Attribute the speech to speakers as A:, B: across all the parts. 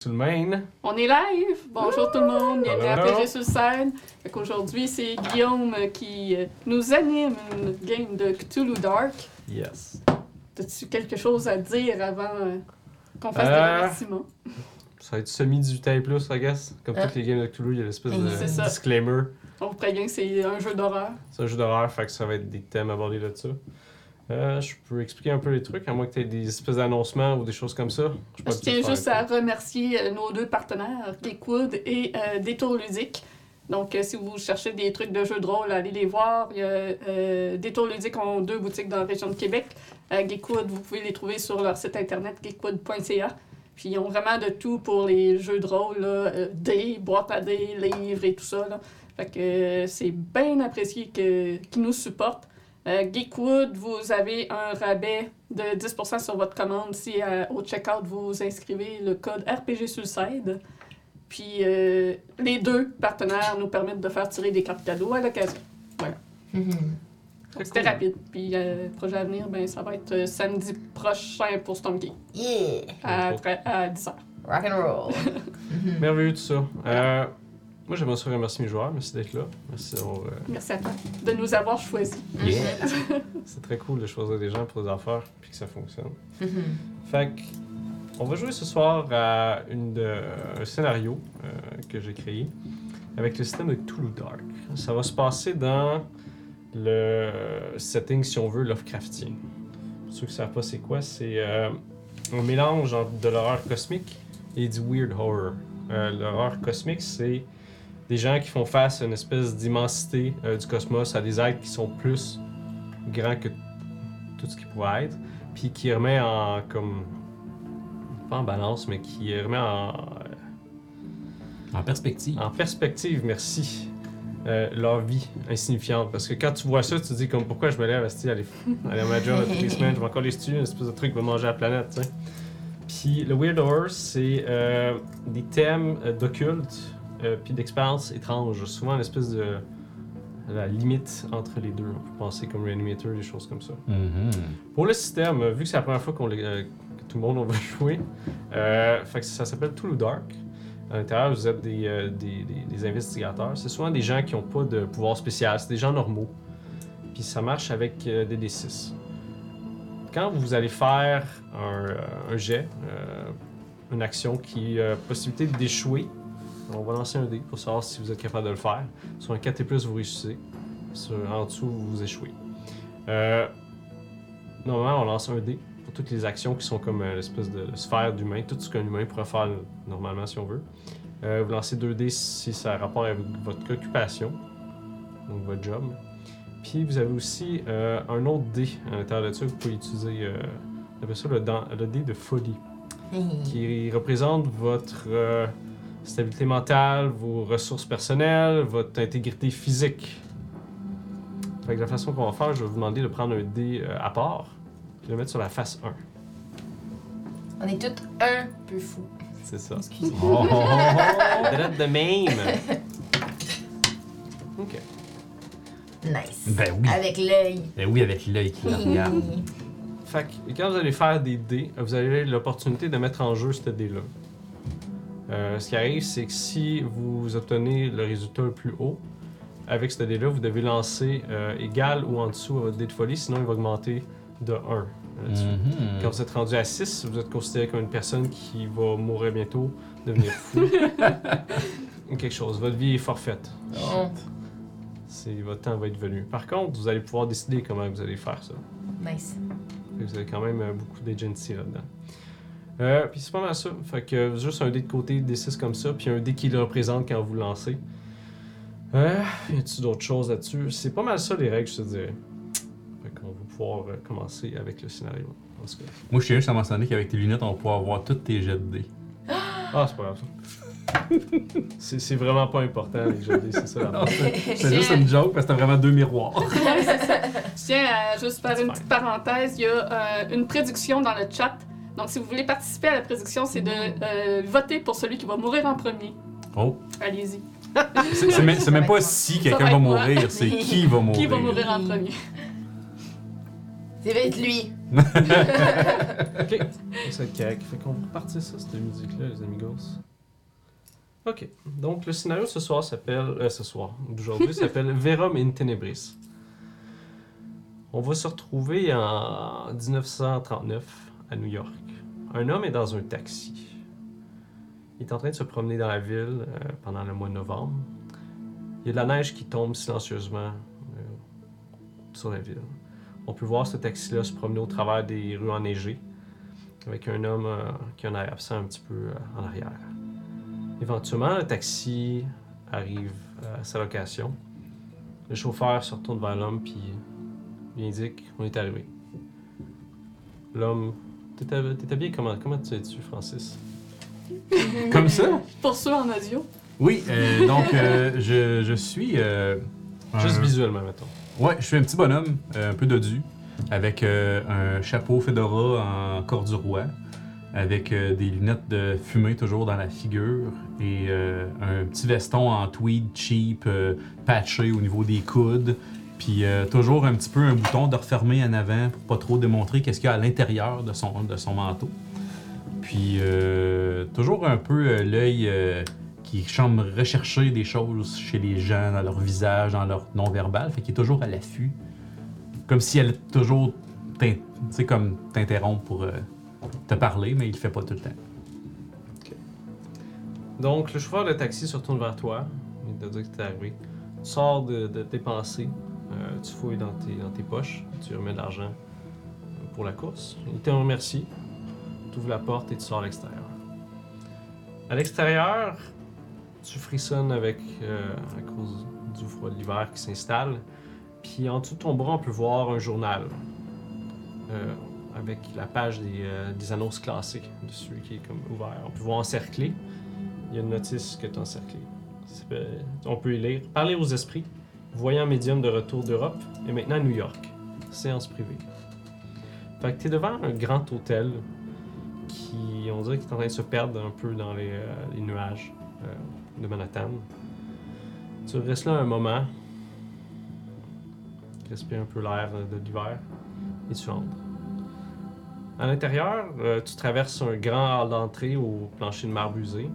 A: Sur le main.
B: On est live! Bonjour tout le monde, bienvenue à. PG sur scène. Fait qu'aujourd'hui, c'est Guillaume qui euh, nous anime une game de Cthulhu Dark.
A: Yes.
B: As-tu quelque chose à dire avant euh, qu'on fasse des
A: Euh.
B: remerciements?
A: Ça va être semi-18 et plus, I guess. Comme
C: Ah.
A: toutes les games de Cthulhu, il y a l'espèce de disclaimer.
B: On vous prévient que c'est un jeu d'horreur.
A: C'est un jeu d'horreur, fait que ça va être des thèmes abordés là-dessus. Euh, je peux expliquer un peu les trucs, à moins que tu aies des espèces d'annoncements ou des choses comme ça.
B: Je tiens
A: faire
B: juste à remercier euh, nos deux partenaires, Geekwood et euh, Détour Ludique. Donc, euh, si vous cherchez des trucs de jeux de rôle, allez les voir. Il y a, Détour Ludique ont deux boutiques dans la région de Québec. Geekwood, vous pouvez les trouver sur leur site internet geekwood.ca. Puis, ils ont vraiment de tout pour les jeux de rôle, là, dés, boîtes à dés, livres et tout ça. Là. Fait que c'est bien apprécié qu'ils nous supportent. Euh, Geekwood, vous avez un rabais de 10% sur votre commande si euh, au checkout vous inscrivez le code RPG Suicide. Puis euh, les deux partenaires nous permettent de faire tirer des cartes cadeaux à l'occasion.
C: Mhm.
B: Donc,
A: Très
B: C'était
A: cool.
B: rapide. Puis euh, projet à venir, ben, ça va être euh, samedi prochain pour Stormgate
C: Yeah!
B: à,
A: Cool.
B: tre- à 10h.
C: Rock and roll! Mhm.
A: Merveilleux tout ça. Euh, moi, j'aimerais ça remercier mes joueurs. Merci d'être là. Merci d'avoir, euh,
B: Merci à toi de nous avoir choisis.
A: Yeah. C'est très cool de choisir des gens pour des affaires puis que ça fonctionne.
C: Mhm.
A: Fait que, on va jouer ce soir à une de, un scénario euh, que j'ai créé avec le système de Cthulhu Dark. Ça va se passer dans le setting, si on veut, Lovecraftien. Pour ceux qui ne savent pas c'est quoi, c'est euh, un mélange entre de l'horreur cosmique et du weird horror. Euh, l'horreur cosmique, c'est des gens qui font face à une espèce d'immensité euh, du cosmos, à des êtres qui sont plus grands que tout ce qui pourrait être, puis qui remet en comme pas en balance, mais qui remet en,
D: En perspective.
A: en perspective, merci, euh, leur vie insignifiante. Parce que quand tu vois ça, tu te dis comme pourquoi je me lève à aller, aller à ma job toutes les semaines, je vais encore les tuer, une espèce de truc qui va manger la planète, tu sais. Puis le Weird Horror, c'est euh, des thèmes euh, d'occulte, euh, puis d'expériences étranges. Souvent une espèce de la limite entre les deux. On peut penser comme Reanimator, des choses comme ça.
D: Mhm.
A: Pour le système, vu que c'est la première fois qu'on les- euh, que tout le monde va jouer, euh, fait que ça s'appelle Toulouse Dark. À l'intérieur, vous êtes des, euh, des, des- des investigateurs. C'est souvent des gens qui n'ont pas de pouvoir spécial, c'est des gens normaux. Puis ça marche avec des D6. Quand vous allez faire un, un jet, une action qui a possibilité d'échouer, on va lancer un dé pour savoir si vous êtes capable de le faire. Sur un 4 et plus, vous réussissez. Sur, en dessous, vous échouez. Euh, Normalement, on lance un dé pour toutes les actions qui sont comme une espèce de sphère d'humain, tout ce qu'un humain pourrait faire normalement si on veut. Euh, vous lancez deux dés si ça a rapport avec votre occupation, donc votre job. Puis vous avez aussi euh, un autre dé à l'intérieur de ça que vous pouvez utiliser. Euh, on appelle ça le, dan- le dé de folie, qui représente votre euh, stabilité mentale, vos ressources personnelles, votre intégrité physique. Fait que la façon qu'on va faire, je vais vous demander de prendre un dé euh, à part, puis de le mettre sur la face 1.
C: On est tous un peu fous.
A: C'est ça.
C: Excusez.
D: Oh, oh, oh, oh.
A: De même! ok.
C: Nice.
D: Ben oui.
C: Avec l'œil.
D: Ben oui, avec l'œil qui regarde.
A: Fait que quand vous allez faire des dés, vous avez l'opportunité de mettre en jeu ce dé-là. Euh, ce qui arrive, c'est que si vous obtenez le résultat le plus haut, avec ce dé-là, vous devez lancer euh, égal ou en dessous à votre dé de folie, sinon il va augmenter de 1 là-dessus.
D: Mhm.
A: Quand vous êtes rendu à 6, vous êtes considéré comme une personne qui va mourir bientôt, devenir fou. Ou quelque chose. Votre vie est forfaite.
C: Oh,
A: C'est, votre temps va être venu. Par contre, vous allez pouvoir décider comment vous allez faire ça.
C: nice.
A: Vous avez quand même euh, beaucoup d'agency là-dedans. Euh, puis c'est pas mal ça. Fait que juste un dé de côté, des 6 comme ça, puis un dé qui le représente quand vous lancez. Euh, y a-t-il d'autres choses là-dessus? C'est pas mal ça les règles, je te dirais. Fait qu'on va pouvoir euh, commencer avec le scénario. En tout cas.
D: Moi, je tiens juste à mentionner qu'avec tes lunettes, on va pouvoir voir tous tes jets de dés.
A: Ah, c'est pas grave ça. c'est, c'est vraiment pas important les jeux de dés, c'est ça la
D: Non, c'est c'est juste une joke parce que t'as vraiment deux miroirs.
B: Ouais, c'est ça. Je tiens à juste faire une petite parenthèse. Il y a euh, une prédiction dans le chat. Donc, si vous voulez participer à la prédiction, c'est de euh, voter pour celui qui va mourir en premier.
D: Oh.
B: Allez-y.
D: C'est c'est même, c'est même pas si quelqu'un
B: va
D: mourir, c'est qui va mourir.
B: Qui va mourir? en premier?
C: Ça va être lui.
A: Ok, c'est correct. Fait qu'on va repartir ça, cette musique-là, les amigos. Ok, donc le scénario ce soir s'appelle. Euh, ce soir, d'aujourd'hui, s'appelle Verum in Tenebris. On va se retrouver en 1939 à New York. Un homme est dans un taxi. Il est en train de se promener dans la ville euh, pendant le mois de novembre. Il y a de la neige qui tombe silencieusement euh, sur la ville. On peut voir ce taxi-là se promener au travers des rues enneigées, avec un homme euh, qui en a absent un petit peu en arrière. Éventuellement, le taxi arrive à sa location. Le chauffeur se retourne vers l'homme puis lui indique On est arrivé. L'homme. T'es hab- t'es habillé comment Comment tu es-tu, Francis?
D: Comme ça?
B: Pour ceux en audio,
D: Oui, euh, donc euh, je, je suis. euh,
A: Juste
D: un-
A: visuellement, mettons.
D: Ouais, je suis un petit bonhomme, euh, un peu dodu, avec euh, un chapeau fedora en corduroy, avec euh, des lunettes de fumée toujours dans la figure et euh, un petit veston en tweed cheap, euh, patché au niveau des coudes, puis euh, toujours un petit peu un bouton de refermer en avant pour pas trop démontrer qu'est-ce qu'il y a à l'intérieur de son, de son manteau. Puis euh, toujours un peu euh, l'œil qui semble rechercher des choses chez les gens, dans leur visage, dans leur non-verbal, fait qu'il est toujours à l'affût. Comme si elle toujours comme t'interrompre pour te parler, mais il le fait pas tout le temps.
A: Donc, le chauffeur de taxi se retourne vers toi. Il te dit que t'es arrivé. Sors de tes pensées. Euh, tu fouilles dans tes, poches. Tu remets de l'argent pour la course. Il te remercie. Tu ouvres la porte et tu sors à l'extérieur. À l'extérieur, tu frissonnes avec, euh, à cause du froid de l'hiver qui s'installe. Puis en dessous de ton bras, on peut voir un journal. euh, avec la page des, euh, des annonces classées dessus qui est comme ouvert. On peut voir encerclé. Il y a une notice que tu as encerclée. On peut y lire. Parler aux esprits. Voyant médium de retour d'Europe. Et maintenant à New York. Séance privée. Fait que tu es devant un grand hôtel qui, on dirait est en train de se perdre un peu dans les, euh, nuages euh, de Manhattan. Tu restes là un moment. Respire un peu l'air de l'hiver. Et tu entres. À l'intérieur, euh, tu traverses un grand hall d'entrée au plancher de marbre usé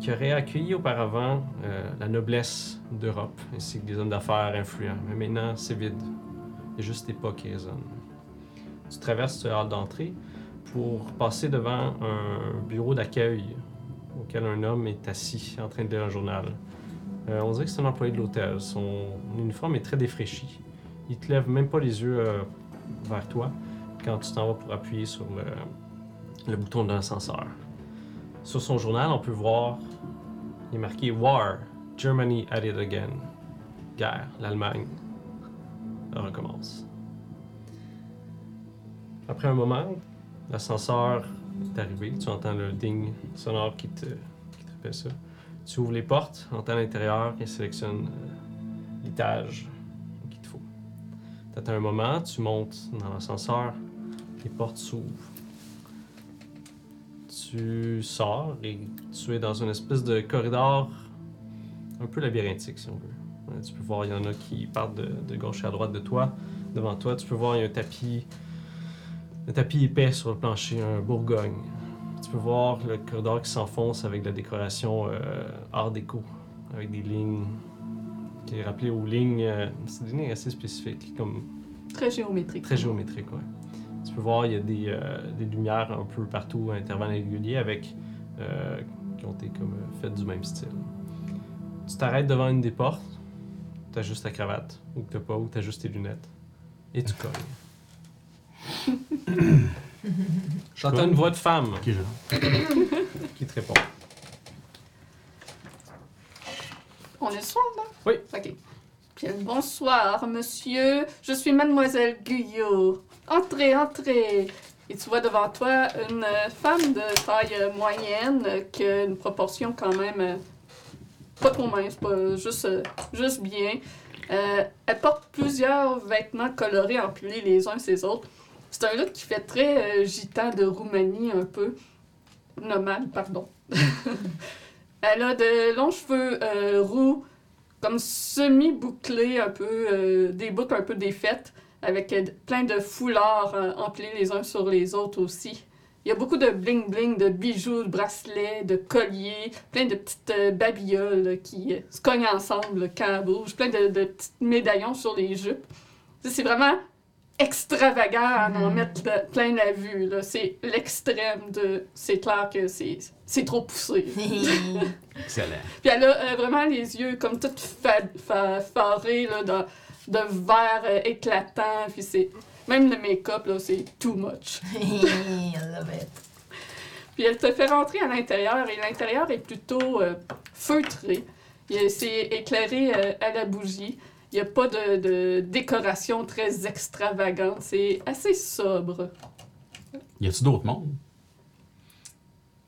A: qui aurait accueilli auparavant euh, la noblesse d'Europe ainsi que des hommes d'affaires influents. Mais maintenant, c'est vide. Il y a juste tes pas qui résonnent. Tu traverses ce hall d'entrée pour passer devant un bureau d'accueil auquel un homme est assis en train de lire un journal. Euh, on dirait que c'est un employé de l'hôtel. Son uniforme est très défraîchi. Il te lève même pas les yeux euh, vers toi quand tu t'en vas pour appuyer sur le, le bouton de l'ascenseur. Sur son journal, on peut voir, il est marqué War, Germany at it again. Guerre, l'Allemagne recommence. Après un moment, l'ascenseur est arrivé, tu entends le ding sonore qui te, qui te rappelle ça. Tu ouvres les portes, entends l'intérieur et sélectionne euh, l'étage qu'il te faut. Tu attends un moment, tu montes dans l'ascenseur, les portes s'ouvrent. Tu sors et tu es dans une espèce de corridor un peu labyrinthique, si on veut. Euh, Tu peux voir, il y en a qui partent de, de gauche à droite de toi. Devant toi, tu peux voir, il y a un tapis, un tapis épais sur le plancher, un bourgogne. Tu peux voir le corridor qui s'enfonce avec la décoration euh, art déco, avec des lignes qui est rappelé aux lignes. euh, c'est des lignes assez spécifiques, comme
B: très géométrique.
A: Très géométrique, ouais. Tu peux voir, il y a des, euh, des lumières un peu partout à intervalles réguliers avec, euh, qui ont été comme euh, faites du même style. Tu t'arrêtes devant une des portes, t'as juste ta cravate, ou que t'as pas, ou t'as juste tes lunettes, et tu cognes. J'entends une voix de femme qui te répond.
B: On est le soir, là?
A: Oui.
B: OK. Bien, bonsoir, monsieur. Je suis mademoiselle Guyot. Entrez, entrez. Et tu vois devant toi une femme de taille moyenne qui a une proportion quand même euh, pas trop mince, pas juste, euh, juste bien. Euh, elle porte plusieurs vêtements colorés empilés les uns les autres. C'est un look qui fait très euh, de Roumanie un peu. Nomade, pardon. Elle a de longs cheveux roux, comme semi-bouclés, un peu, des boucles un peu défaites, avec euh, plein de foulards euh, empilés les uns sur les autres aussi. Il y a beaucoup de bling-bling, de bijoux, de bracelets, de colliers, plein de petites euh, babioles qui euh, se cognent ensemble quand elles bougent, plein de, de petits médaillons sur les jupes. C'est vraiment extravagant à en
C: Mhm.
B: mettre plein la vue. C'est l'extrême de... C'est clair que c'est c'est trop poussé.
D: Excellent.
B: Puis elle a euh, vraiment les yeux comme toutes fa là, de, de vert euh, éclatant. Puis c'est... Même le make-up, là, c'est too much.
C: I love it.
B: Puis elle te fait rentrer à l'intérieur et l'intérieur est plutôt euh, feutré. C'est éclairé euh, à la bougie. Il n'y a pas de, de décoration très extravagante. C'est assez sobre.
D: Y a-tu d'autres mondes?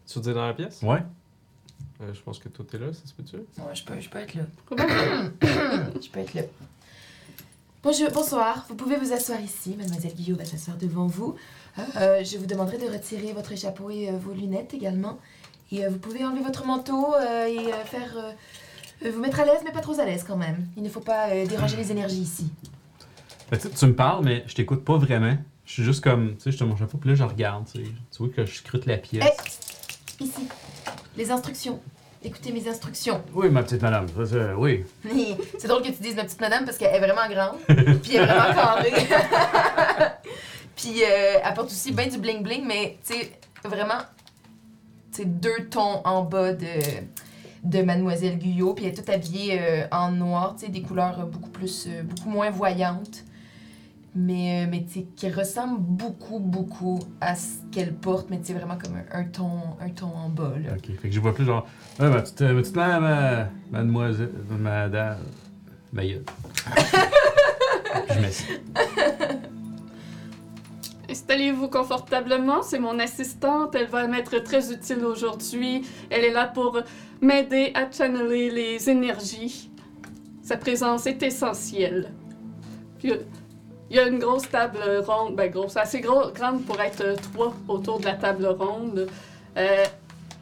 A: Tu veux dire dans la pièce?
D: Ouais.
A: Euh, je pense que toi, t'es là, ça se peut-tu?
C: Ouais, je peux, je peux être là.
B: Comment?
C: Je peux être là. Bonjour, bonsoir. Vous pouvez vous asseoir ici. Mademoiselle Guillaume va s'asseoir devant vous. Euh, je vous demanderai de retirer votre chapeau et euh, vos lunettes également. Et euh, vous pouvez enlever votre manteau et faire vous mettre à l'aise, mais pas trop à l'aise quand même. Il ne faut pas déranger les énergies ici.
D: Ben, tu, tu me parles, mais je t'écoute pas vraiment. Je suis juste comme, tu sais, je te mon chapeau, puis là, je regarde, tu sais. Tu vois que je scrute la pièce.
C: Hey! Ici, les instructions. Écoutez mes instructions.
D: Oui, ma petite madame, ça, ça, oui.
C: C'est drôle que tu dises ma petite madame parce qu'elle est vraiment grande, puis elle est vraiment carrée. puis euh, elle porte aussi bien du bling bling, mais tu sais, vraiment, tu sais, deux tons en bas de, de Mademoiselle Guyot, puis elle est toute habillée euh, en noir, tu sais, des couleurs euh, beaucoup plus, euh, beaucoup moins voyantes. Mais, euh, mais tu sais, qui ressemble beaucoup, beaucoup à ce qu'elle porte, mais tu sais, vraiment comme un, un ton, un ton en bas, là.
D: Ok, fait que je vois plus genre, ouais, ma petite, ma petite euh, mademoiselle, madame, ma gueule. Je m'assieds.
B: Installez-vous confortablement, c'est mon assistante, elle va m'être très utile aujourd'hui. Elle est là pour m'aider à channeler les énergies. Sa présence est essentielle. Puis, euh, il y a une grosse table ronde, ben assez grande pour être trois autour de la table ronde. Euh,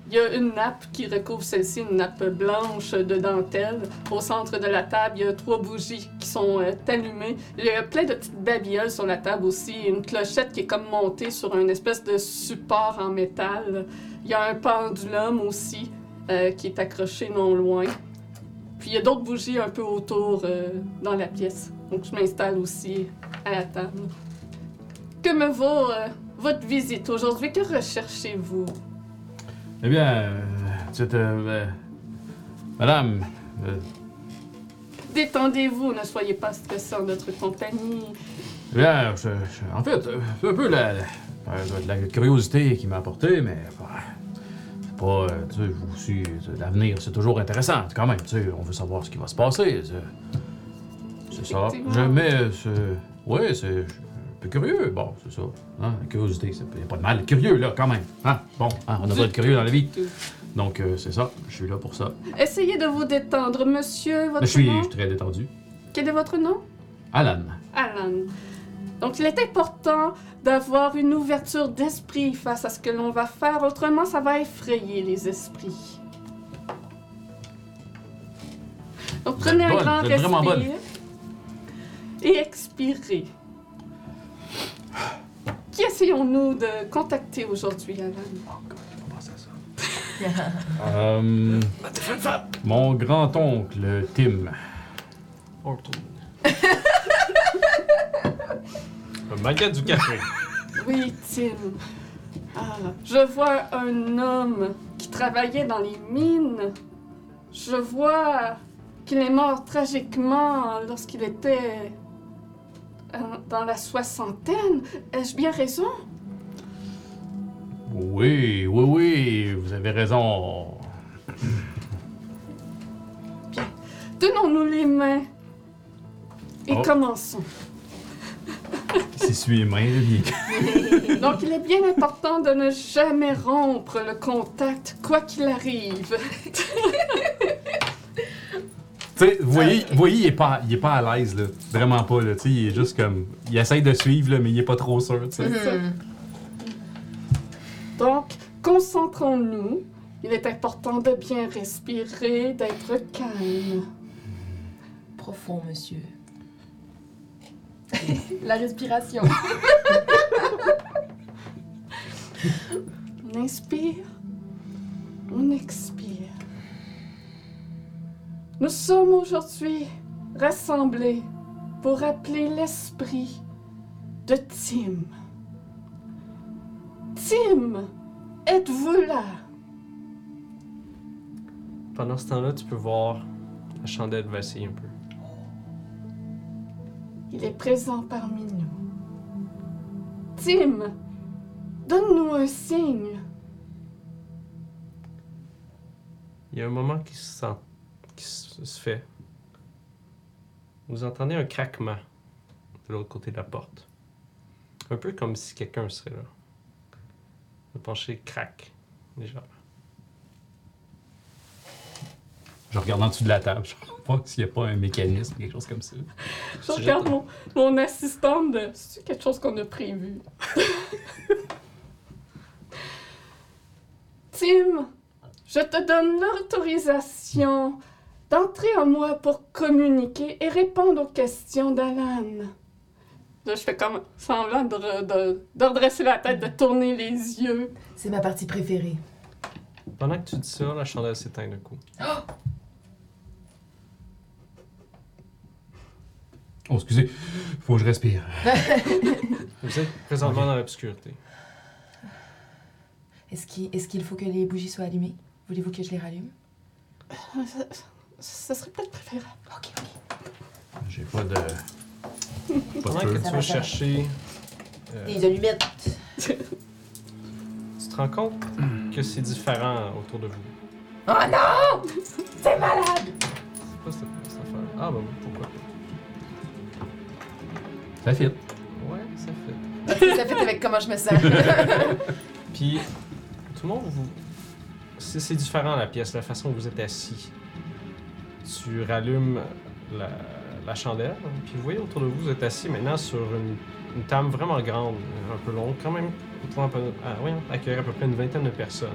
B: il y a une nappe qui recouvre celle-ci, une nappe blanche de dentelle. Au centre de la table, il y a trois bougies qui sont euh, allumées. Il y a plein de petites babioles sur la table aussi. Une clochette qui est comme montée sur une espèce de support en métal. Il y a un pendulum aussi euh, qui est accroché non loin. Puis il y a d'autres bougies un peu autour dans la pièce. Donc je m'installe aussi à la table. Que me vaut euh, votre visite aujourd'hui? Que recherchez-vous?
D: Eh bien, euh, cette, euh, euh, madame,
B: Détendez-vous, ne soyez pas stressé en notre compagnie.
D: eh bien, je- je- en fait, c'est un peu la, la, la curiosité qui m'a apporté, mais bah, c'est pas, tu sais, je vous suis, c'est- l'avenir, c'est toujours intéressant, quand même, tu sais, on veut savoir ce qui va se passer, c'est- c'est ça. Je mets, ce- ouais, c'est un peu curieux, bon, c'est ça, hein, la curiosité, c'est y a pas de mal, curieux, là, quand même, hein, bon, hein, on a pas être curieux dans la vie, donc euh, c'est ça, je suis là pour ça.
B: Essayez de vous détendre, monsieur. Votre
D: Je suis,
B: nom?
D: je suis très détendu.
B: Quel est votre nom?
D: Alan.
B: Alan. Donc, il est important d'avoir une ouverture d'esprit face à ce que l'on va faire, autrement, ça va effrayer les esprits. Donc, prenez un
D: bonne,
B: grand respire et expirez. Qui essayons-nous de contacter aujourd'hui, Alan?
D: Euh, mon grand-oncle, Tim.
A: Orton. Un maga du café.
B: Oui, Tim. Ah, je vois un homme qui travaillait dans les mines. Je vois qu'il est mort tragiquement lorsqu'il était dans la soixantaine. Ai-je bien raison?
D: Oui, oui, oui, vous avez raison.
B: Tenons-nous les mains et
D: Oh.
B: commençons.
D: C'est celui les mains,
B: Donc, il est bien important de ne jamais rompre le contact, quoi qu'il arrive.
D: Sais, vous voyez, vous voyez il, est pas, il est pas à l'aise, là. Vraiment pas, là. Tu sais, il est juste comme. Il essaye de suivre, là, mais il est pas trop sûr, tu sais.
C: Mhm.
B: Donc, concentrons-nous. Il est important de bien respirer, d'être calme.
C: Profond, monsieur. La respiration.
B: On inspire, on expire. Nous sommes aujourd'hui rassemblés pour appeler l'esprit de Tim. Tim, êtes-vous là?
A: Pendant ce temps-là, tu peux voir la chandelle vaciller un peu.
B: Il est présent parmi nous. Tim, donne-nous un signe.
A: Il y a un moment qui se sent, se se fait. Vous entendez un craquement de l'autre côté de la porte. Un peu comme si quelqu'un serait là. Le plancher craque légèrement.
D: Je regarde en dessous de la table. Je vois s'il n'y a pas un mécanisme, quelque chose comme ça.
B: Je regarde mon, mon assistante de. C'est quelque chose qu'on a prévu? Tim, je te donne l'autorisation d'entrer en moi pour communiquer et répondre aux questions d'Alan. Là, je fais comme semblant de, re- de, de redresser la tête, de tourner les yeux.
C: C'est ma partie préférée.
A: Pendant que tu dis ça, la chandelle s'éteint d'un coup.
D: Oh, excusez, faut que je respire.
A: Vous êtes présentement dans l'obscurité.
C: Est-ce qu'il est qu'il faut que les bougies soient allumées? Voulez-vous que je les rallume?
B: Ça, serait peut-être préférable.
C: Ok, ok.
D: J'ai pas de. Pas de
A: Pendant que tu
C: va,
A: vas chercher. euh,
C: Des allumettes.
A: tu te rends compte que c'est différent autour de vous?
C: Oh non! C'est malade!
A: C'est quoi cette, cette affaire? Ah, bah pourquoi pas?
D: Ça fit.
A: Ouais, ça fait.
C: Ça fait avec comment je me sens.
A: Puis, tout le monde, vous. C'est c'est différent la pièce, la façon dont vous êtes assis. Tu rallumes la, chandelle, puis vous voyez autour de vous, vous êtes assis maintenant sur une, une table vraiment grande, un peu longue, quand même, peu- ah, accueillir à peu près une vingtaine de personnes.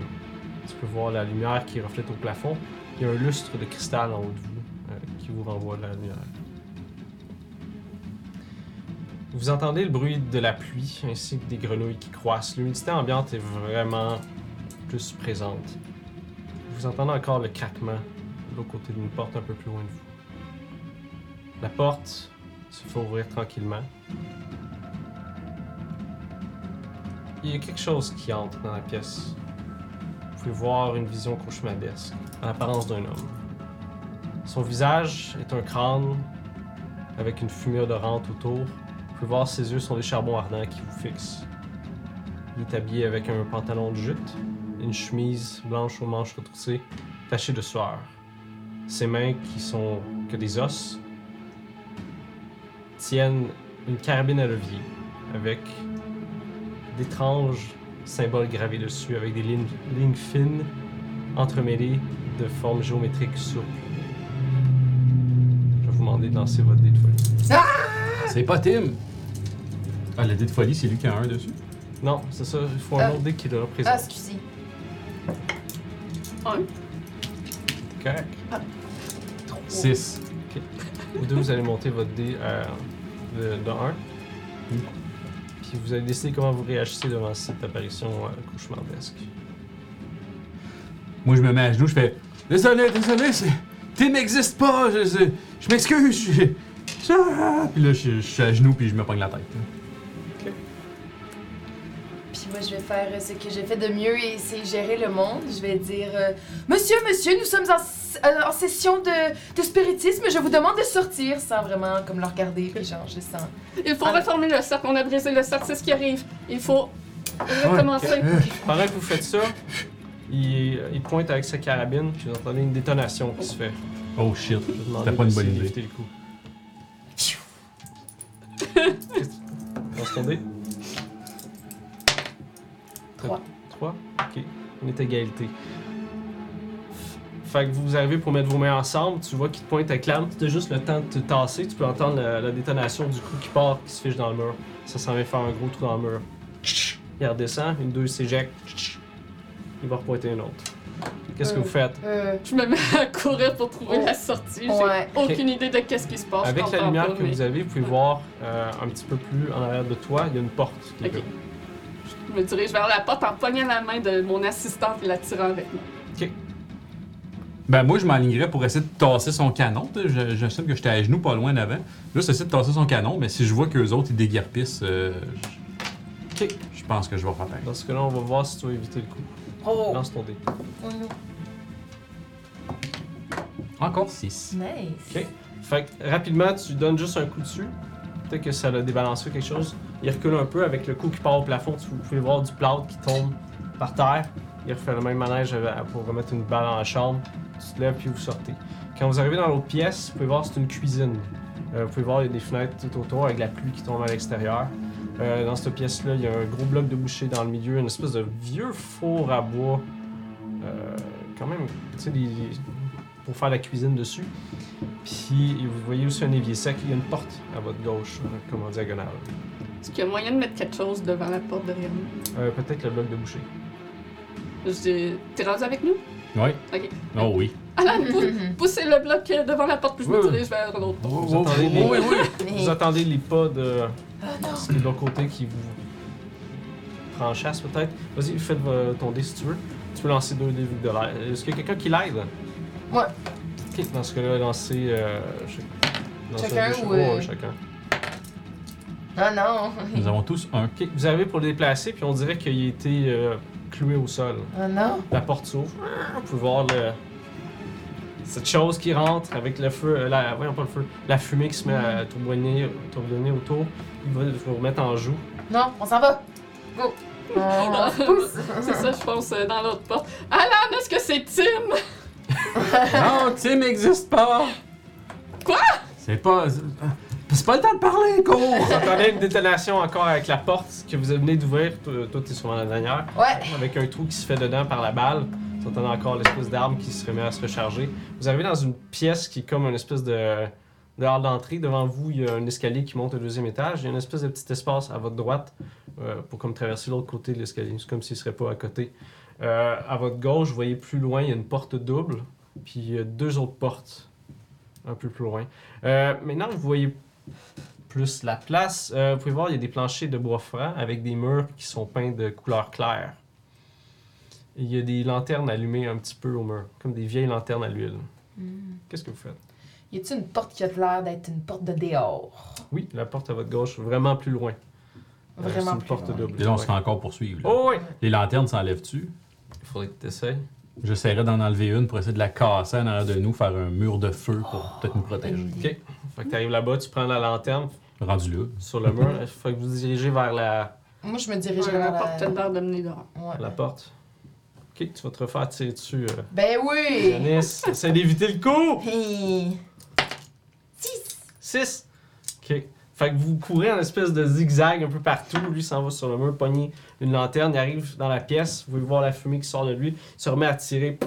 A: Tu peux voir la lumière qui reflète au plafond. Il y a un lustre de cristal en haut de vous euh, qui vous renvoie de la lumière. Vous entendez le bruit de la pluie ainsi que des grenouilles qui croissent. L'humidité ambiante est vraiment plus présente. Vous entendez encore le craquement de l'autre côté d'une porte un peu plus loin de vous. La porte se fait ouvrir tranquillement. Il y a quelque chose qui entre dans la pièce. Vous pouvez voir une vision cauchemardesque, à l'apparence d'un homme. Son visage est un crâne avec une fumée odorante autour. Vous pouvez voir ses yeux sont des charbons ardents qui vous fixent. Il est habillé avec un pantalon de jute, une chemise blanche aux manches retroussées, tachée de sueur. Ses mains, qui sont que des os, tiennent une carabine à levier avec d'étranges symboles gravés dessus, avec des lignes, lignes fines entremêlées de formes géométriques souples. Je vais vous demander de lancer votre dé de folie.
D: C'est pas Tim! Ah, le dé de folie, c'est lui qui a un dessus?
A: Non, c'est ça, il faut un
C: Ah.
A: autre dé qui le
C: Ah,
A: représente.
C: excusez.
B: Un.
A: Correct.
D: 6.
A: Vous deux, vous allez monter votre dé à, de, de 1.
D: Mm.
A: Puis vous allez décider comment vous réagissez devant cette apparition euh, cauchemardesque.
D: Moi, je me mets à genoux, je fais Désolé, désolé, c'est. Tim n'existe pas, je, je, je m'excuse, je. Ah! Puis là, je, je suis à genoux, puis je me pogne la tête.
C: Moi, je vais faire ce que j'ai fait de mieux et c'est gérer le monde. Je vais dire euh, Monsieur, monsieur, nous sommes en, euh, en session de, de spiritisme. Je vous demande de sortir sans vraiment comme le regarder. Puis genre, je sens.
B: Il faut
C: Ah.
B: reformer le cercle. On a brisé le cercle, c'est ce qui arrive. Il faut recommencer.
A: Pendant que vous faites ça, il, il pointe avec sa carabine, puis vous entendez une détonation qui se fait.
D: Oh shit. C'était pas une bonne idée.
A: le coup. Dé.
C: Trois.
A: 3? Ok. On est à égalité. Fait que vous arrivez pour mettre vos mains ensemble, tu vois qu'il te pointe avec l'arme, tu as juste le temps de te tasser, tu peux entendre la, la détonation du coup qui part, qui se fiche dans le mur. Ça s'en vient faire un gros trou dans le mur. Il redescend, une deux s'éjecte. Il va repointer une autre. Qu'est-ce que vous faites?
C: Euh,
B: Je me mets à courir pour trouver
C: Oh.
B: la sortie. J'ai
C: Ouais.
B: aucune idée de qu'est-ce qui se passe.
A: Avec la lumière
B: pas,
A: que
B: mais
A: vous avez, vous pouvez voir euh, un petit peu plus en arrière de toi, il y a une porte qui est
B: Ok.
A: là.
B: Je me dirige vers la porte en pognant la main de mon assistante et la tirant avec moi.
D: Ben, moi, je m'alignerais pour essayer de tasser son canon. J'assume que j'étais à genoux pas loin d'avant. Juste essayer de tasser son canon, mais si je vois qu'eux autres, ils déguerpissent, euh,
A: Ok.
D: je pense que je vais faire pareil.
A: Dans ce cas-là, on va voir si tu vas éviter le coup.
C: Oh!
A: Lance ton dé.
C: Oh non.
D: Encore 6.
C: Nice.
A: Ok. Fait que rapidement, tu donnes juste un coup dessus. Peut-être que ça l'a débalancé quelque chose. Il recule un peu avec le coup qui part au plafond. Vous pouvez voir du plâtre qui tombe par terre. Il refait le même manège pour remettre une balle dans la chambre. Tu te lèves puis vous sortez. Quand vous arrivez dans l'autre pièce, vous pouvez voir c'est une cuisine. Euh, vous pouvez voir il y a des fenêtres tout autour avec la pluie qui tombe à l'extérieur. Euh, dans cette pièce-là, il y a un gros bloc de boucher dans le milieu, une espèce de vieux four à bois. Euh, quand même, tu sais, des- pour faire la cuisine dessus. Puis vous voyez aussi un évier sec, il y a une porte à votre gauche, euh, comme en diagonale.
B: Est-ce qu'il y a moyen de mettre quelque chose devant la porte derrière nous?
A: Euh, Peut-être le bloc de boucher.
B: Je dis, t'es rendu avec nous?
D: Oui.
B: Ok.
D: Oh oui.
B: Alan, pou- poussez le bloc euh, devant la porte, puis je me
A: Oui,
B: dirige vers l'autre porte.
A: Vous entendez les,
D: oui, oui.
A: vous entendez les pas de,
C: Ah non.
A: ce qui est de l'autre côté qui vous prend en chasse peut-être. Vas-y, fais euh, ton dé si tu veux. Tu peux lancer deux dés de l'air. Est-ce qu'il y a quelqu'un qui l'aide?
C: Ouais.
A: Ok, dans ce cas-là, lancez. Euh, lancez
C: Chacun ou,
A: ouais,
C: euh,
A: chacun.
C: Ah non.
D: Nous avons tous un.
A: Ok, vous arrivez pour le déplacer, puis on dirait qu'il a été euh, cloué au sol.
C: Ah non.
A: La porte s'ouvre. Vous pouvez voir le... cette chose qui rentre avec le feu, euh, la, voyons pas le feu, la fumée qui se met à tourbillonner, tourbillonner autour. Il va vous remettre en joue.
C: Non, on s'en va. Go. On se pousse.
B: C'est ça, je pense, dans l'autre porte. Alan, est-ce que c'est Tim?
D: Non, Tim n'existe pas!
B: Quoi?
D: C'est pas. C'est pas le temps de parler, cours!
A: Vous entendez une détonation encore avec la porte que vous venez d'ouvrir. Toi, t'es sur la dernière.
C: Ouais.
A: Avec un trou qui se fait dedans par la balle. Vous entendez encore l'espèce d'arme qui se remet à se recharger. Vous arrivez dans une pièce qui est comme une espèce de, de hall d'entrée. Devant vous, il y a un escalier qui monte au deuxième étage. Il y a une espèce de petit espace à votre droite euh, pour comme traverser l'autre côté de l'escalier. C'est comme s'il serait pas à côté. Euh, à votre gauche, vous voyez plus loin, il y a une porte double. Puis il y a deux autres portes un peu plus loin. Euh, maintenant, vous voyez plus la place. Euh, vous pouvez voir, il y a des planchers de bois franc avec des murs qui sont peints de couleur claire. Et il y a des lanternes allumées un petit peu au mur, comme des vieilles lanternes à l'huile. Qu'est-ce que vous faites?
C: Y a-t-il une porte qui a l'air d'être une porte de dehors?
A: Oui, la porte à votre gauche, vraiment plus loin. Euh,
C: Vraiment
A: c'est une
C: plus
A: porte
C: loin.
A: double.
D: Et là, on se fait encore poursuivre. là.
A: Oh oui!
D: Les lanternes s'enlèvent-tu?
A: Il faudrait que tu essayes.
D: J'essaierai d'en enlever une pour essayer de la casser en arrière de nous, faire un mur de feu pour peut-être nous protéger.
C: Bonne idée.
A: Fait que tu arrives là-bas, tu prends la lanterne
D: Rendu là.
A: sur le mur. Il faut que vous dirigez vers la,
C: Moi, je me dirige
B: la
C: vers
B: porte a
C: la...
B: l'air de mener dehors.
C: Ouais.
A: la porte. Ok, tu vas te refaire tirer dessus. Euh.
C: Ben oui!
A: Yanis, essaie d'éviter le coup!
C: Hey. Six!
A: 6. OK. Fait que vous courez en espèce de zigzag un peu partout. Lui s'en va sur le mur, pogner une lanterne. Il arrive dans la pièce. Vous pouvez voir la fumée qui sort de lui. Il se remet à tirer.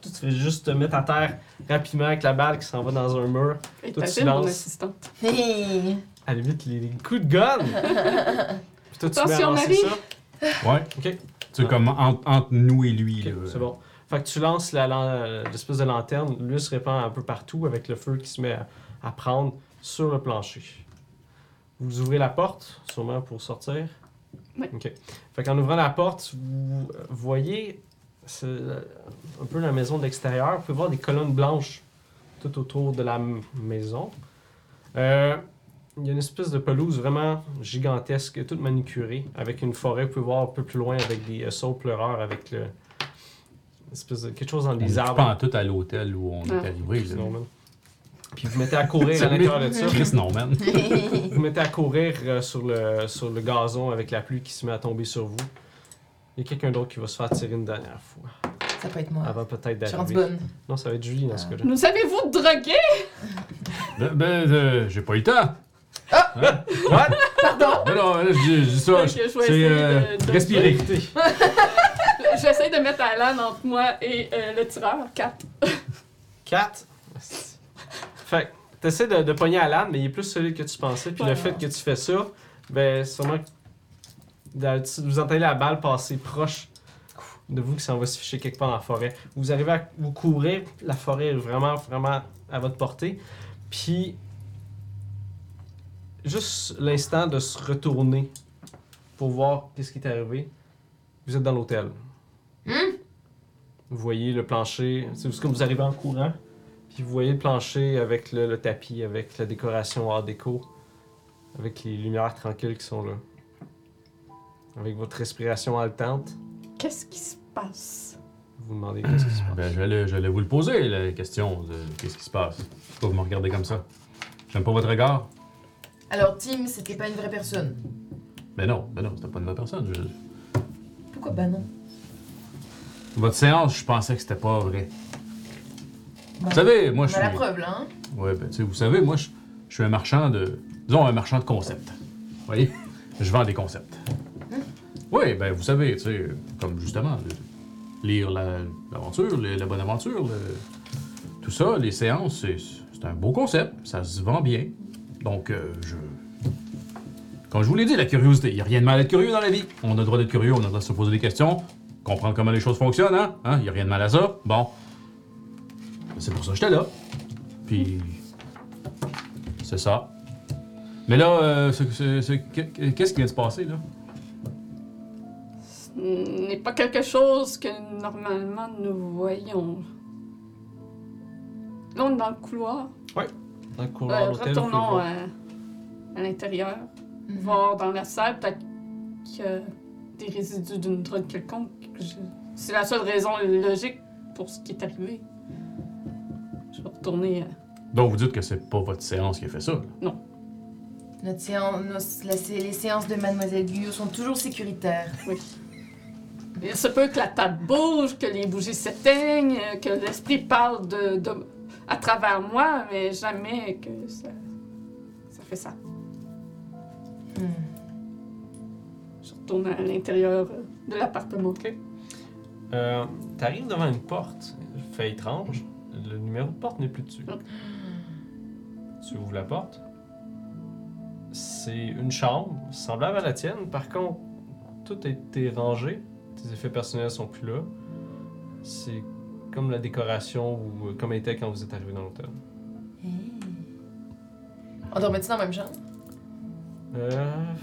A: Tu te fais juste te mettre à terre rapidement avec la balle qui s'en va dans un mur.
B: Et
A: Toi, tu
B: mon
A: lances.
B: assistante.
C: Hey.
A: À la limite, les, les coups de gun. Puis toi, tu mets à
B: Attention,
A: lancer
B: Marie.
A: ça.
D: Ouais.
A: OK.
D: Tu sais, comme entre, entre nous et lui.
A: C'est bon. Fait que tu lances la lan- l'espèce de lanterne, lui se répand un peu partout avec le feu qui se met à, à prendre sur le plancher. Vous ouvrez la porte, sûrement pour sortir?
B: Oui.
A: Ok. Fait qu'en ouvrant la porte, vous voyez c'est, un peu la maison de l'extérieur. Vous pouvez voir des colonnes blanches tout autour de la maison. Euh, il y a une espèce de pelouse vraiment gigantesque, toute manicurée, avec une forêt. Vous pouvez voir un peu plus loin avec des euh, saules pleureurs, avec le, espèce de quelque chose dans
D: est
A: arbres.
D: pas en tout à l'hôtel où on
B: Ah.
D: est arrivé.
A: Puis vous mettez à courir à l'intérieur de ça.
D: Chris Norman.
A: Vous mettez à courir euh, sur, le, sur le gazon avec la pluie qui se met à tomber sur vous. Il y a quelqu'un d'autre qui va se faire tirer une dernière fois.
C: Ça peut être moi.
A: Avant peut-être
C: Je suis rendue
A: d'arriver.
C: bonne.
A: Non, ça va être Julie dans ce
C: Ah.
A: cas-là.
B: Nous avez-vous drogué?
D: ben, ben, euh, j'ai pas eu le temps.
A: What?
C: Pardon!
D: Ben non, là, je dis je dis ça. Je
B: vais
D: C'est
B: essayer
D: euh,
B: de- de-
D: respirer.
B: J'essaie de mettre Alan entre moi et euh, le tireur. 4.
A: 4. Fait que t'essaies de, de pogner à l'âne, mais il est plus solide que tu pensais. Puis le fait que tu fais ça, ben sûrement que vous entendez la balle passer proche de vous qui s'en va se ficher quelque part dans la forêt. Vous arrivez à vous courir, la forêt est vraiment, vraiment à votre portée. Puis, juste l'instant de se retourner pour voir qu'est-ce qui est arrivé, vous êtes dans l'hôtel.
C: Hum?
A: Vous voyez le plancher, c'est juste que vous arrivez en courant, puis vous voyez le plancher avec le, le tapis, avec la décoration art déco, avec les lumières tranquilles qui sont là. Avec votre respiration haletante,
B: Qu'est-ce qui se passe?
A: vous vous demandez qu'est-ce qui se passe.
D: Ben, j'allais, j'allais vous le poser, la question de qu'est-ce qui se passe. Pourquoi vous me regardez comme ça? J'aime pas votre regard.
C: Alors, Tim, c'était pas une vraie personne.
D: Ben non, ben non, c'était pas une vraie personne. Je-
C: Pourquoi bah non?
D: Votre séance, je pensais que c'était pas vrai.
C: Ben,
D: Vous savez, moi je
C: a la
D: suis.
C: preuve, là, hein?
D: Ouais, ben tu sais, vous savez, moi je, je suis un marchand de. Disons un marchand de concepts. Vous voyez? Je vends des concepts. Oui, ben vous savez, tu sais, comme justement, le- lire la- l'aventure, le- la bonne aventure, le- tout ça, les séances, c'est c'est un beau concept, ça se vend bien. Donc, euh, je. Comme je vous l'ai dit, la curiosité, il n'y a rien de mal à être curieux dans la vie. On a le droit d'être curieux, on a le droit de se poser des questions, comprendre comment les choses fonctionnent, hein? Il n'y a rien de mal à ça. Bon. C'est pour ça que j'étais là. Puis. C'est ça. Mais là, euh, c'est- c'est- c'est- qu'est- qu'est-ce qui vient de se passer, là?
B: Ce n'est pas quelque chose que normalement nous voyons. Là, on est dans le couloir.
A: Dans le couloir
B: Euh, retournons
A: voir.
B: à, à l'intérieur,
C: Mhm.
B: voir dans la salle, peut-être qu'il y a des résidus d'une drogue quelconque. Je- C'est la seule raison logique pour ce qui est arrivé. Je vais retourner. euh,
D: Donc, vous dites que c'est pas votre séance qui a fait ça, là?
C: Notre séance, nos- la sé- les séances de Mademoiselle Guyot sont toujours sécuritaires.
B: Oui. Il se peut que la table bouge, que les bougies s'éteignent, euh, que l'esprit parle de, de- à travers moi, mais jamais que ça, ça fait ça.
C: Hmm.
B: Je retourne à l'intérieur euh, de l'appartement.
A: Euh, T'arrives devant une porte, fait étrange. Le numéro de porte n'est plus dessus. Tu ouvres la porte. C'est une chambre semblable à la tienne. Par contre, tout a été rangé. Tes effets personnels sont plus là. C'est comme la décoration ou euh, comme elle était quand vous êtes arrivé dans l'hôtel.
C: On dormait-tu dans la même chambre?
A: Euh.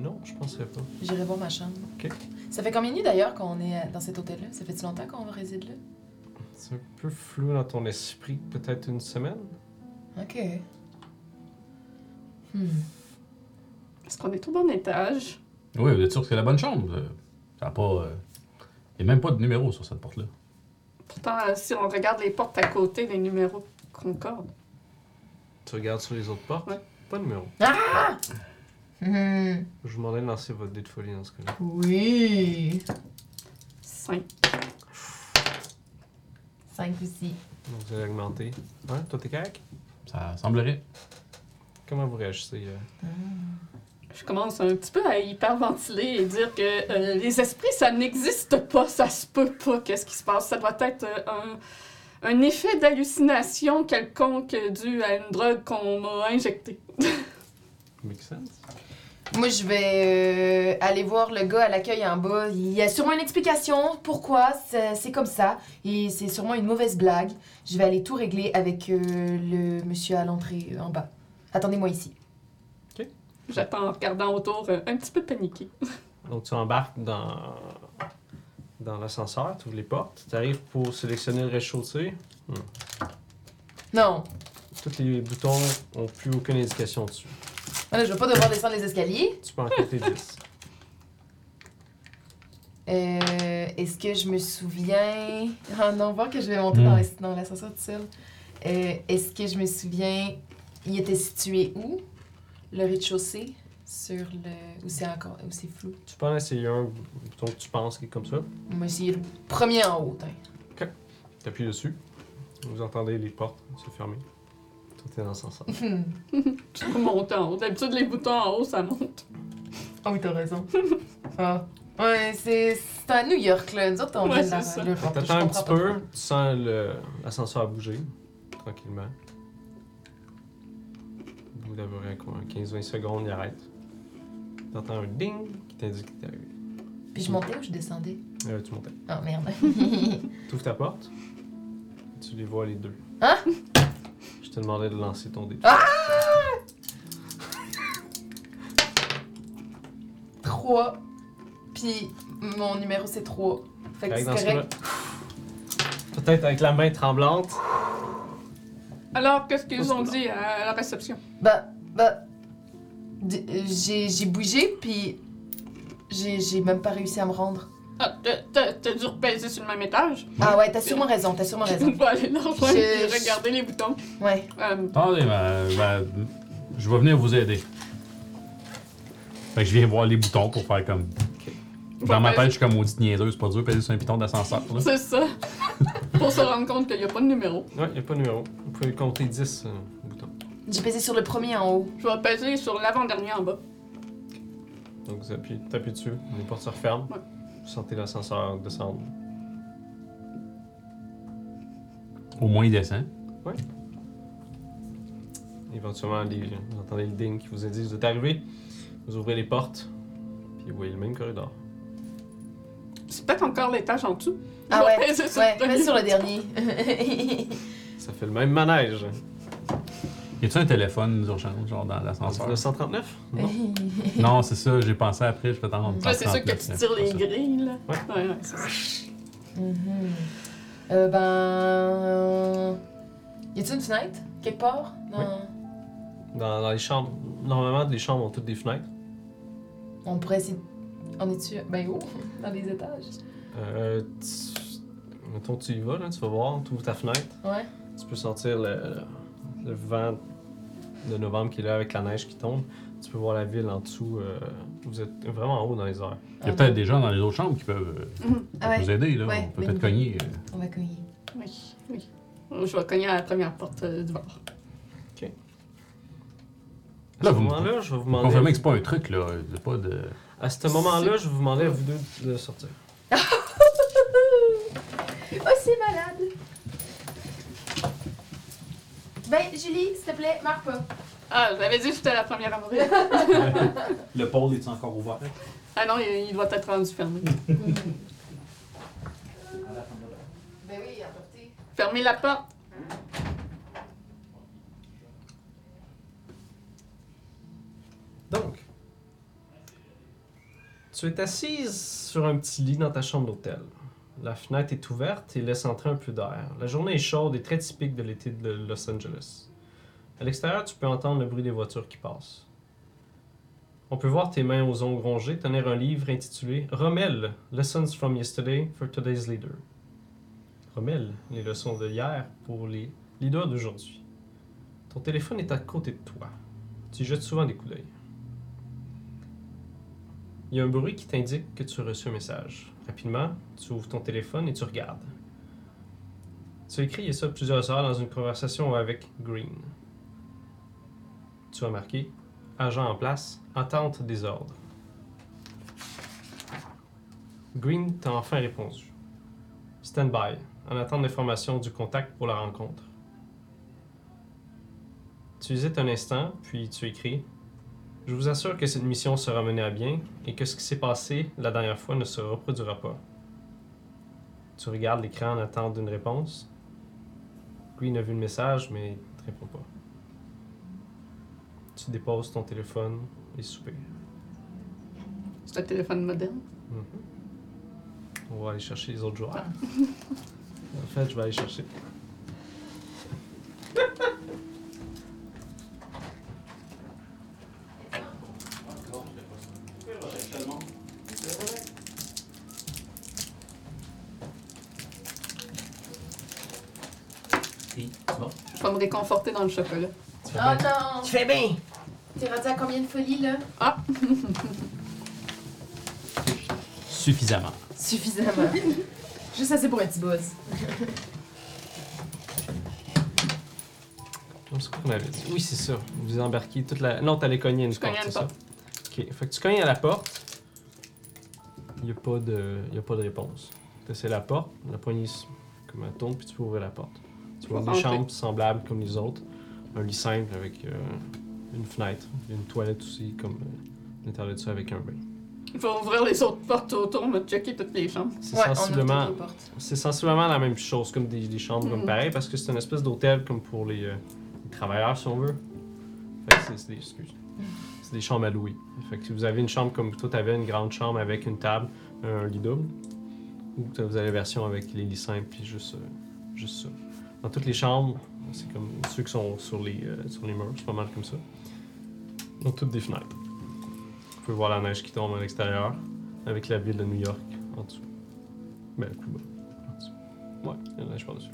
A: Non, je penserais pas.
C: J'irai voir ma chambre.
A: Ok.
C: Ça fait combien de nuits d'ailleurs qu'on est euh, dans cet hôtel-là? Ça fait-tu longtemps qu'on réside là?
A: C'est un peu flou dans ton esprit. Peut-être une semaine?
C: Ok. Hmm.
B: Est-ce qu'on est au bon étage?
D: Oui, vous êtes sûr que c'est la bonne chambre? Euh, Ça a pas. Il n'y a même pas de numéro sur cette porte-là.
B: Pourtant, euh, si on regarde les portes à côté, les numéros concordent.
A: Tu regardes sur les autres portes?
B: Ouais.
A: Pas de numéro.
C: Hmm.
A: Je vous demandais de lancer votre dé de folie dans ce cas-là.
C: Oui.
B: 5.
C: Cinq aussi.
A: Donc vous allez augmenter. Hein? Toi, t'es correct?
D: Ça semblerait.
A: Comment vous réagissez? euh?
B: Je commence un petit peu à hyperventiler et dire que euh, les esprits, ça n'existe pas, ça se peut pas. Qu'est-ce qui se passe? Ça doit être euh, un, un effet d'hallucination quelconque dû à une drogue qu'on m'a injectée.
A: Make sense?
C: Moi, je vais euh, aller voir le gars à l'accueil en bas. Il y a sûrement une explication pourquoi c'est comme ça. Et c'est sûrement une mauvaise blague. Je vais aller tout régler avec euh, le monsieur à l'entrée euh, en bas. Attendez-moi ici.
B: J'attends en regardant autour, euh, un petit peu paniqué.
A: Donc tu embarques dans, dans l'ascenseur, tu ouvres les portes, tu arrives pour sélectionner le rez-de-chaussée.
C: Non.
A: Tous les boutons ont plus aucune indication dessus.
C: Ah, Là, je vais pas devoir descendre les escaliers.
A: Tu peux en compter 10.
C: Euh, Est-ce que je me souviens... Ah non, voir que je vais monter
D: Hmm.
C: dans dans l'ascenseur tout seul. Euh, Est-ce que je me souviens... Il était situé où? Le rez-de-chaussée? Sur le... Ou c'est encore... Ou c'est flou?
A: Tu peux en essayer un bouton que tu penses qui est comme ça.
C: Va essayer le premier en haut. hein.
A: Tu appuies dessus. Vous entendez les portes se fermer. Tout est dans l'ascenseur.
B: Je peux monter en haut. D'habitude, les boutons en haut, ça monte.
C: Ah oui, t'as raison. ah. Ouais, c'est c'est à New York, là. Nous autres, on
B: Ouais,
C: vient de la-
B: c'est ça.
C: l'Europe. Je
A: T'attends un
C: comprends
A: petit
C: pas
A: peu,
C: trop.
A: tu sens le- l'ascenseur bouger tranquillement. Au bout d'à peu près quoi, 15-20 secondes, il arrête. T'entends un ding qui t'indique que t'es arrivé.
C: Puis je montais ou je descendais?
A: Euh, tu montais.
C: Oh merde.
A: Tu ouvres ta porte. Tu les vois les deux.
C: Hein?
A: Je te demandais de lancer ton dé.
C: Ah! 3. Puis mon numéro c'est 3. Fait que c'est
A: que dans ce
C: correct.
A: cas-là, Peut-être avec la main tremblante.
B: Alors, qu'est-ce qu'ils ont dit à la réception?
C: Bah, bah. d- euh, J'ai j'ai bougé, puis j'ai j'ai même pas réussi à me rendre.
B: Ah, t'as- dû repaiser sur le même étage?
C: Ah ouais, t'as sûrement raison, t'as sûrement
B: On
C: raison.
B: va aller dans le coin
C: Je-
B: et regarder les boutons.
C: Ouais.
B: Euh,
D: Attendez, ben, ben, je vais venir vous aider. Fait que je viens voir les boutons pour faire comme. Dans ma tête, je suis comme maudite niaiseuse, c'est pas dur de peser sur un piton d'ascenseur. là.
B: C'est ça. Pour se rendre compte qu'il n'y a pas de numéro.
A: Ouais, il n'y a pas de numéro. Vous pouvez compter 10 euh, boutons.
C: J'ai pesé sur le premier en haut.
B: Je vais peser sur l'avant-dernier en bas.
A: Donc vous appuyez, tapez dessus, les portes se referment.
B: Ouais.
A: Vous sentez l'ascenseur descendre.
D: Au moins, il descend.
A: Éventuellement, les- vous entendez le ding qui vous indique que vous êtes arrivé. Vous ouvrez les portes, puis vous voyez le même corridor.
B: C'est peut-être encore l'étage en dessous.
C: Ah ouais, ouais, pèse sur le dernier.
A: Ça fait le même manège.
D: Y a-tu un téléphone d'urgence, genre dans l'ascenseur?
A: Le 139? Non.
D: Non, c'est ça, j'ai pensé après, je vais t'entendre.
B: Ouais, c'est sûr que tu tires les grilles, là.
A: Ouais.
B: Ouais, ouais, c'est ça.
C: Mhm. Euh, ben. Y a-t-il une fenêtre quelque part? Non.
A: Oui. Dans, dans les chambres, normalement, les chambres ont toutes des fenêtres.
C: On pourrait essayer. On est-tu. Ben où? Dans les étages?
A: Euh, tu- mettons, tu y vas, là, tu vas voir, tu ouvres ta fenêtre.
C: Ouais.
A: Tu peux sentir le, le vent de novembre qui est là avec la neige qui tombe. Tu peux voir la ville en dessous. euh, vous êtes vraiment en haut dans les airs.
D: Il y a peut-être des gens dans les autres chambres qui peuvent euh,
B: Mhm.
C: Ah ouais.
D: nous aider, là.
C: Ouais,
D: On peut peut-être cogner. euh.
C: On va cogner.
B: Oui, oui. Je vais cogner à la première porte euh, du bar.
A: À
D: Là,
A: ce
D: vous me-
A: moment-là, je vais vous demander.
D: Confirmez que c'est pas un truc, là. C'est pas de.
A: À ce moment-là, je vais vous demander à vous deux de sortir.
C: Oh, c'est malade! Ben, Julie, s'il te plaît, marque pas.
B: Ah, j'avais dit que j'étais la première à mourir.
E: Le pôle est encore ouvert?
B: ah non, il, il doit être rendu fermé.
C: Ben oui, apportez.
B: Fermez la porte.
A: Donc, tu es assise sur un petit lit dans ta chambre d'hôtel. La fenêtre est ouverte et laisse entrer un peu d'air. La journée est chaude et très typique de l'été de Los Angeles. À l'extérieur, tu peux entendre le bruit des voitures qui passent. On peut voir tes mains aux ongles rongés tenir un livre intitulé Rommel, Lessons from Yesterday for Today's Leader. Rommel, les leçons de hier pour les leaders d'aujourd'hui. Ton téléphone est à côté de toi. Tu y jettes souvent des coups d'œil. Il y a un bruit qui t'indique que tu as reçu un message. Rapidement, tu ouvres ton téléphone et tu regardes. Tu as écrit ça plusieurs heures dans une conversation avec Green. Tu as marqué Agent en place, attente des ordres. Green t'a enfin répondu. Stand by, en attente d'informations du contact pour la rencontre. Tu hésites un instant, puis tu écris Je vous assure que cette mission sera menée à bien et que ce qui s'est passé la dernière fois ne se reproduira pas. Tu regardes l'écran en attente d'une réponse. Green a vu le message, mais il ne te répond pas. Tu déposes ton téléphone et soupires.
B: C'est un téléphone moderne.
A: Mhm. On va aller chercher les autres joueurs. en fait, je vais aller chercher.
E: Et, tu vas?
B: Je vais me réconforter dans le chocolat.
A: Tu fais
C: Oh
A: bien?
C: non!
E: Tu fais bien!
C: T'es rendu à combien de folies, là?
D: Suffisamment.
C: Suffisamment. Juste assez pour un petit buzz.
A: C'est quoi qu'on avait dit? Oui, c'est ça. Vous embarquez toute la. Non, t'allais cogner à une
B: Je
A: porte, c'est ça? Ok. Fait que tu cognes à la porte. Il n'y a, pas de... y a pas de réponse. Tu la porte, la poignée comme elle tourne, puis tu peux ouvrir la porte. Tu vois
B: Je
A: des chambres semblables comme les autres. Un lit simple avec euh, une fenêtre. Une toilette aussi, comme euh, l'intérieur de ça, avec un bain.
B: Il faut ouvrir les autres portes autour, mais checker toutes les chambres.
A: C'est
C: Ouais, on
A: sensiblement, c'est sensiblement la même chose comme des, des chambres comme
B: Mhm.
A: pareil parce que c'est une espèce d'hôtel comme pour les, euh, les travailleurs si on veut. Fait que c'est- des, excuse. C'est des chambres à louer. Fait que si vous avez une chambre comme toi t'avais une grande chambre avec une table, un lit double, ou t'as- vous avez la version avec les lits simples puis juste, euh, juste ça. Dans toutes les chambres, c'est comme ceux qui sont sur les, euh, sur les murs, c'est pas mal comme ça. Ont toutes des fenêtres. Vous pouvez voir la neige qui tombe à l'extérieur avec la ville de New York en dessous. Ben, plus bas. En dessous. Ouais, il y a la neige par-dessus.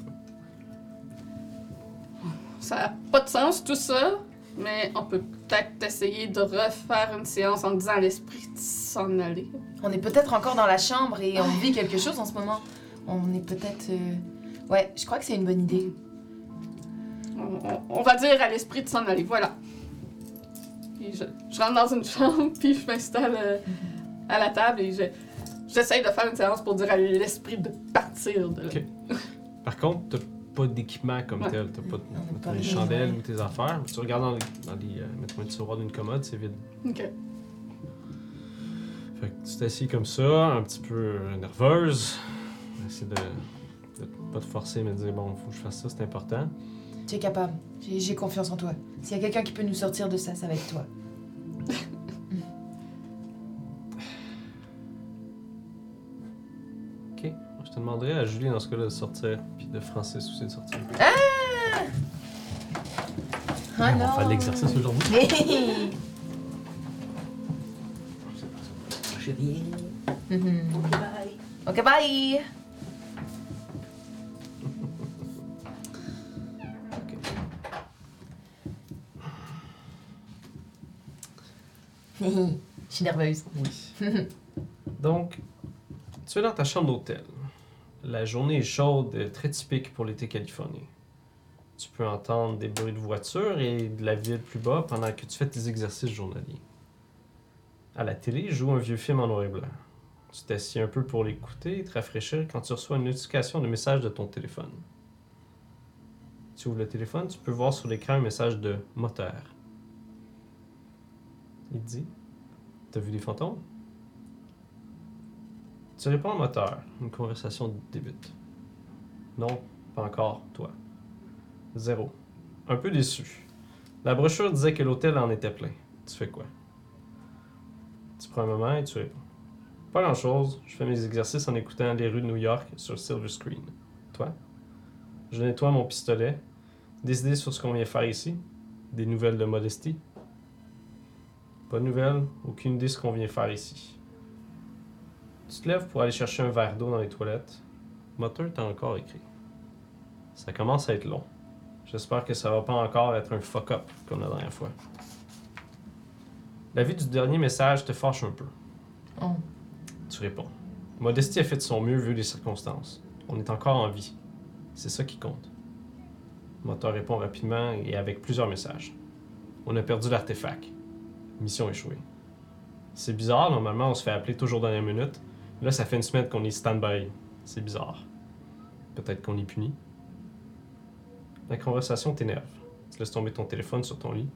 B: Ça n'a pas de sens tout ça, mais on peut peut-être essayer de refaire une séance en disant à l'esprit de s'en aller.
C: On est peut-être encore dans la chambre et on vit quelque chose en ce moment. On est peut-être. euh, Ouais, je crois que c'est une bonne idée.
B: On, on- on va dire à l'esprit de s'en aller, voilà. Puis je, je rentre dans une chambre, puis je m'installe euh, à la table et je, j'essaye de faire une séance pour dire à l'esprit de partir de là.
A: Par contre, t'as pas d'équipement comme
B: Ouais.
A: tel. T'as pas,
C: pas
A: les
C: rien,
A: chandelles ou tes affaires. Tu regardes dans les, dans les, euh, mettons, les tiroirs d'une commode, c'est vide.
B: Ok.
A: Fait que tu t'assis comme ça, un petit peu nerveuse. Essayer de, de pas te forcer, mais de dire bon, faut que je fasse ça, c'est important.
C: Tu es capable. J'ai confiance en toi. S'il y a quelqu'un qui peut nous sortir de ça, ça va être toi.
A: Ok. Je te demanderais à Julie dans ce cas-là de sortir, puis de Francis aussi de sortir.
C: Ah
D: on va faire de l'exercice aujourd'hui.
C: Hey!
E: J'ai rien.
C: Mhm.
E: Ok, bye.
C: Ok, bye! Je suis nerveuse.
A: Donc, tu es dans ta chambre d'hôtel. La journée est chaude, et très typique pour l'été californien. Tu peux entendre des bruits de voiture et de la ville plus bas pendant que tu fais tes exercices journaliers. À la télé, joue un vieux film en noir et blanc. Tu t'assieds un peu pour l'écouter et te rafraîchir quand tu reçois une notification de message de ton téléphone. Tu ouvres le téléphone, tu peux voir sur l'écran un message de moteur. Il dit T'as vu des fantômes? Tu réponds au moteur. Une conversation débute. Non, pas encore, toi. Zéro. Un peu déçu. La brochure disait que l'hôtel en était plein. Tu fais quoi? Tu prends un moment et tu réponds. Pas grand chose. Je fais mes exercices en écoutant les rues de New York sur Silver Screen. Toi? Je nettoie mon pistolet. Des idées sur ce qu'on vient faire ici Des nouvelles de modestie pas de nouvelles, aucune idée de ce qu'on vient faire ici. Tu te lèves pour aller chercher un verre d'eau dans les toilettes. Le moteur t'a encore écrit. Ça commence à être long. J'espère que ça va pas encore être un fuck-up comme la dernière fois. La vue du dernier message te fâche un peu.
C: Oh.
A: Tu réponds. Modestie a fait de son mieux vu les circonstances. On est encore en vie. C'est ça qui compte. Moteur répond rapidement et avec plusieurs messages. On a perdu l'artefact. Mission échouée. C'est bizarre, normalement on se fait appeler toujours dans la minute. Là, ça fait une semaine qu'on est stand-by. C'est bizarre. Peut-être qu'on est puni. La conversation t'énerve. Tu laisses tomber ton téléphone sur ton lit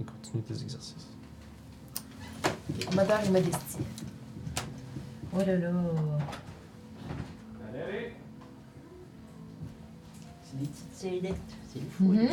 A: et continues tes exercices.
C: Moteur et modestie. Oh là là.
E: C'est des petites. C'est le fou.
C: Mhm.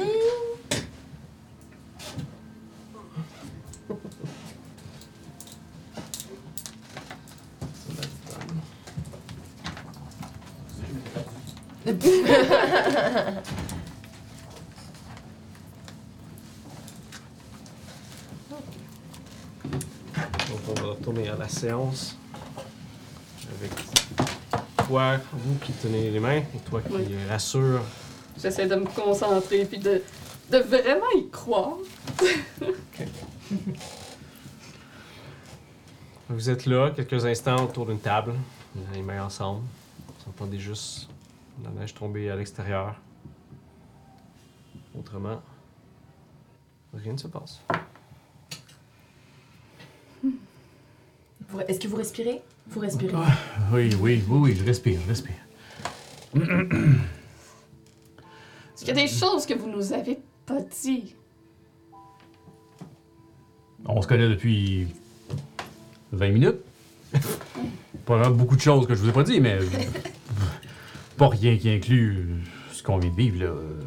A: Donc on va retourner à la séance avec toi, vous qui tenez les mains et toi qui
B: Oui.
A: rassure.
B: J'essaie de me concentrer puis de, de vraiment y croire.
A: Vous êtes là quelques instants autour d'une table, les mains ensemble. Vous entendez juste la neige tomber à l'extérieur. Autrement, rien ne se passe.
C: Vous- Est-ce que vous respirez? Vous respirez.
D: Oui, oui, oui, oui, je respire, je respire.
B: Est-ce qu'il y a des choses que vous nous avez pas dit?
D: On se connaît depuis 20 minutes. Probablement beaucoup de choses que je vous ai pas dit, mais. pas rien qui inclut euh, ce qu'on vient de vivre, là. Euh,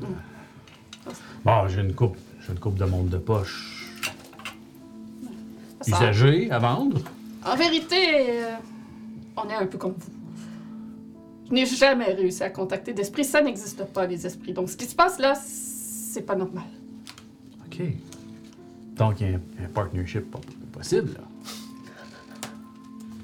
D: Bon, j'ai une coupe. J'ai une coupe de montre de poche.
B: Ça-
D: Usagée à vendre.
B: En vérité, euh, on est un peu comme vous. Je n'ai jamais réussi à contacter d'esprit. Ça n'existe pas, les esprits. Donc, ce qui se passe là, c'est pas normal.
D: OK. Donc, il y a un, un partnership pas possible, là.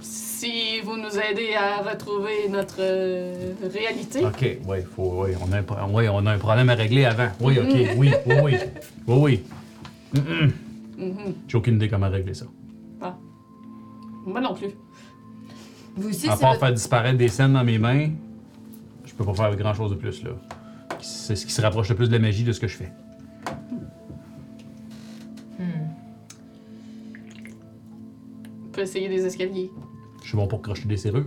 B: Si vous nous aidez à retrouver notre euh, réalité,
D: OK, oui, faut, oui, on a un, oui, on a un problème à régler avant. Oui, OK, oui, oui, oui. Oui, oui. Mm-mm.
B: Mhm.
D: J'ai aucune idée comment régler ça.
B: moi non plus.
C: Vous aussi,
D: À
C: c'est
D: part
C: votre-
D: faire disparaître des scènes dans mes mains, je peux pas faire grand chose de plus, là. C'est ce qui se rapproche le plus de la magie de ce que je fais.
B: Essayer des escaliers.
D: Je suis bon pour crocheter des serrures.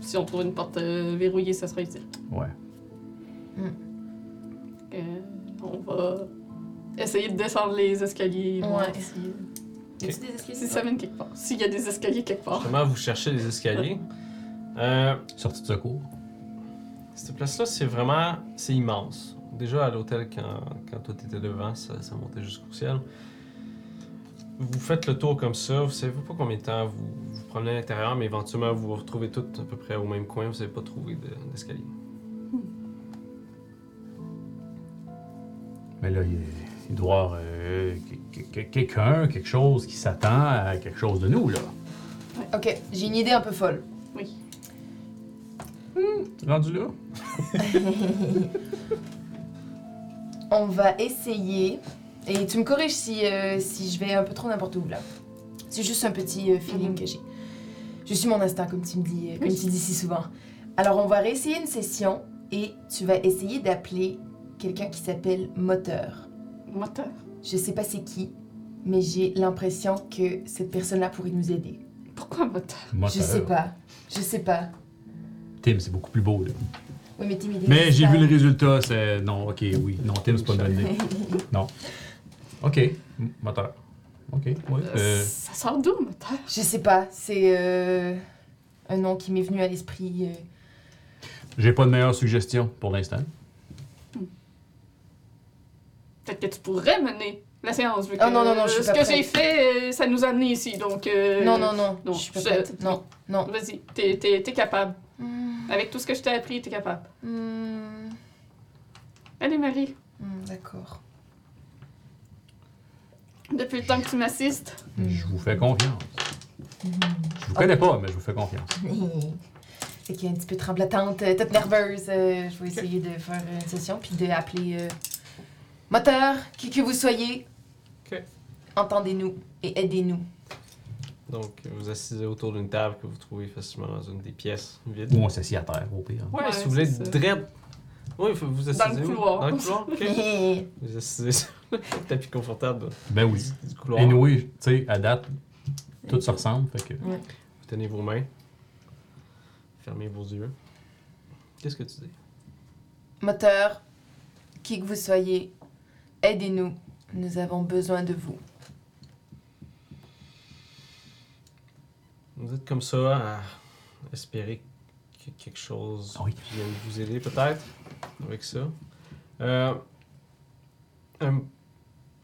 B: Si on trouve une porte euh, verrouillée, ça sera utile.
D: Ouais.
B: Euh, on va essayer de descendre les escaliers. voir
C: Ouais.
B: Si,
C: Y a-tu des escaliers?
B: si ça mène quelque part. S'il y a des escaliers quelque part.
A: Justement, vous cherchez les escaliers. Euh,
D: Sortie de secours.
A: cette place-là, c'est vraiment. C'est immense. Déjà, à l'hôtel, quand, quand toi t'étais devant, ça, ça montait jusqu'au ciel. Vous faites le tour comme ça, vous savez pas combien de temps vous vous promenez à l'intérieur, mais éventuellement vous vous retrouvez tous à peu près au même coin, vous savez pas trouver de- d'escalier.
D: Mais là, il, il doit y avoir euh, que- que- que- quelqu'un, quelque chose qui s'attend à quelque chose de nous, là.
C: Ok, j'ai une idée un peu folle.
B: Oui.
D: Rendu là?
C: On va essayer. Et tu me corriges si, euh, si je vais un peu trop n'importe où là. C'est juste un petit euh, feeling
B: Mhm.
C: que j'ai. Je suis mon instinct, comme tu me dis, euh, comme
B: Oui.
C: tu dis si souvent. Alors, on va réessayer une session et tu vas essayer d'appeler quelqu'un qui s'appelle Moteur.
B: Moteur?
C: Je sais pas c'est qui, mais j'ai l'impression que cette personne-là pourrait nous aider.
B: Pourquoi moteur?
C: Je sais pas. Je sais pas.
D: Tim, c'est beaucoup plus beau, là.
C: Oui, mais timide.
D: Mais j'ai vu le résultat, c'est. Non, ok, oui. Non, Tim, c'est pas une bonne idée. Non. Ok, moteur. Ok, oui. Euh,
B: Ça sort d'où, moteur?
C: Je sais pas. C'est euh, un nom qui m'est venu à l'esprit. euh.
D: j'ai pas de meilleure suggestion pour l'instant.
B: Peut-être que tu pourrais mener la séance. Vu
C: Ah
B: que,
C: non, non, non, je suis
B: Ce
C: pas
B: que j'ai fait, euh, ça nous a amenés ici, donc... euh,
C: Non, non, non.
B: non,
C: je suis pas
B: je-
C: prête. Non, non.
B: Vas-y, t'es, t'es- t'es capable.
C: Hmm,
B: Avec tout ce que je t'ai appris, t'es capable.
C: hmm,
B: Allez, Marie,
C: hmm, D'accord.
B: Depuis le temps que tu m'assistes,
D: Je vous fais confiance. Je vous connais pas, mais je vous fais confiance.
C: Fait qu'il est un petit peu tremblotante, euh, toute nerveuse. euh, je vais essayer de faire une session puis d'appeler euh, moteur, qui que vous soyez.
A: Ok.
C: Entendez-nous et aidez-nous.
A: Donc, vous assisez autour d'une table que vous trouvez facilement dans une des pièces vides.
D: Ou on s'assied à terre, au pire.
A: Ouais,
B: Ouais,
A: si vous voulez
B: c'est ça.
A: dread. Oui, faut- vous assisez
B: Dans le
A: où?
B: couloir.
A: Dans le couloir, ok. vous assisez sur le tapis confortable
D: Ben oui.
A: du couloir.
D: Et nous, oui, tu sais, à date, tout se ressemble. Fait que.
A: Vous tenez vos mains. Fermez vos yeux. Qu'est-ce que tu dis?
C: Moteur, qui que vous soyez, aidez-nous. Nous avons besoin de vous.
A: Vous êtes comme ça à espérer que quelque chose
D: Oui.
A: vienne vous aider peut-être? Avec ça. Euh, euh,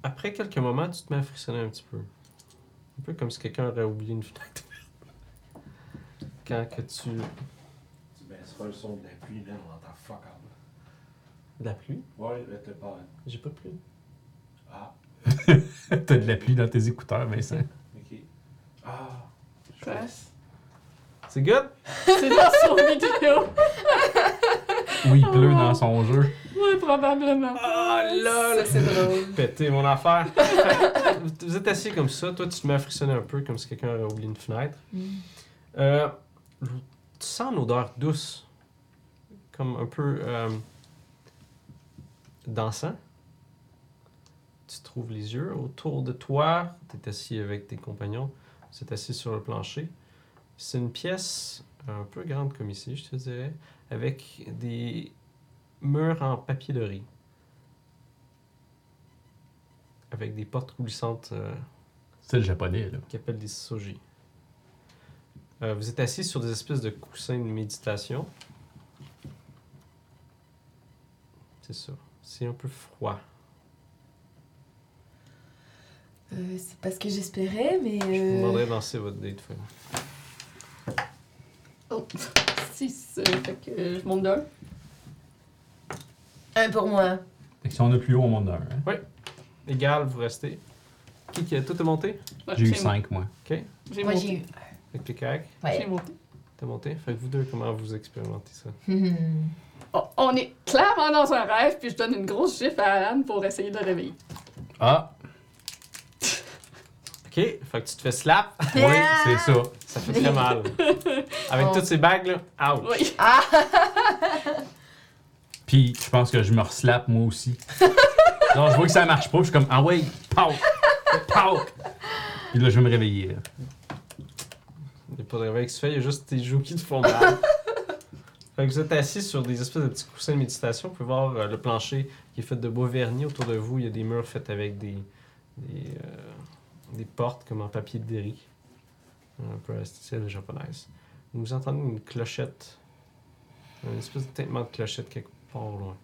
A: après quelques moments, tu te mets à frissonner un petit peu. Un peu comme si quelqu'un aurait oublié une fenêtre. Quand que tu...
F: Tu baisseras le son de la pluie, là, on entend fuck all.
A: De la pluie?
F: Ouais, là, t'es pas.
A: J'ai pas de pluie.
F: Ah,
D: T'as de la pluie dans tes écouteurs, Vincent.
F: ok. Ah, pense.
A: C'est good?
B: c'est dans son vidéo.
D: Oui, il pleut dans son jeu.
B: Oui, probablement.
A: Ah
C: Ça, c'est drôle.
A: Péter mon affaire. vous êtes assis comme ça, toi tu te mets à frissonner un peu comme si quelqu'un aurait oublié une fenêtre. Euh, tu sens une odeur douce, comme un peu euh, d'encens. Tu trouves les yeux autour de toi. Tu es assis avec tes compagnons. Tu es assis sur le plancher. C'est une pièce un peu grande comme ici, je te dirais, avec des murs en papier de riz. Avec des portes coulissantes euh,
D: C'est le japonais, là.
A: qui appellent des soji. Euh, vous êtes assis sur des espèces de coussins de méditation. C'est ça. C'est un peu froid.
C: Euh, c'est pas ce que j'espérais, mais.
A: Je vous
C: euh,
A: demanderai de lancer votre date fun.
B: Oh, 6. fait que euh, je monte d'un.
C: Un pour moi.
D: Fait que si on a plus haut, on monte d'un. hein.
A: Égal, vous restez. Qui qui a tout est monté?
B: Ouais,
D: J'ai eu
B: j'ai-
D: 5, moi.
A: Ok.
B: J'ai
C: Moi,
B: monté.
C: j'ai eu.
A: Fait que t'es correct?
B: J'ai
C: Ouais.
B: monté.
A: T'as monté? Fait que vous deux, comment vous expérimentez ça?
C: Hmm.
B: Oh, on est clairement dans un rêve, puis je donne une grosse gifle à Alan pour essayer de le réveiller.
D: Ah!
A: Ok. Fait que tu te fais slap.
D: Oui, c'est ça.
A: Ça fait très mal. Avec
C: Oh.
A: toutes ces bagues là, ouch.
B: Oui.
C: Ah!
D: Puis je pense que je me reslappe moi aussi. Non, je vois que ça marche pas, je suis comme ah ouais, pow, pow. Puis là je vais me réveiller.
A: Il n'y a pas de réveil qui se fait, il y a juste tes joues qui te font mal. fait que vous êtes assis sur des espèces de petits coussins de méditation. Vous pouvez voir euh, le plancher qui est fait de bois verni. Autour de vous, il y a des murs faits avec des, des, euh, des portes comme en papier de derry. Un peu à style japonaise. Vous entendez une clochette. Une espèce de tintement de clochette quelque part au loin.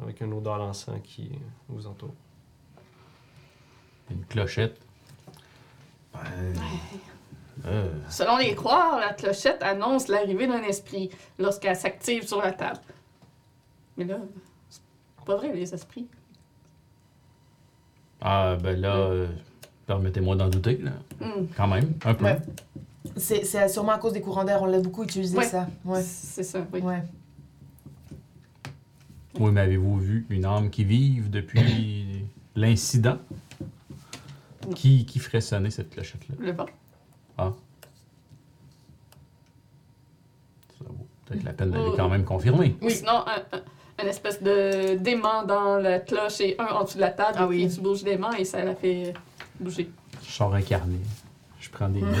A: Avec une odeur d'encens qui vous entoure.
D: Une clochette? Ben, euh,
B: Selon les croires, la clochette annonce l'arrivée d'un esprit lorsqu'elle s'active sur la table. Mais là, c'est pas vrai, les esprits.
D: Ah ben là, euh, permettez-moi d'en douter là.
B: Hmm.
D: Quand même, un peu.
C: Ouais. C'est c'est sûrement à cause des courants d'air, on l'a beaucoup utilisé
B: Ouais.
C: ça. Ouais.
B: C'est ça, oui.
C: Ouais.
D: Oui, mais avez-vous vu une âme qui vive depuis l'incident?
B: Non.
D: Qui, qui ferait sonner cette clochette-là?
B: Le vent.
D: Ça vaut peut-être la peine d'aller
B: Oh.
D: quand même confirmer.
C: Oui.
B: Sinon, un, un- une espèce de d'aimant dans la cloche et un en dessous de la table.
C: Ah oui.
B: Et tu bouges l'aimant et ça la fait bouger.
D: Je sors un carnet. Je prends des notes.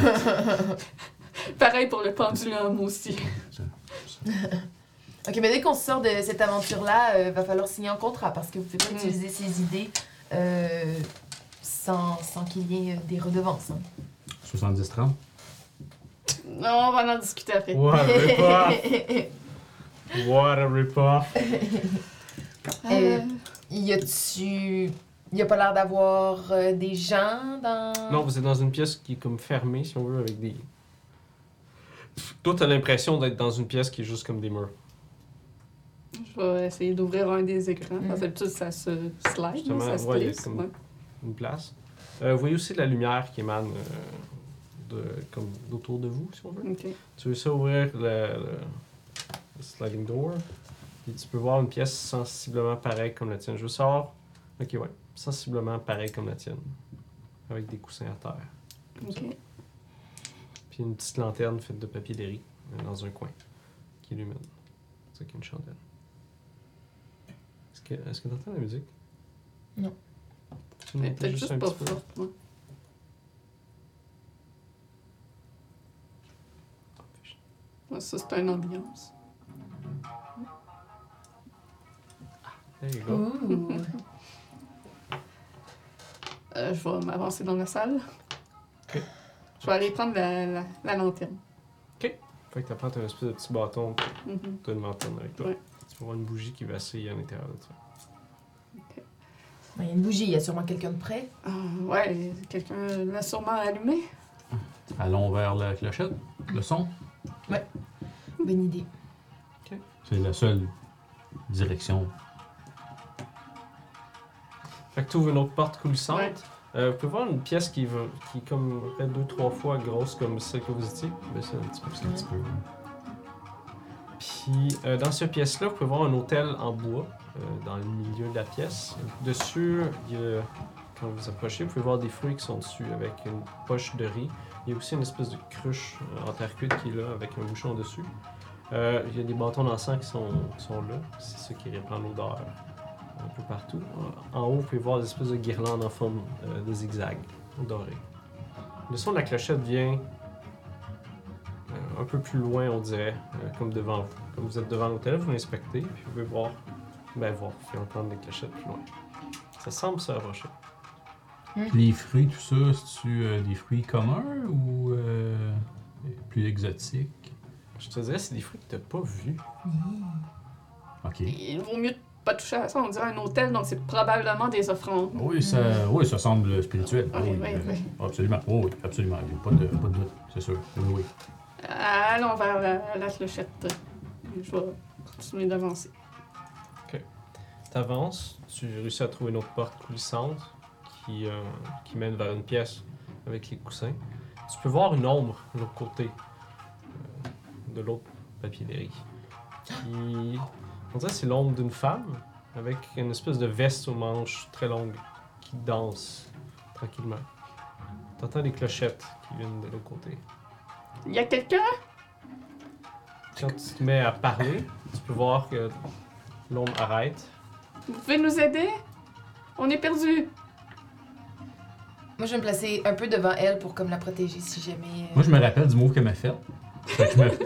B: Pareil pour le pendulum aussi.
C: Ok, mais dès qu'on sort de cette aventure-là, euh, va falloir signer un contrat parce que vous pouvez pas
B: Mm.
C: utiliser ces idées euh, sans, sans qu'il y ait euh, des redevances. hein.
D: 70-30.
B: Non, on va en discuter après.
A: What a rip-off!
C: Euh, y a-tu. Y a pas l'air d'avoir euh, des gens dans.
A: Non, vous êtes dans une pièce qui est comme fermée, si on veut, avec des. Pff, Toi, t'as l'impression d'être dans une pièce qui est juste comme des murs.
B: Je vais essayer d'ouvrir un des écrans.
C: Mm.
B: Parce que d'habitude, ça se slide,
A: Justement,
B: ça se
A: ouais,
B: glisse.
A: comme-
B: ouais.
A: Une place. Euh, vous voyez aussi de la lumière qui émane euh, de, comme d'autour de vous, si on veut. Tu veux ça ouvrir le- le sliding door. Puis tu peux voir une pièce sensiblement pareille comme la tienne. Je veux savoir. Ok, ouais. Sensiblement pareille comme la tienne. Avec des coussins à terre. comme ça.
B: Ok.
A: Puis une petite lanterne faite de papier derry euh, dans un coin qui illumine. C'est ça qui est une chandelle. Est-ce que est-ce que t'entends la musique?
C: Non.
A: Tu
B: Mais Peut-être juste
A: un
B: pas forte. ouais. Ouais, Ça, c'est une ambiance.
A: There you go.
C: Ouh.
B: Euh, je vais m'avancer dans la salle.
A: Ok.
B: Je vais aller prendre la, la, la lanterne.
A: Fait que t'apprends un espèce de petit bâton,
B: Mhm.
A: t'as une lanterne avec toi.
B: Ouais.
A: Tu peux voir une bougie qui vacille à l'intérieur de ça.
C: Il y a une bougie, il y a sûrement quelqu'un de près.
B: Ah, ouais, quelqu'un l'a sûrement allumé.
D: Allons vers la clochette, le son.
C: Bonne idée.
D: C'est la seule direction.
A: Fait que tu ouvres une autre porte coulissante.
B: Ouais.
A: Euh, vous pouvez voir une pièce qui, va, qui est comme près deux, trois fois grosse comme celle que vous étiez. Mais c'est un petit peu
D: C'est un petit peu.
A: Puis euh, dans cette pièce-là, vous pouvez voir un hôtel en bois euh, dans le milieu de la pièce. Dessus, il y a- quand vous approchez, vous pouvez voir des fruits qui sont dessus avec une poche de riz. Il y a aussi une espèce de cruche euh, en terre cuite qui est là avec un bouchon dessus. Euh, il y a des bâtons d'encens qui sont, qui sont là. C'est ça qui répand l'odeur un peu partout. En haut, vous pouvez voir des espèces de guirlandes en forme euh, de zigzag doré. Le son de la clochette vient euh, un peu plus loin, on dirait, euh, comme devant vous. Comme vous êtes devant l'hôtel, vous l'inspectez, puis vous pouvez voir, ben voir, puis entendre des clochettes plus loin. Ça semble se rapprocher.
D: Les fruits, tout ça, c'est-tu euh, des fruits communs ou. euh, Plus exotique.
A: Je te dirais, c'est des fruits que t'as pas vus.
D: Ok.
B: Il vaut mieux pas toucher à ça. On dirait un hôtel, donc c'est probablement des offrandes.
D: Oui, ça, oui, ça semble spirituel.
B: Oui, oui,
D: euh,
B: oui.
D: Absolument. Oui, oui, absolument. Pas de, pas de doute, c'est sûr. Oui, oui.
B: Allons vers la, la clochette. Je vais continuer d'avancer.
A: T'avances, tu réussis à trouver une autre porte coulissante qui, euh, qui mène vers une pièce avec les coussins. Tu peux voir une ombre de l'autre côté euh, de l'autre papillerie. Qui, on dirait que c'est l'ombre d'une femme avec une espèce de veste aux manches très longues qui danse tranquillement. T'entends des clochettes qui viennent de l'autre côté.
B: Il y a quelqu'un?
A: Quand tu te mets à parler, tu peux voir que l'ombre arrête.
B: Vous pouvez nous aider? On est perdu.
C: Moi, je vais me placer un peu devant elle pour comme la protéger si jamais. euh,
D: Moi, je me rappelle du mot qu'elle m'a fait.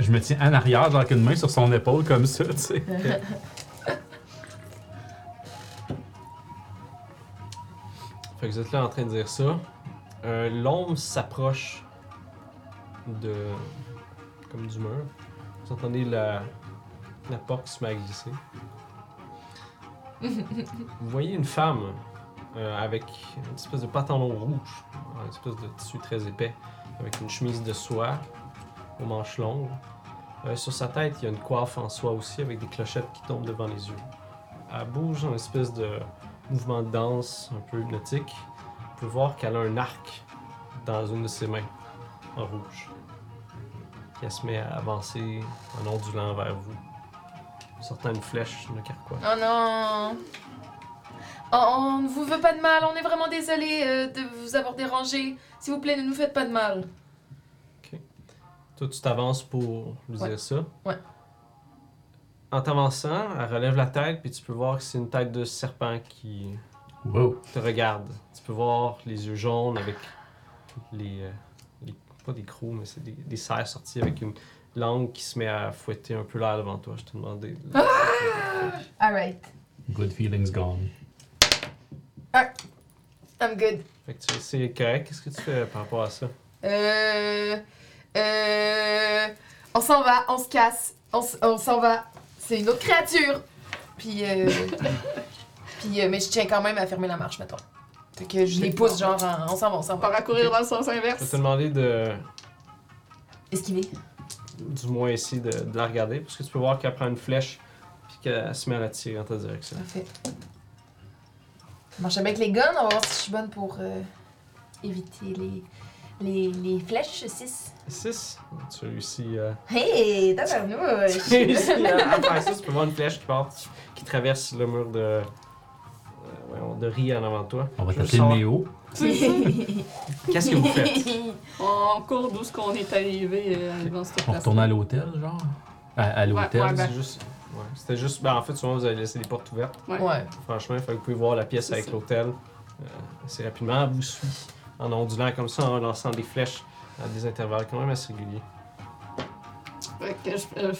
D: Je me tiens en arrière, genre avec une main sur son épaule, comme ça, tu sais.
A: Fait que vous êtes là en train de dire ça. Euh, L'ombre s'approche de. comme du mur. Vous entendez la, la porte qui se met à glisser. Vous voyez une femme euh, avec une espèce de pantalon rouge, une espèce de tissu très épais, avec une chemise de soie aux manches longues. Euh, sur sa tête, il y a une coiffe en soie aussi, avec des clochettes qui tombent devant les yeux. Elle bouge en espèce de mouvement de danse un peu hypnotique. Vous pouvez voir qu'elle a un arc dans une de ses mains, en rouge. Elle se met à avancer en ondulant vers vous, sortant une flèche de carquois.
C: Oh non! Oh, on ne vous veut pas de mal, on est vraiment désolé euh, de vous avoir dérangé. S'il vous plaît, ne nous faites pas de mal.
A: Toi, tu t'avances pour lui
C: Ouais.
A: dire ça.
C: Ouais.
A: En t'avançant, elle relève la tête, puis tu peux voir que c'est une tête de serpent qui
D: Wow.
A: te regarde. Tu peux voir les yeux jaunes avec les. euh, les- pas des crocs, mais c'est des, des serres sorties avec une langue qui se met à fouetter un peu l'air devant toi. Je te demandais.
C: Alright.
D: Good feelings gone.
C: I'm good.
A: Fait que tu- c'est correct. Qu'est-ce que tu fais par rapport à ça?
C: Euh. Euh. On s'en va, on se casse, on, s'en va. C'est une autre créature. Puis. Euh, puis euh, mais je tiens quand même à fermer la marche, mettons. Fait que je les pousse, genre, en- on s'en va, on s'en
B: On va
C: va.
B: parcourir dans le sens
A: Je vais
B: inverse.
A: te demander de.
C: Esquiver.
A: du moins essayer de, de la regarder, parce que tu peux voir qu'elle prend une flèche, puis qu'elle se met à la tirer dans ta direction.
C: Parfait. Marche avec les guns, on va voir si je suis bonne pour euh, éviter les, les, les flèches 6.
A: 6. Tu réussis euh,
C: Hey,
A: tu
C: tabarnouche!
A: réussis à, à faire ça. Tu peux voir une flèche qui part, qui traverse le mur de. euh, voyons, de riz en avant de toi.
D: On va t'appeler
A: savoir-
D: Néo.
A: Qu'est-ce que vous faites?
B: On court d'où ce qu'on est arrivé euh, dans cette
D: On
B: place.
D: retourne à l'hôtel, genre? À, à l'hôtel?
B: Ouais, ouais, ben.
A: C'est juste. Ouais, c'était juste. Ben, en fait, souvent, vous avez laissé les portes ouvertes.
B: Ouais.
A: Franchement, fait que vous pouvez voir la pièce avec l'hôtel euh, assez rapidement. Elle vous suit en ondulant comme ça, en lançant des flèches à des intervalles quand même assez réguliers.
B: Fait que je- euh,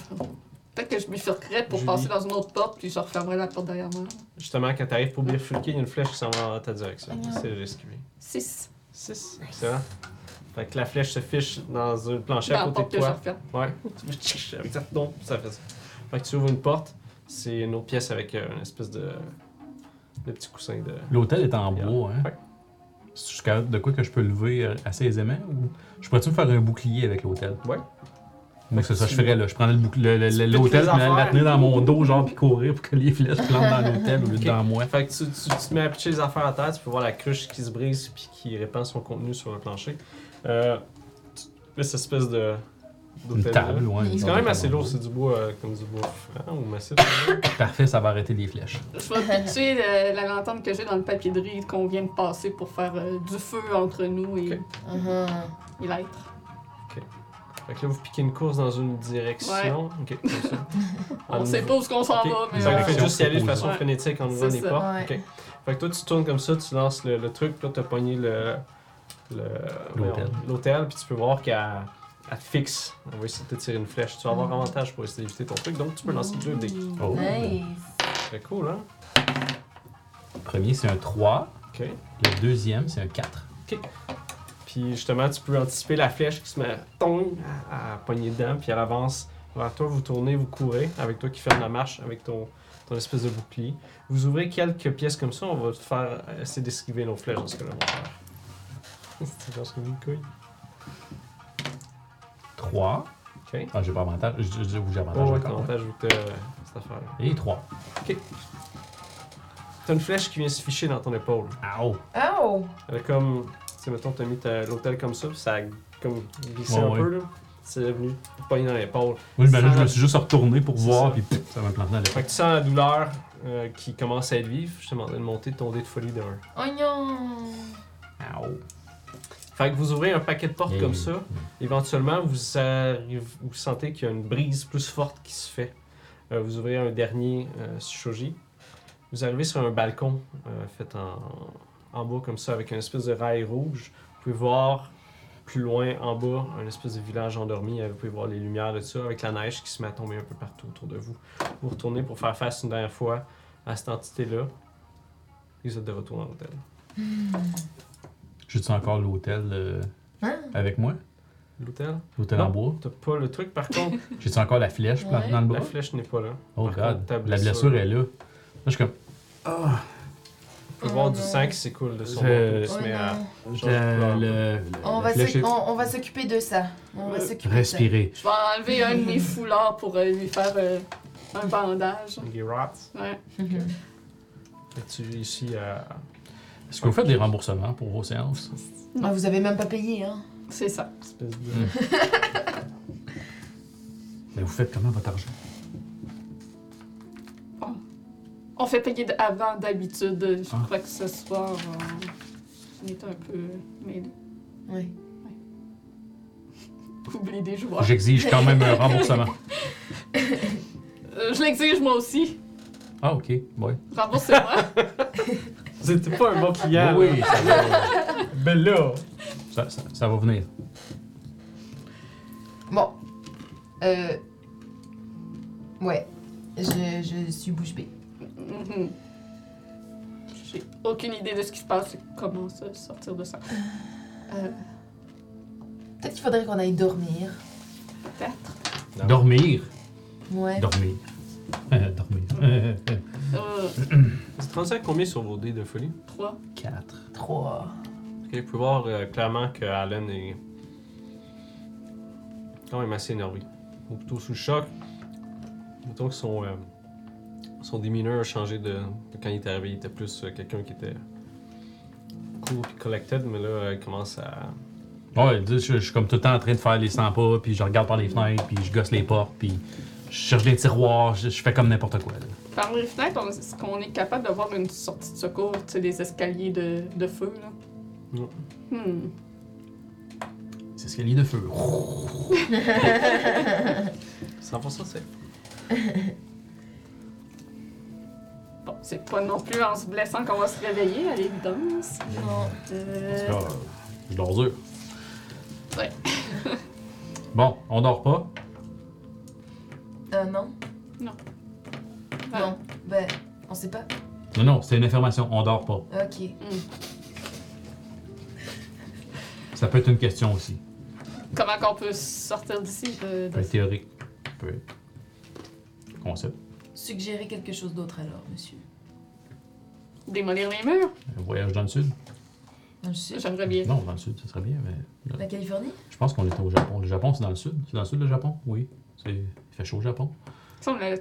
B: Peut-être que je bifurquerais pour
A: Julie.
B: passer dans une autre porte, puis je refermerai la porte derrière moi.
A: Justement, quand t'arrives pour bifurquer, il y a une flèche qui s'en va dans ta direction.
C: Ah.
A: C'est l'esquiver.
B: 6.
A: 6. Excellent. Fait que la flèche se fiche dans une planchette
B: Dans
A: à côté
B: porte
A: de
B: que je
A: toi. Ouais. Tu fais tchic avec ta tombe, ça fait ça. Fait que tu ouvres une porte, c'est une autre pièce avec euh, une espèce de. de petit coussin de.
D: L'hôtel est en bois, hein?
A: Ouais.
D: De quoi que je peux lever euh, assez aisément? Ou je pourrais-tu me faire un bouclier avec l'hôtel?
A: Ouais.
D: Moi, c'est ça, je ferais là. Je prendrais l'hôtel, puis la- tenir dans mon dos, genre, puis courir pour que les flèches plantent dans l'hôtel au lieu de dans moi.
A: Fait que tu, tu- tu te mets à pitcher les affaires à terre, tu peux voir la cruche qui se brise puis qui répand son contenu sur le plancher. Euh, tu mets cette espèce de.
D: Une table, ouais.
A: C'est quand même assez lourd, c'est du bois euh, comme du bois franc ou massif.
D: Parfait, ça va arrêter les flèches.
B: Je vais pitcher le- la lanterne que j'ai dans le papier de riz qu'on vient de passer pour faire euh, du feu entre nous et,
A: Ok.
B: Et l'être.
A: Fait que là, vous piquez une course dans une direction. Ok, comme ça.
B: On sait pas où est-ce qu'on s'en
A: Ok.
B: va, mais
A: Ça
B: euh,
A: fait juste y aller de façon
B: Ouais.
A: frénétique en ouvrant
B: C'est
A: des
B: ça.
A: portes.
C: Ouais.
A: Ok. Fait que toi, tu tournes comme ça, tu lances le, le truc, puis là, t'as pogné le. le-
D: L'hôtel.
A: voyons, L'hôtel, puis tu peux voir qu'elle elle te fixe. Elle va essayer de te tirer une flèche. Tu vas avoir avantage pour essayer d'éviter ton truc, donc tu peux lancer deux dés.
D: Oh.
C: Nice.
A: Très cool, hein?
D: Le premier, c'est un 3.
A: Ok.
D: Le deuxième, c'est un 4.
A: Puis Puis justement, tu peux anticiper la flèche qui se met tong, à, à pogner dedans, puis elle avance vers toi, vous tournez, vous courez, avec toi qui ferme la marche avec ton, ton espèce de bouclier. Vous ouvrez quelques pièces comme ça, on va te faire essayer d'esquiver nos flèches dans ce cas-là, mon frère. C'est genre une couille.
D: 3.
A: Ok.
D: Ah, j'ai pas avantage. Je je- je- j'ai avantage
A: Oh, ouais,
D: encore.
A: que t'as euh, cette affaire-là.
D: Et 3.
A: T'as une flèche qui vient se ficher dans ton épaule.
D: Ow!
C: Oh!
A: Elle est comme. Tu sais, mettons, t'as mis ta- l'hôtel comme ça, puis ça a comme glissé
D: Ouais,
A: un
D: ouais.
A: peu, là. C'est venu te pogner dans l'épaule.
D: Oui, ben là, je me suis juste retourné pour
A: C'est
D: voir,
A: ça.
D: puis pff, ça m'a planté dans
A: Fait que tu sens la douleur euh, qui commence à être vive. Je te demandais de monter ton dé de folie de 1.
C: Oh non!
D: Ow!
A: Fait que vous ouvrez un paquet de portes comme ça. Éventuellement, vous, sentez qu'il y a une brise plus forte qui se fait. Euh, vous ouvrez un dernier euh, shoji. Vous arrivez sur un balcon euh, fait en, en bas comme ça avec une espèce de rail rouge. Vous pouvez voir plus loin en bas un espèce de village endormi. Euh, Vous pouvez voir les lumières de ça avec la neige qui se met à tomber un peu partout autour de vous. Vous retournez pour faire face une dernière fois à cette entité-là. Vous êtes de retour dans l'hôtel.
D: J'ai-tu encore l'hôtel euh,
C: Hein?
D: avec moi?
A: L'hôtel?
D: L'hôtel en bois?
A: T'as pas le truc par contre.
D: J'ai-tu encore la flèche plantée
C: Ouais.
D: dans le
A: La
D: bras?
A: flèche n'est pas là.
D: Oh
A: Par
D: god,
A: contre,
D: la blessure est là. Là, je suis comme.
A: Tu peux
C: Oh
A: voir du
C: non.
A: sang qui s'écoule de son se met à.
C: On
D: la
C: va, on, on s'occuper de ça. On va
A: Euh,
C: s'occuper de ça.
D: Respirer.
B: Je vais enlever un de mes foulards pour euh, lui faire euh, un bandage.
A: Des rats.
B: Ouais.
A: Tu réussis à.
D: Est-ce que vous faites des remboursements pour vos séances?
C: Ah, vous avez même pas payé, hein?
B: C'est ça.
A: Espèce de.
D: Mais vous faites comment votre argent?
B: On fait payer d- avant d'habitude. Je
D: Ah.
B: crois que ce soir, euh, on est un peu mêlés.
C: Oui.
B: Oublie des joueurs.
D: J'exige quand même un remboursement.
B: Euh, je l'exige moi aussi.
D: Ah, ok. Ouais.
B: Remboursez-moi.
A: C'était pas un bon client.
D: oui,
A: là.
D: ça va,
A: Ben là.
D: ça, ça- ça va venir.
C: Bon. Euh. Ouais. Je, je suis bouche bée.
B: Mhm. J'ai aucune idée de ce qui se passe et comment ça, sortir de ça. Euh,
C: Peut-être qu'il faudrait qu'on aille dormir.
B: Peut-être.
D: Dormir?
C: Ouais.
D: Dormir. Euh, Euh,
A: rendu à combien sur vos dés de folie?
B: trois.
D: Quatre.
C: Trois.
A: Ok, vous pouvez voir euh, clairement que Allen est. quand même assez énervé. Ou plutôt sous le choc. Mettons que son, euh, son démineur a changé de, de quand il est arrivé. Il était plus euh, quelqu'un qui était cool et collected, mais là, euh, il commence à.
D: Ouais, je, je suis comme tout le temps en train de faire les 100 pas, puis je regarde par les fenêtres, puis je gosse les portes, puis cherche des tiroirs, je, je fais comme n'importe quoi. là.
B: Par les fenêtres, on- est-ce qu'on est capable de voir une sortie de secours, tu sais, des escaliers de, de feu, là?
A: Non.
B: Hmm.
D: C'est escalier de feu.
A: 100% c'est.
B: Bon, c'est pas non plus en se blessant qu'on va se réveiller, à l'évidence.
C: Non.
B: Euh,
D: Ah, je dors dur.
B: Ouais.
D: bon, on dort pas.
C: Euh, non.
B: Non.
C: Non. Ben, on sait pas.
D: Non, non, c'est une information, on dort pas.
C: Ok.
D: Ça peut être une question aussi.
B: Comment qu'on peut sortir d'ici? Je-
D: Ça peut
B: de-
D: être théorique. Ça peut être. Concept.
C: Suggérez quelque chose d'autre alors, monsieur.
B: Démolir les murs?
D: Un voyage dans le sud.
C: Dans le sud?
B: J'aimerais bien.
D: Non, dans le sud, ça serait bien, mais.
C: La Californie?
D: je pense qu'on est au Japon. Le Japon, c'est dans le sud. C'est dans le sud, le Japon? Oui. C'est... Il fait chaud au Japon.
B: Ça, la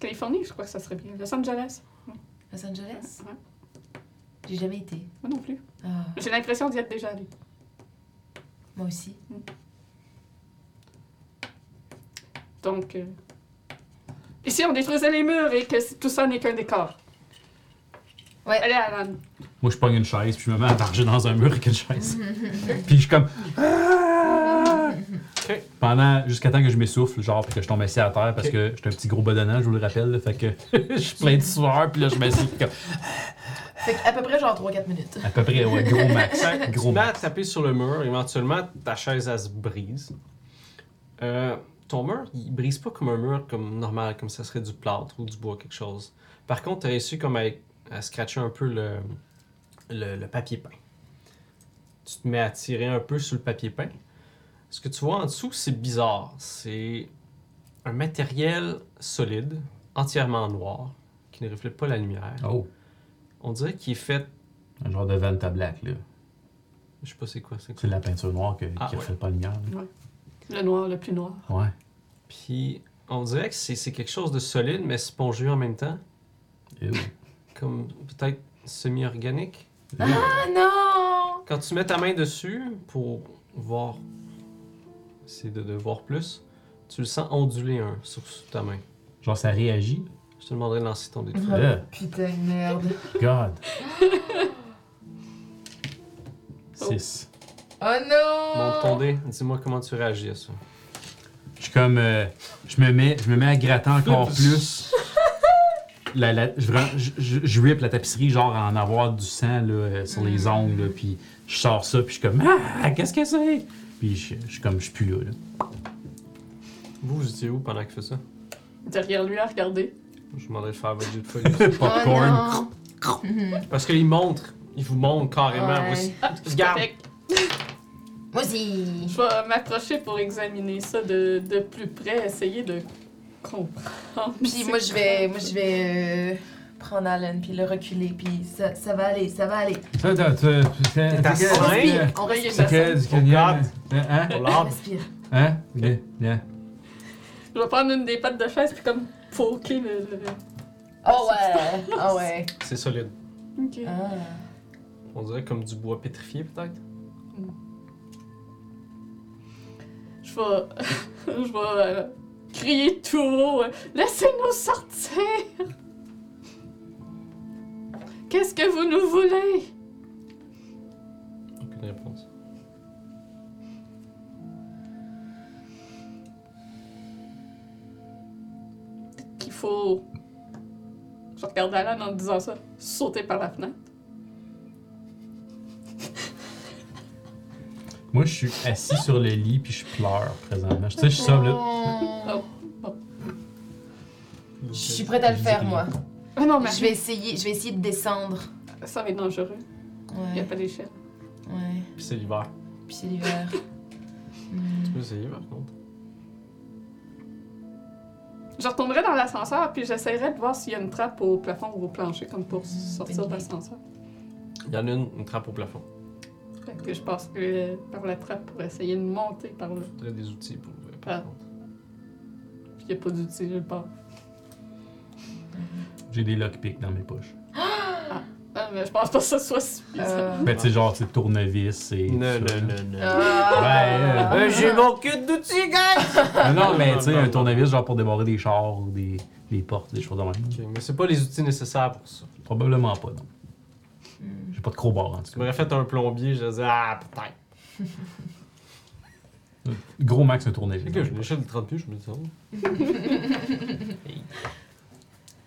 B: Californie, je crois que ça serait bien. Los Angeles?
C: Los Angeles?
B: Ouais.
C: J'ai jamais été.
B: Moi non plus.
C: Ah,
B: J'ai l'impression d'y être déjà allé.
C: moi aussi.
B: Donc, euh, et si on détruisait les murs et que tout ça n'est qu'un décor?
C: Ouais.
B: Allez, Alan.
D: Moi, je pogne une chaise, puis je me mets à marcher dans un mur avec une chaise. puis je suis comme. Ah! Pendant. Jusqu'à temps que je m'essouffle, genre, puis que je tombe assis à terre parce que j'étais un petit gros bedonnant, je vous le rappelle. là, fait que je suis plein de sueur, puis là, je m'assieds comme.
C: Fait à peu près genre 3-4 minutes.
D: À peu près, ouais, gros max.
A: Fait
D: gros
A: tu te mets à
D: max.
A: taper sur le mur, éventuellement, ta chaise, elle se brise. Euh, ton mur, il brise pas comme un mur comme normal, comme ça serait du plâtre ou du bois, quelque chose. Par contre, tu as réussi comme à, à scratcher un peu le, le, le papier peint. tu te mets à tirer un peu sur le papier peint. Ce que tu vois en dessous, c'est bizarre. C'est un matériel solide, entièrement noir, qui ne reflète pas la lumière.
D: Oh,
A: On dirait qu'il est fait.
D: un genre de Vanta Black, là.
A: Je sais pas c'est quoi,
D: c'est
A: quoi.
D: de la peinture noire que-
A: Ah,
D: qui
A: ouais.
D: reflète pas la lumière. là.
B: Le noir, le plus noir.
D: Ouais.
A: Puis on dirait que c'est c'est quelque chose de solide, mais spongieux en même temps.
D: Ew.
A: Comme peut-être semi-organique.
C: Ah non!
A: Quand tu mets ta main dessus pour voir, c'est de, de voir plus, tu le sens onduler un sur ta main.
D: Genre, ça réagit?
A: Je te demanderai de lancer ton dé de.
D: Euh,
C: Putain de merde.
D: God. 6.
C: Oh non!
A: Monte ton dé, dis-moi comment tu réagis à ça.
D: Je suis comme. euh, je, me mets, je me mets à gratter encore plus. La, la- je, vra- je, je, je rip la tapisserie, genre à en avoir du sang là, euh, sur les ongles, là, puis je sors ça, puis je suis comme Ah, qu'est-ce que c'est? Puis je, je suis comme, je suis plus là. là.
A: Vous, vous étiez où pendant qu'il fait ça?
B: Derrière lui à regarder.
A: Je vous demanderai de faire votre jeu de feu.
D: Popcorn.
C: Oh non!
A: Parce qu'il montre, il vous montre carrément.
C: Ouais.
B: Ah, c'est
A: Regarde.
B: correct.
C: Moi aussi!
B: Je vais m'approcher pour examiner ça de, de plus près, essayer de comprendre.
C: Puis moi je vais, moi je vais euh, prendre Alan puis le reculer puis ça, ça va aller, ça va aller.
D: Ça, t'as- t'as-
A: T'es cinq?
D: t'as-
C: On respire.
D: t'as-
A: Oh,
D: t'as-
A: God.
D: Hein?
A: Pour
C: On
A: l'arbre.
C: respire.
D: Hein? Bien, bien.
B: Je vais prendre une des pattes de chaise puis comme poker le. le-
C: Oh ouais! Oh ouais!
A: C'est solide.
B: Ok.
C: Ah.
A: On dirait comme du bois pétrifié peut-être?
B: Je vais. je vais euh, crier tout haut. euh, Laissez-nous sortir! Qu'est-ce que vous nous voulez?
A: Aucune réponse.
B: Qu'il faut. Je regarde Alan en disant ça. Sauter par la fenêtre.
D: Moi, je suis assis sur le lit, puis je pleure présentement. Tu sais, je suis ça, là.
C: Oh. Je suis prête à le faire moi.
B: Ah non, mais
C: Je vais essayer, je vais essayer de descendre.
B: ça va être dangereux. Il n'y a
C: Ouais.
B: pas d'échelle.
C: Ouais.
A: Puis c'est l'hiver.
C: Puis c'est l'hiver. Hmm.
A: Tu peux essayer par contre.
B: Je retournerai dans l'ascenseur puis j'essaierai de voir s'il y a une trappe au plafond ou au plancher comme pour
C: Mhm,
B: sortir
C: bonne
B: de
C: idée.
B: l'ascenseur.
A: Il y en a une, une trappe au plafond.
B: Fait que je passerai par la trappe pour essayer de monter par là.
A: Il y a des outils pour ouvrir par
B: Ah.
A: contre.
B: Puis il n'y a pas d'outil nulle part.
D: J'ai des lockpicks dans mes poches.
B: Ah, mais je pense pas que ça soit suffisant.
C: Euh,
D: Ben, tu sais, genre, c'est tournevis et.
A: Non,
D: tout ça,
A: non, non, non.
C: Ah.
D: Ouais, euh,
A: j'ai mon kit d'outils, guys!
D: Ah non, mais tu sais,
A: Non,
D: un
A: non.
D: tournevis, genre pour débarrer des chars ou des, des portes, des choses de même.
A: Ok, mais c'est pas les outils nécessaires pour ça.
D: Probablement pas, non.
C: Hmm.
D: J'ai pas de crowbar, en tout
A: Tu
D: cas.
A: m'aurais fait un plombier, je disais, ah, peut-être.
D: Gros max, un tournevis.
A: Fait que j'ai une échelle de 30 pieds, je me dis, oh.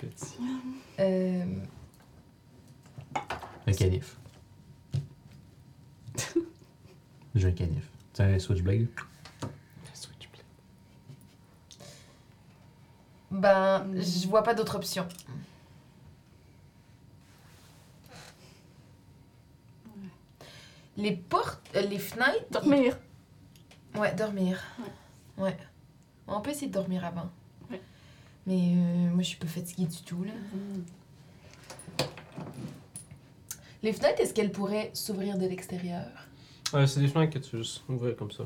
A: Petit.
C: Euh,
D: Un canif. J'ai un canif. C'est un switchblade.
A: Switchblade.
C: ben, je vois pas d'autre option. Les portes, euh, les fenêtres.
B: Dormir.
C: ils- Ouais, dormir. Ouais. On peut essayer de dormir avant. Mais euh, moi, je suis pas fatiguée du tout, là. Les fenêtres, est-ce qu'elles pourraient s'ouvrir de l'extérieur?
A: Ouais, c'est des fenêtres que tu veux juste ouvrir comme ça.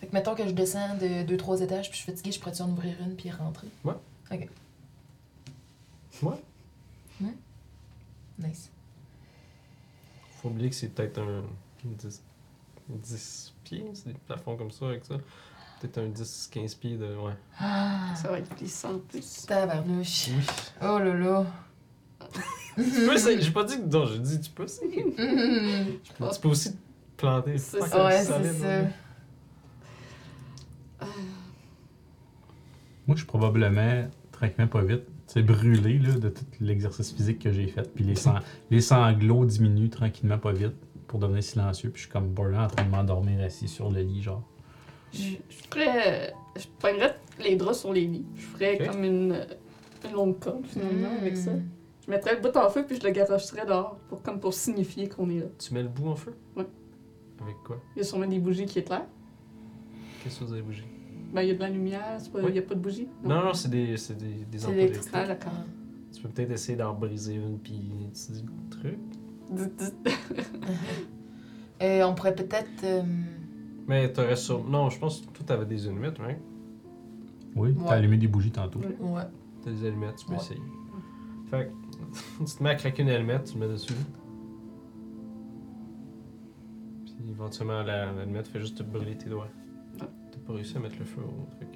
C: Fait que mettons que je descends de 2-3 étages puis je suis fatiguée, je pourrais en ouvrir une puis rentrer?
A: Ouais.
C: Ok.
A: Ouais.
C: Ouais. Nice.
A: Faut oublier que c'est peut-être un 10, 10 pieds, c'est des plafonds comme ça avec ça. Peut-être un 10-15 pieds de. Ouais.
C: Ah!
B: Ça va être glissant en plus.
C: Tabarnouche.
A: Oui.
C: Oh là là.
A: tu peux essayer. J'ai pas dit que. Non, j'ai dit tu peux essayer.
C: Mhm.
A: Tu peux aussi te planter.
B: C'est ça.
C: ouais,
A: solide,
C: c'est ça.
A: ouais.
D: Moi, je suis probablement, tranquillement pas vite, tu sais, brûlé là, de tout l'exercice physique que j'ai fait. Puis les, sang- les sanglots diminuent tranquillement pas vite pour devenir silencieux. Puis je suis comme Burlin en train de m'endormir assis sur le lit, genre.
B: Je, je ferais. Je pognerais les draps sur les lits. Je ferais comme une, une longue corde finalement
C: Mm.
B: avec ça. Je mettrais le bout en feu puis je le garocherais dehors pour, comme pour signifier qu'on est là.
A: Tu mets le bout en feu?
B: Ouais.
A: Avec quoi?
B: Il y a sûrement des bougies qui éclairent.
A: Qu'est-ce que vous avez bougé?
B: Ben, il y a de la lumière, c'est pas- il
A: Oui.
B: n'y a pas de bougie.
A: Non, non, c'est des, c'est des, des
B: C'est d'accord.
A: Tu peux peut-être essayer d'en briser une, puis tu dis le truc.
B: Dites- dites-
C: Euh, on pourrait peut-être. euh,
A: Mais t'aurais sur. Non, je pense que tout avait des allumettes, right?
D: Oui,
C: Ouais.
D: t'as allumé des bougies tantôt.
C: Ouais.
A: T'as des allumettes, tu peux
C: Ouais.
A: essayer. Fait que, tu te mets à craquer une allumette, tu le mets dessus. Puis éventuellement, la- l'allumette fait juste te brûler tes doigts.
B: Ah.
A: T'as pas réussi à mettre le feu au truc.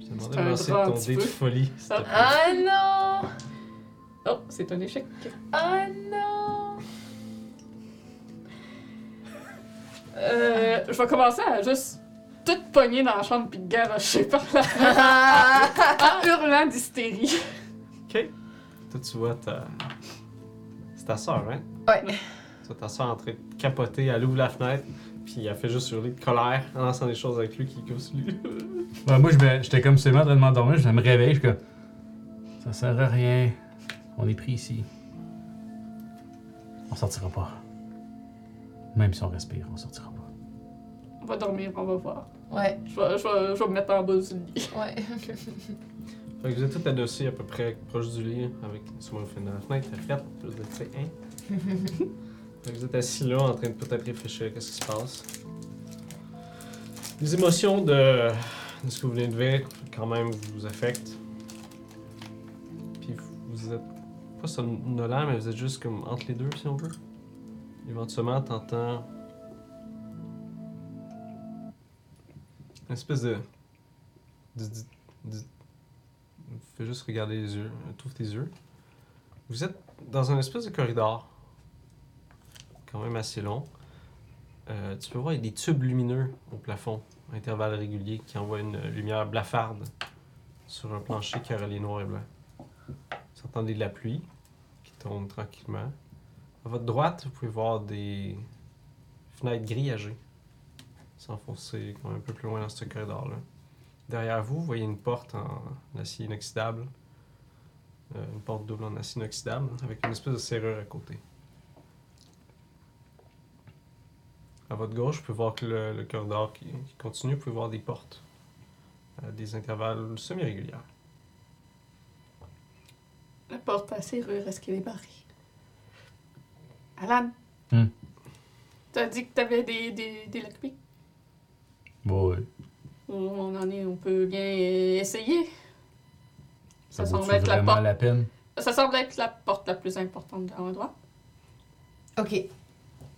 A: Je t'ai demandé
B: C'est
A: de
B: un
A: lancer
B: drap
A: ton
B: petit
A: dé de
B: peu.
A: folie. s'il te plaît.
C: Ah non!
B: Oh, c'est un échec.
C: Ah non!
B: Euh, je vais commencer à juste tout pogner dans la chambre puis garocher par là en hurlant d'hystérie.
A: Ok. Toi, tu vois ta. C'est ta soeur, hein?
C: Ouais.
A: Tu vois ta soeur en train de capoter, elle ouvre la fenêtre, puis elle fait juste hurler de colère en lançant des choses avec lui qui comme lui.
D: Ouais, moi, j'étais comme seulement en train de m'endormir, je me réveille, je suis comme. Ça sert à rien. On est pris ici. On sortira pas. Même si on respire, on sortira pas.
B: On va dormir, on va voir.
C: Ouais,
B: Je vais, je vais, je vais me mettre en bas du lit.
C: ouais.
A: Fait que vous êtes tous adossés à peu près proche du lit, avec sur le de la fenêtre, la vous êtes, tu sais, hein? Fait que vous êtes assis là, en train de peut-être réfléchir à ce qui se passe. Les émotions de, de ce que vous venez de vivre, quand même, vous affectent. Puis vous êtes pas somnolent, mais vous êtes juste comme entre les deux, si on veut. Éventuellement, t'entends une espèce de... de, de- Fais juste regarder les yeux, ouvre tes yeux. Vous êtes dans un espèce de corridor, quand même assez long. Euh, tu peux voir, des tubes lumineux au plafond, à intervalles réguliers, qui envoient une lumière blafarde sur un plancher relié noir et blanc. Vous entendez de la pluie qui tombe tranquillement. À votre droite, vous pouvez voir des fenêtres grillagées s'enfoncer un peu plus loin dans ce corridor-là. Derrière vous, vous voyez une porte en acier inoxydable. Euh, une porte double en acier inoxydable avec une espèce de serrure à côté. À votre gauche, vous pouvez voir que le, corridor qui, qui continue, vous pouvez voir des portes à des intervalles semi-réguliers.
B: La porte à serrure, est-ce qu'elle est barrée? Alan?
D: Hmm.
B: T'as dit que t'avais des, des, des lockpicks?
D: Bon, ouais.
B: On en est, on peut bien essayer.
D: Ça,
B: semble être la porte.
D: la peine?
B: Ça semble être la porte la plus importante dans l'endroit.
C: Ok.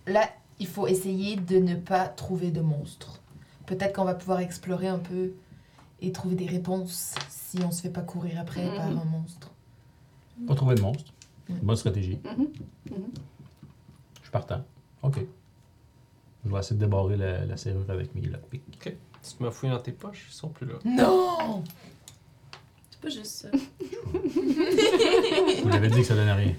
C: Là, il faut essayer de ne pas trouver de monstres. Peut-être qu'on va pouvoir explorer un peu et trouver des réponses si on se fait pas courir après
B: Mhm.
C: par un monstre.
D: Pas trouver de monstre. Bonne stratégie.
B: Mhm.
D: Je suis partant. Ok. Je vais essayer de débarrer la, la serrure avec mes lockpicks.
A: Tu te m'as fouillé dans tes poches, ils sont plus là.
C: Non!
E: C'est pas juste ça.
D: Vous l'avez dit que ça donnait rien.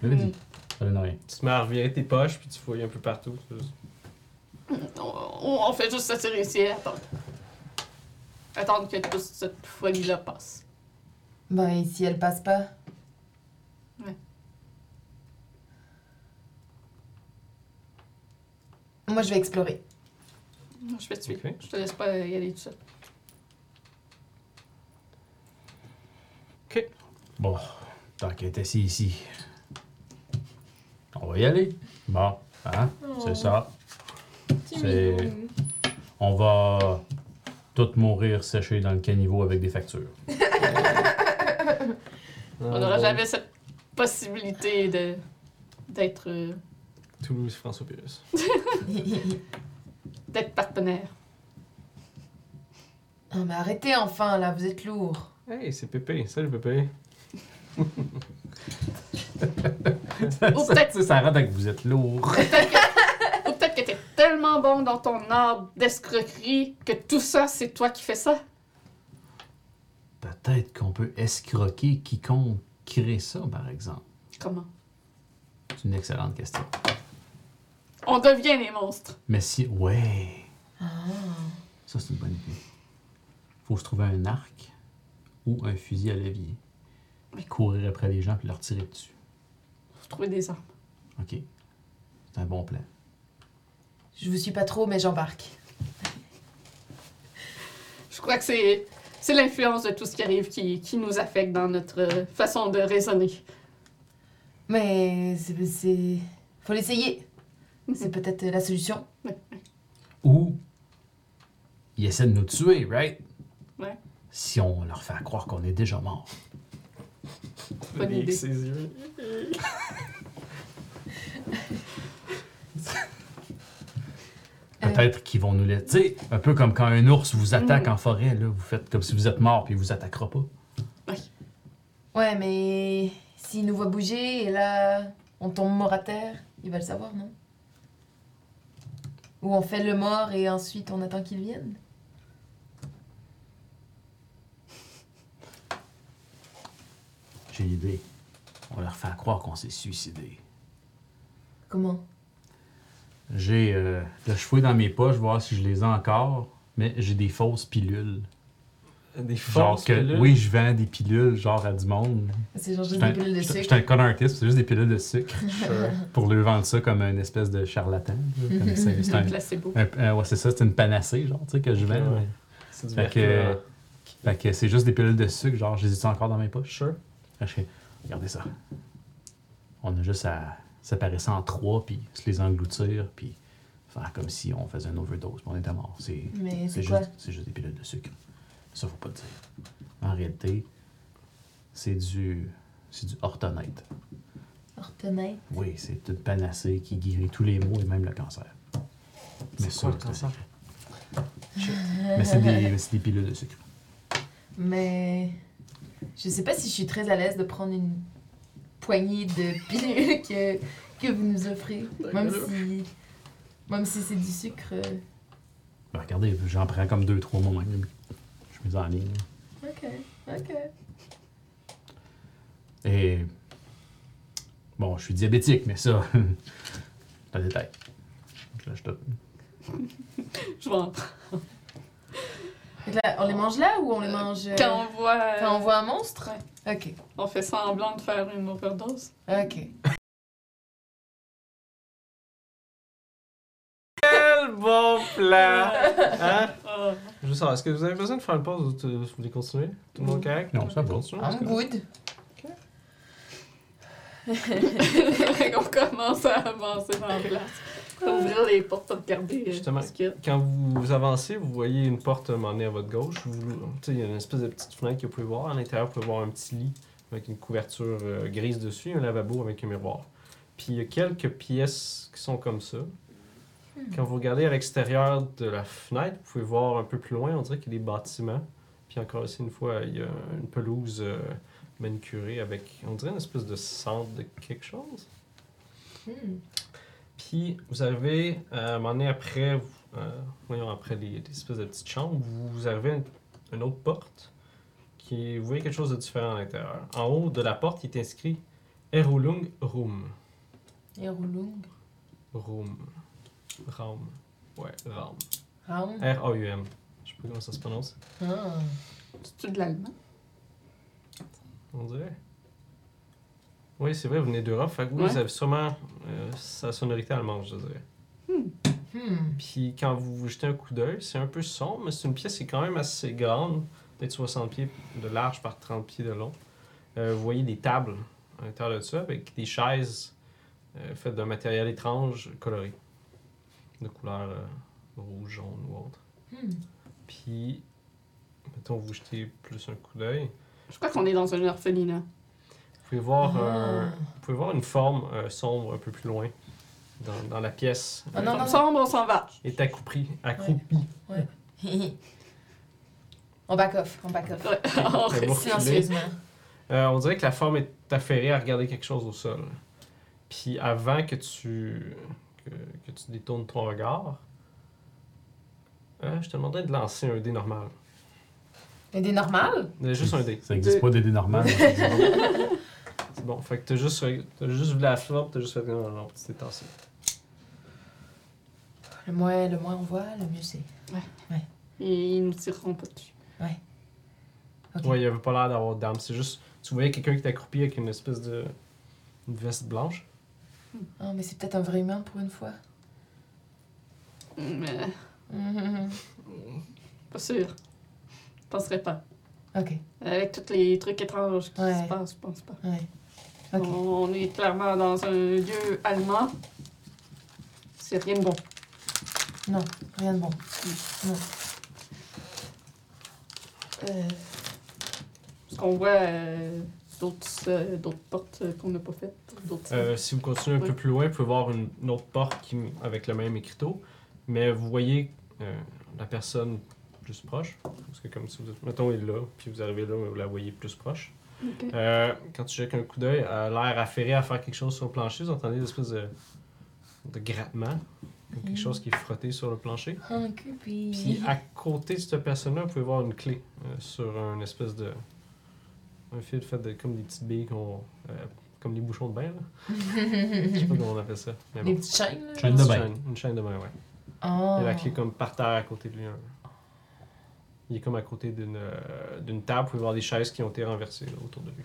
D: Je l'avais
B: Mm.
D: dit. Ça donne rien.
A: Tu te mets à revirer tes poches, puis tu fouilles un peu partout. c'est juste-
B: On, fait juste s'attirer ici et attendre. Attendre que toute cette folie-là passe.
C: Ben, et si elle passe pas?
B: Ouais.
C: Moi, je vais explorer.
B: Je vais te suivre.
A: Ok.
B: Je te laisse pas y aller tout seul.
D: Bon, tant qu'elle est assise ici, on va y aller. Bon, hein? C'est ça. C'est. On va tous mourir séchés dans le caniveau avec des factures.
B: On n'aura jamais cette possibilité de d'être euh,
A: Toulouse, François Pérus.
B: d'être partenaire.
C: Ah, mais arrêtez enfin, là, vous êtes lourd.
A: Hey, c'est Pépé. Salut Pépé.
B: Ou peut-être
D: ça arrête avec vous êtes lourd.
B: ou peut-être que t'es tellement bon dans ton art d'escroquerie que tout ça, c'est toi qui fais ça.
D: Peut-être qu'on peut escroquer quiconque crée ça, par exemple.
B: Comment?
D: C'est une excellente question.
B: On devient les monstres.
D: Mais si. Ouais!
C: Ah.
D: Ça, c'est une bonne idée. Faut se trouver un arc ou un fusil à levier. Puis courir après les gens puis leur tirer dessus.
B: Faut trouver des armes.
D: OK. C'est un bon plan.
C: Je vous suis pas trop, mais j'embarque.
B: Je crois que c'est c'est l'influence de tout ce qui arrive qui, qui nous affecte dans notre euh, façon de raisonner.
C: Mais c'est. c'est- Faut l'essayer. C'est peut-être la solution.
D: Ou ils essaient de nous tuer, right?
B: Ouais.
D: Si on leur fait croire qu'on est déjà mort.
B: Bonne idée.
A: ses yeux.
D: Peut-être qu'ils vont nous laisser. Tu sais, un peu comme quand un ours vous attaque
B: Mm.
D: en forêt, là, vous faites comme si vous êtes mort puis il vous attaquera pas.
C: Ouais, mais s'il nous voit bouger et là, on tombe mort à terre, il va le savoir, non? Ou on fait le mort et ensuite on attend qu'il vienne?
D: J'ai une idée. On leur fait croire qu'on s'est suicidé.
C: Comment?
D: J'ai. Euh, fouille dans mes poches, voir si je les ai encore, mais j'ai des fausses pilules.
A: Des
D: Genre
A: forces
D: que, oui, je vends des pilules, genre à du monde.
C: C'est genre juste des pilules de sucre.
D: j'étais un con artiste, c'est juste des pilules de sucre
A: Sure.
D: pour leur vendre ça comme une espèce de charlatan. comme c'est c'est
B: Un placebo.
D: un- un- ouais, c'est ça, c'est une panacée, genre, tu sais, que je vends.
A: Ouais.
D: mais-
A: C'est du
D: Fait que- Fait que c'est juste des pilules de sucre, genre, je les ai encore dans mes poches?
A: Sure.
D: Fait que je regardez ça. On a juste à séparer ça en trois, puis se les engloutir, puis faire comme si on faisait une overdose, puis on était mort. C'est
C: Mais
D: c'est
C: c'est quoi?
D: juste, c'est juste des pilules de sucre. Ça, faut pas le dire. En réalité, c'est du, c'est du ortonate.
C: Ortonate.
D: Oui, c'est une panacée qui guérit tous les maux et même le cancer. Mais
A: C'est quoi le
D: c'est
A: cancer?
D: secret. Mais c'est des, mais c'est des pilules de sucre.
C: Mais je sais pas si je suis très à l'aise de prendre une poignée de pilules que, que vous nous offrez. Même si, même si c'est du sucre.
D: Ben, regardez, j'en prends comme deux, trois moi-même. Je mets en ligne.
C: Ok, ok.
D: Et. Bon, je suis diabétique, mais ça. un détail. Je lâche tout.
B: Je vais en prendre.
C: Là, on les mange là ou on les mange euh,
B: Quand on voit. euh,
C: quand on voit un monstre? Ok,
B: on fait semblant de faire une overdose.
C: ok.
A: Quel bon plan! Hein? Je veux savoir, est-ce que vous avez besoin de faire une pause ou tu- vous voulez continuer? Tout le monde correct?
D: Non, ça va.
A: Continuons,
C: I'm
A: que-
C: good.
B: on commence à avancer dans la place. Ouvrir les portes pour regarder. euh,
A: Justement.
B: ce qu'il y a.
A: Quand vous avancez, vous voyez une porte à un moment donné à votre gauche. Vous- tu sais, Il y a une espèce de petite fenêtre que vous pouvez voir. À l'intérieur, vous pouvez voir un petit lit avec une couverture euh, grise dessus, et un lavabo avec un miroir. Puis il y a quelques pièces qui sont comme ça. Quand vous regardez à l'extérieur de la fenêtre, vous pouvez voir un peu plus loin, on dirait qu'il y a des bâtiments. Puis encore ici, une fois, il y a une pelouse euh, manicurée avec, on dirait une espèce de centre de quelque chose.
C: Hmm.
A: Puis vous arrivez, euh, à un moment donné, après, euh, voyons, après les, les espèces de petites chambres, vous, arrivez à une, une autre porte qui, vous voyez quelque chose de différent à l'intérieur. En haut de la porte, il est inscrit Erulung Room.
C: Et Roulung.
A: Room. Raum. Ouais, Raum.
C: Raum?
A: R-A-U-M. Je sais pas comment ça se prononce.
C: Ah.
B: C'est-tu de l'allemand?
A: On dirait. Oui, c'est vrai, vous venez d'Europe. Fait que
B: Ouais.
A: vous avez sûrement euh, sa sonorité allemande, je dirais.
C: Hmm.
A: Puis quand vous vous jetez un coup d'œil, c'est un peu sombre, mais c'est une pièce qui est quand même assez grande, peut-être 60 pieds de large par 30 pieds de long. Euh, vous voyez des tables à l'intérieur de ça avec des chaises euh, faites d'un matériel étrange coloré, de couleur euh, rouge, jaune ou autre.
C: Hmm.
A: Puis, mettons, vous jetez plus un coup d'œil.
B: Je crois qu'on est dans un orphelinat.
A: Vous pouvez voir, euh,
C: Ah.
A: vous pouvez voir une forme euh, sombre un peu plus loin dans, dans la pièce.
C: Ah non,
A: Euh,
C: non,
B: Sombre, on s'en va.
A: Est accroupi, accroupi.
C: on back off, on back off.
B: Ouais.
A: Reculez.
C: Silencieusement.
A: Euh, on dirait que la forme est affairée à regarder quelque chose au sol. Puis avant que tu, que, que tu détournes ton regard, euh, je te demanderais de lancer un dé normal.
C: Un des normales?
A: Euh, Juste un dé.
D: Ça existe pas d'aider normal.
A: C'est bon. Fait que t'as juste, t'as juste vu la forme, t'as juste fait non, non, non, tu t'es tassé.
C: Le moins, le moins on voit, le mieux c'est.
B: Et ils nous tireront pas dessus.
C: Ok.
A: Ouais, il avait pas l'air d'avoir d'armes. C'est juste, tu voyais quelqu'un qui était accroupi avec une espèce de une veste blanche.
C: Ah, mais c'est peut-être un vrai humain pour une fois.
B: Mais
C: Mhm.
B: pas sûr. Je penserais pas.
C: Ok,
B: Avec tous les trucs étranges qui
C: Ouais.
B: se passent, je pense pas.
C: ouais.
B: On est clairement dans un lieu allemand. C'est rien de bon.
C: Non, rien de bon. Non.
B: Euh, Est-ce qu'on voit euh, d'autres euh, d'autres portes euh, qu'on n'a pas faites? D'autres
A: Euh, si vous continuez un peu plus loin, vous pouvez voir une, une autre porte qui, avec le même écriteau, mais vous voyez euh, la personne plus proche. Parce que comme si vous êtes, mettons, elle est là, puis vous arrivez là, vous la voyez plus proche. Euh, quand tu jettes un coup d'œil, elle a l'air affairée à faire quelque chose sur le plancher. Vous entendez des espèces de, de grattement, quelque chose qui est frotté sur le plancher.
C: Ah, creepy.
A: Puis à côté de cette personne-là, vous pouvez voir une clé euh, sur un espèce de. Un fil fait de, comme des petites billes qu'on. euh, comme les bouchons de bain, là. Je sais pas comment on appelle ça. Mais bon.
C: petites chaînes, là?
D: Chaîne
A: Une
D: de bain.
A: chaîne, Une chaîne de bain, ouais.
C: Ah.
A: Il y a la clé comme par terre à côté de lui. hein. Il est comme à côté d'une euh, d'une table. Vous pouvez voir des chaises qui ont été renversées là, autour de lui.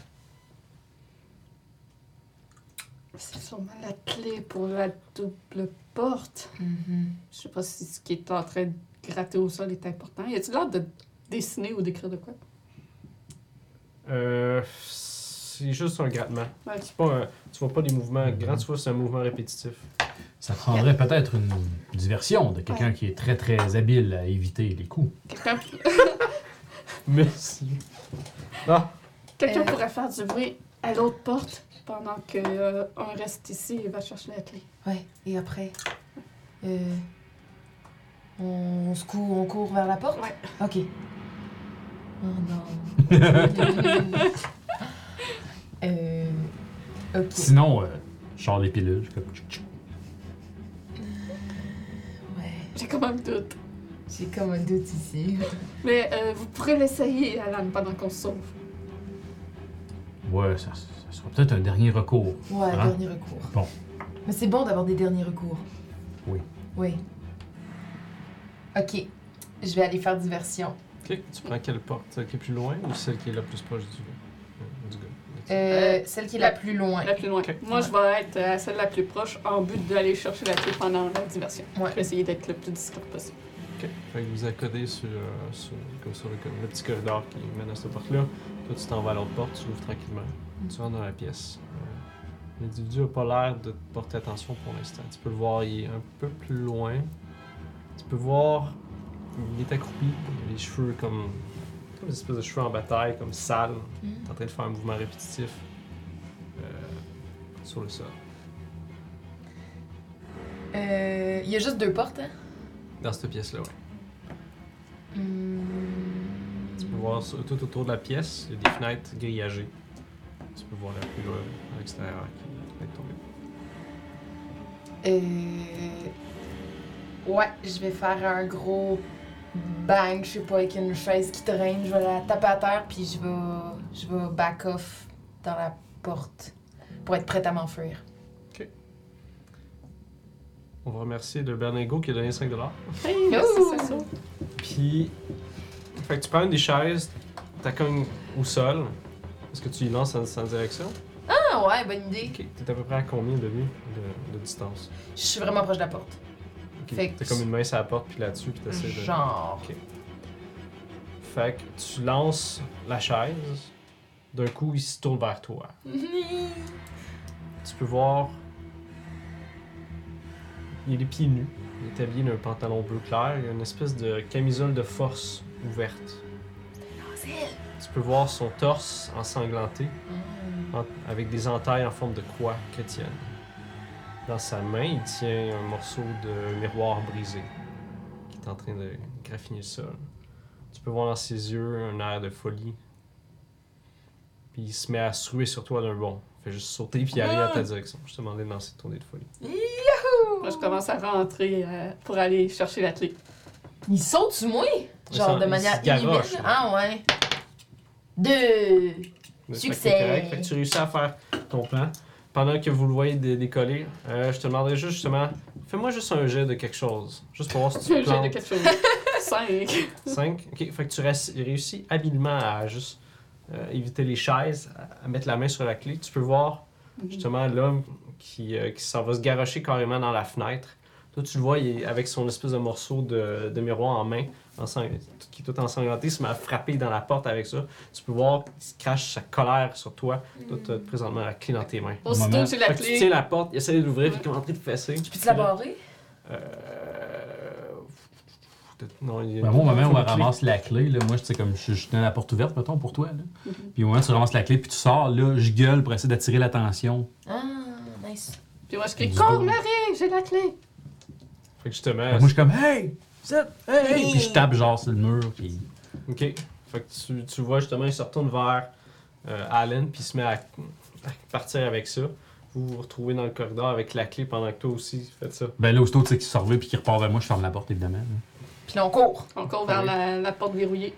B: C'est sûrement la clé pour la double porte.
C: Mhm.
B: Je sais pas si ce qui est en train de gratter au sol est important. Y a-t-il l'air de dessiner ou d'écrire de quoi?
A: Euh, c'est juste un grattement.
B: Ouais.
A: C'est pas un- tu vois pas des mouvements grands, tu vois c'est un mouvement répétitif.
D: Ça prendrait peut-être une diversion de quelqu'un qui est très très habile à éviter les coups.
B: Quelqu'un
A: Merci. Ah,
B: quelqu'un
C: Euh.
B: pourrait faire du bruit à l'autre porte pendant que euh, reste ici et va chercher la clé.
C: Ouais, et après? Euh, on se court, on court vers la porte?
B: Ouais.
C: Ok. Oh non. euh, ok.
D: Sinon, euh, je sors les pilules. je fais comme tchou, tchou.
C: Ouais,
B: J'ai comme un doute.
C: j'ai comme un doute ici.
B: Mais euh, vous pourrez l'essayer, Alan, pendant qu'on se sauve.
D: Ouais, ça, ça sera peut-être un dernier recours.
C: Ouais,
D: Hein?
C: dernier recours.
D: Bon.
C: Mais c'est bon d'avoir des derniers recours.
D: Oui.
C: Oui. Ok. Je vais aller faire diversion.
A: Ok. Tu prends quelle porte? Celle qui est plus loin ou celle qui est la plus proche du, euh, du gars?
C: Euh, celle qui est la plus loin.
B: La plus loin.
A: Ok.
B: Moi, je vais être à celle la plus proche en but d'aller chercher la clé pendant la diversion.
C: Ouais.
B: Je vais essayer d'être le plus discret possible.
A: Ok. Fait que vous accodez sur, euh, sur, comme sur le, comme le petit corridor qui mène à cette porte-là. Toi, tu t'en vas à l'autre porte, tu l'ouvres tranquillement. Tu rentres dans la pièce. Euh, L'individu n'a pas l'air de te porter attention pour l'instant. Tu peux le voir, il est un peu plus loin. Tu peux voir, il est accroupi, les cheveux comme, comme des espèces de cheveux en bataille, comme sales. Est en train de faire un mouvement répétitif euh, sur le sol.
C: Euh, Il y a juste deux portes, hein?
A: Dans cette pièce-là, ouais.
C: Hmm.
A: Tu peux voir tout autour de la pièce, il y a des fenêtres grillagées. Tu peux voir la pluie là, à l'extérieur qui est tombée.
C: Euh... Ouais, je vais faire un gros bang, je sais pas, avec une chaise qui traîne. Je vais la taper à terre, puis je vais, je vais back off dans la porte pour être prête à m'enfuir.
A: On va remercier le Berlingo qui a donné 5
B: Hey, merci,
C: Ouh!
B: c'est ça.
A: Puis, fait que tu prends une des chaises, t'accompagnes au sol. Est-ce que tu y lances sans, sans direction?
C: Ah ouais, bonne idée.
A: Ok. T'es à peu près à combien de lui de, de distance?
C: Je suis vraiment proche de la porte.
A: Ok.
C: Fait que-
A: T'as comme une main sur la porte, puis là-dessus, puis t'essaies de.
C: Genre.
A: Fait que tu lances la chaise. D'un coup, il se tourne vers toi. Tu peux voir. Il a les pieds nus. Il est habillé d'un pantalon bleu clair. Il a une espèce de camisole de force ouverte. Tu peux voir son torse ensanglanté en- avec des entailles en forme de croix chrétienne. Dans sa main, il tient un morceau de miroir brisé qui est en train de graffiner le sol. Tu peux voir dans ses yeux un air de folie. Puis il se met à se ruer sur toi d'un bond. Il fait juste sauter puis aller à ta direction. Je te demandais de lancer ton dé de folie.
B: Moi, je commence à rentrer euh, pour aller chercher la clé.
C: Il saute sur moi? Genre de manière
A: là.
C: Ah ouais. Deux.
A: Mais fait que
C: Succès.
A: Fait que tu réussis à faire ton plan. Pendant que vous le voyez dé- décoller, euh, je te demanderais juste justement, fais-moi juste un jet de quelque chose. Juste pour voir si tu
B: J'ai de
A: plantes.
B: quelque chose. Cinq.
A: 5. Ok, fait que tu réussis habilement à juste euh, éviter les chaises, à, à mettre la main sur la clé. Tu peux voir justement l'homme qui, euh, qui s'en va se garrocher carrément dans la fenêtre. Toi, tu le vois, il est avec son espèce de morceau de, de miroir en main, qui est tout ensanglanté, il se met à frapper dans la porte avec ça. Tu peux voir qu'il se crache sa colère sur toi. Toi, tu as présentement la clé dans tes mains.
B: Aussitôt,
D: moment-
B: j'ai la
A: que tu
B: clé.
A: tiens la porte, il essaie de l'ouvrir, puis il est en train de fesser.
C: Peux-tu la barrer?
A: Euh... Non, il y a
D: Ben, moi, au moment où on
A: clé.
D: ramasse la clé, là, moi, je sais comme je, je tenais la porte ouverte, mettons, pour toi. Là.
B: Mhm.
D: Puis au moment où tu ramasses la clé, puis tu sors, là, je gueule pour essayer d'attirer l'attention.
C: Ah, nice.
B: Puis moi, je crie Cours. Marie, j'ai la clé.
A: Fait que justement,
D: que moi, je suis comme, hey, hey, hey, puis je tape genre sur le mur, puis.
A: Ok. Fait que tu, tu vois justement, il se retourne vers euh, Allen, puis il se met à, à partir avec ça. Vous vous retrouvez dans le corridor avec la clé pendant que toi aussi faites ça.
D: Ben là, aussitôt, tu sais, qu'il sort là, puis qu'il repart vers moi, je ferme la porte, évidemment.
C: Puis là, on court.
B: On court vers
A: Oui.
B: la, la porte verrouillée.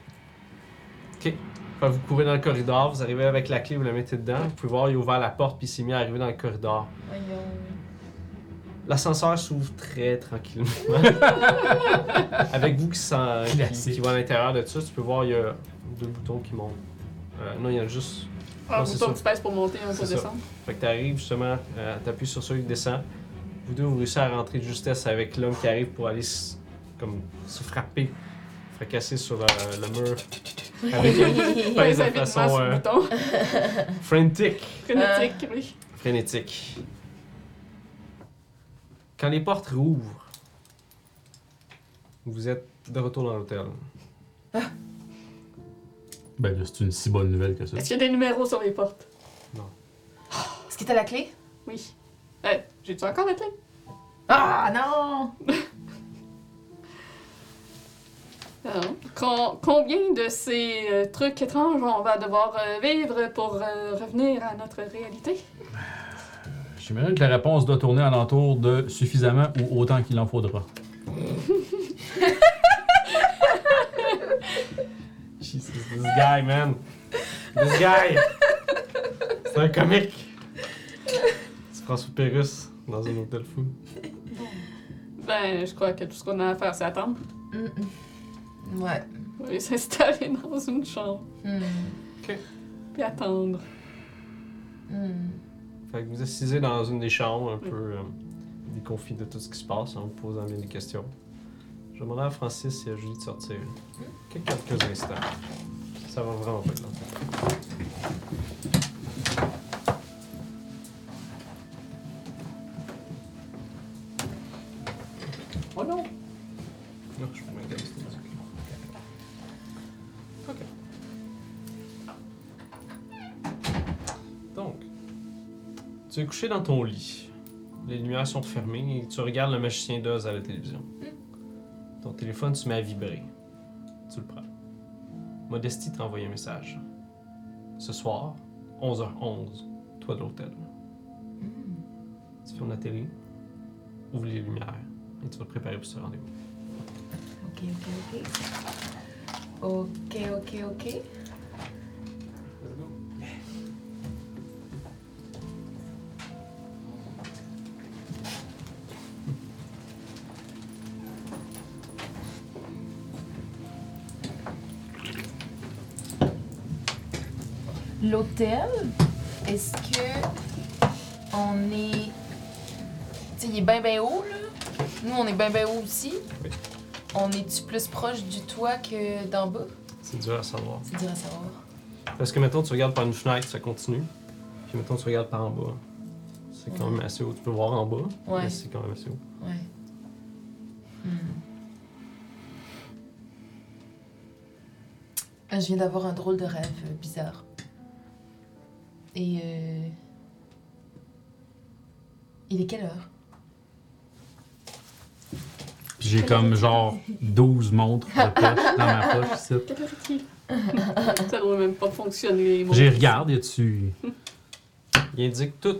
A: Fait que vous courez dans le corridor, vous arrivez avec la clé, vous la mettez dedans. Vous pouvez voir, il a ouvert la porte, puis il s'est mis à arriver dans le corridor.
C: Voyons.
A: L'ascenseur s'ouvre très tranquillement. avec vous qui, sent, qui,
D: Classique.
A: qui va à l'intérieur de ça, tu peux voir, il y a deux boutons qui montent. Euh, non, il y en a juste
B: Un
A: Non, c'est
B: bouton
A: ça.
B: que tu pour monter, un
A: C'est
B: pour
A: ça.
B: descendre.
A: Fait que t'arrives justement, euh, t'appuies sur celui qui descend. Vous deux, vous réussissez à rentrer de justesse avec l'homme qui arrive pour aller s- comme se frapper, fracasser sur euh, le mur. Avec
B: pèse
A: de façon
B: sur le
A: euh,
B: bouton.
A: frantic,
B: Frénétique, oui.
A: frénétique. Quand les portes rouvrent, vous êtes de retour dans l'hôtel.
D: Ben là, c'est une si bonne nouvelle que ça.
B: Est-ce qu'il y a des numéros sur les portes?
C: Est-ce que t'as la clé?
B: Oui. Euh, J'ai-tu encore la clé?
C: Ah, non!
B: Alors, com- combien de ces euh, trucs étranges on va devoir euh, vivre pour euh, revenir à notre réalité?
D: J'imagine que la réponse doit tourner alentour de suffisamment ou autant qu'il en faudra.
A: Jesus, this guy, man. This guy. C'est un comique. C'est François Pérus dans un hôtel fou.
B: Ben, je crois que tout ce qu'on a à faire, c'est attendre.
C: Mm, mm. Ouais.
B: On va aller s'installer dans une chambre,
C: Mm.
B: puis attendre.
C: Mm.
A: Fait que vous assisez dans une des chambres, un peu euh, déconfit de tout ce qui se passe, en vous posant bien des questions. Je demander à Francis et à Julie de sortir. Quelques, quelques instants. Ça va vraiment pas être long. Tu es couché dans ton lit. Les lumières sont fermées et tu regardes le magicien d'Oz à la télévision. Ton téléphone se met à vibrer. Tu le prends. Modestie t'a envoyé un message. Ce soir, 11h11, toi de l'hôtel. Tu fermes la télé, ouvre les lumières et tu vas te préparer pour ce rendez-vous.
C: Ok, ok, ok. Ok, ok, ok. L'hôtel, est-ce que on est. Tu sais, il est bien, bien haut, là. Nous, on est bien, bien haut aussi.
A: Oui.
C: On est-tu plus proche du toit que d'en bas?
A: C'est dur à savoir.
C: C'est dur à savoir.
A: Parce que mettons, tu regardes par une fenêtre, ça continue. Puis mettons, tu regardes par en bas. C'est quand même assez haut. Tu peux voir en bas,
C: Ouais.
A: mais c'est quand même assez haut.
C: Ouais. Hmm. Ah, Je viens d'avoir un drôle de rêve euh, bizarre. Et euh... Il est quelle heure?
D: Puis j'ai comme genre 12 montres de poche dans ma poche ici.
B: Quelle heure est-il? Ça doit même pas fonctionner. mon-
D: J'ai regardé, y a-tu.
A: Il indique tout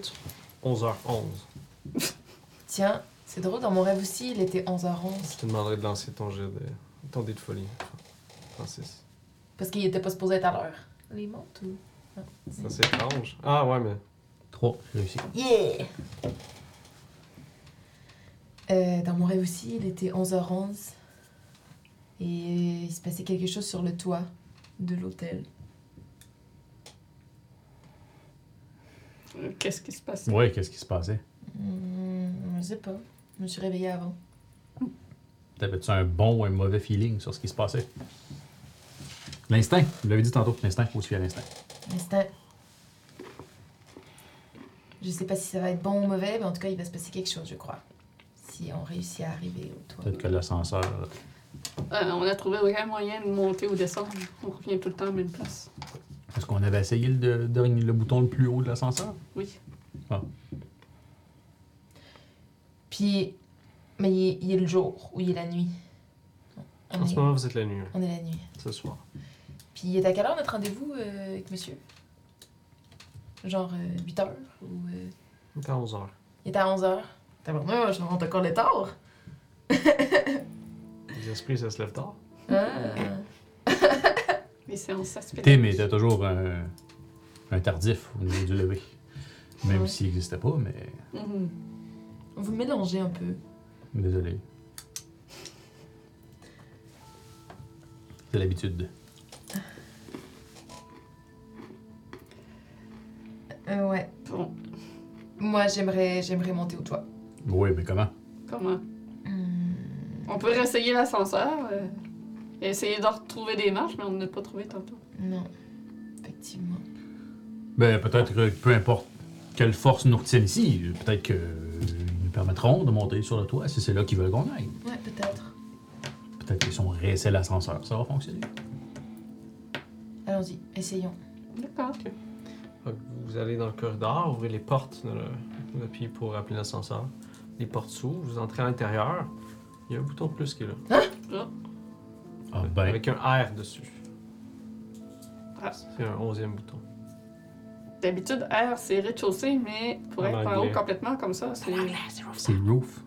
A: 11h11.
C: Tiens, c'est drôle, dans mon rêve aussi, il était 11h11.
A: Je te demanderai de lancer ton jet de. ton dé de folie, Francis.
C: Parce qu'il était pas supposé être à l'heure. Les montres ou.
A: Ça, c'est étrange. Ah ouais, mais.
D: 3, j'ai réussi.
C: Yeah! Euh, dans mon rêve aussi, il était 11h11. Et il se passait quelque chose sur le toit de l'hôtel.
B: Qu'est-ce qui se passe?
D: Ouais, qu'est-ce qui se passait?
C: Hmm, je sais pas. Je me suis réveillée avant.
D: T'avais-tu un bon ou un mauvais feeling sur ce qui se passait? L'instinct, vous l'avez dit tantôt, l'instinct, faut suivre l'instinct.
C: Je sais pas si ça va être bon ou mauvais, mais en tout cas, il va se passer quelque chose, je crois. Si on réussit à arriver au toit.
D: Peut-être que l'ascenseur.
B: Euh, on a trouvé aucun moyen de monter ou descendre. On revient tout le temps à la même place.
D: Est-ce qu'on avait essayé le, de- le bouton le plus haut de l'ascenseur?
B: Oui.
C: Puis, mais il est, il est le jour ou il est la nuit? On
A: En ce moment, vous êtes la nuit,
C: on est la nuit.
A: ce soir.
C: Puis, il est à quelle heure notre rendez-vous euh, avec monsieur? Genre 8 heures? Ou, euh,
A: Il est à 11 heures.
C: il est à 11 heures? Je rentre encore le tard.
A: Les esprits, ça se lève tard.
C: Ah.
B: Les séances, ça se fait.
D: T'es, mais t'as toujours un, un tardif au niveau du lever. Même
C: Ouais.
D: s'il n'existait pas, mais
B: Mhm.
C: Vous mélangez un peu.
D: désolé. C'est l'habitude.
C: Euh, ouais.
B: Bon,
C: Moi, j'aimerais, j'aimerais monter au toit.
D: Oui, mais comment?
B: comment?
C: Hmm.
B: On peut réessayer l'ascenseur euh, et essayer de retrouver des marches, mais on n'a pas trouvé tantôt.
C: Non. Effectivement.
D: Ben, peut-être que peu importe quelle force nous retienne ici, peut-être qu'ils nous permettront de monter sur le toit si c'est là qu'ils veulent qu'on aille.
C: Ouais, peut-être.
D: Peut-être que si on réessaie l'ascenseur, ça va fonctionner.
C: Allons-y, essayons.
B: D'accord.
A: Vous allez dans le corridor, ouvrez les portes le- l'appui pour appeler l'ascenseur. Les portes s'ouvrent, vous entrez à l'intérieur. Il y a un bouton de plus qui est là.
D: Ah ben,
A: Avec un R dessus.
B: Ah.
A: C'est un onzième bouton.
B: D'habitude, R, c'est rez-de-chaussée, mais pour
A: En
B: être en
A: anglais.
B: haut complètement comme ça, c'est.
D: c'est roof.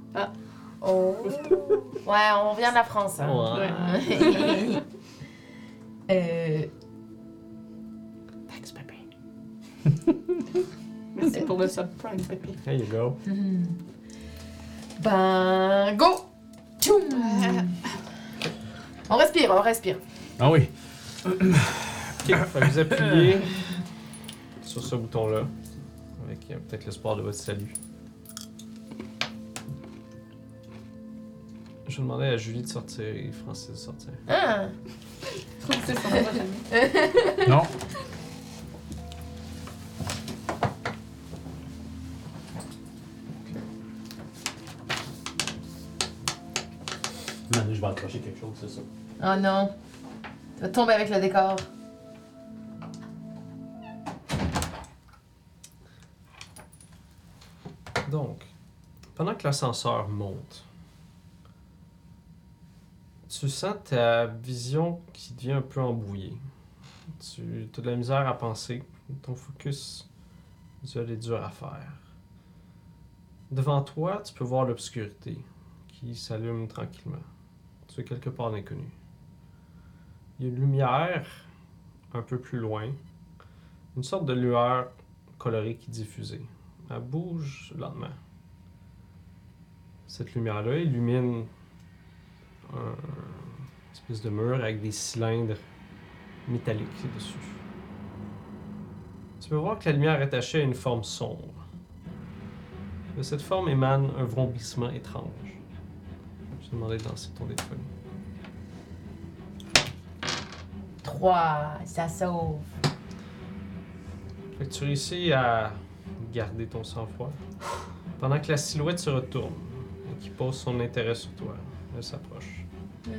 C: Oh. ouais, on vient de la France, hein.
B: Ouais.
C: euh,
B: Merci pour le subprime, Pépé.
A: There you go.
C: hmm. Ben, go! Tchoum! On respire, on respire.
D: Ah oui.
A: Ok, fait que vous appuyez sur ce bouton-là. Avec euh, peut-être l'espoir de votre salut. Je vais demander à Julie de sortir et Francis de sortir.
C: Ah!
B: Francis, on va jamais.
D: Non. accrocher quelque chose, c'est ça.
C: Oh non. Tu vas tomber avec le décor.
A: Donc, pendant que l'ascenseur monte, tu sens ta vision qui devient un peu embrouillée. Tu as de la misère à penser. Ton focus visuel est dur à faire. Devant toi, tu peux voir l'obscurité qui s'allume tranquillement. Es quelque part d'inconnu. Il y a une lumière un peu plus loin, une sorte de lueur colorée qui diffusée. Elle bouge lentement. Cette lumière-là illumine un espèce de mur avec des cylindres métalliques dessus. Tu peux voir que la lumière est attachée à une forme sombre. De cette forme émane un vrombissement étrange. Je te demandais de lancer ton folie.
C: 3, ça sauve.
A: Fait que tu réussis à garder ton sang-froid pendant que la silhouette se retourne et qui pose son intérêt sur toi. Elle s'approche.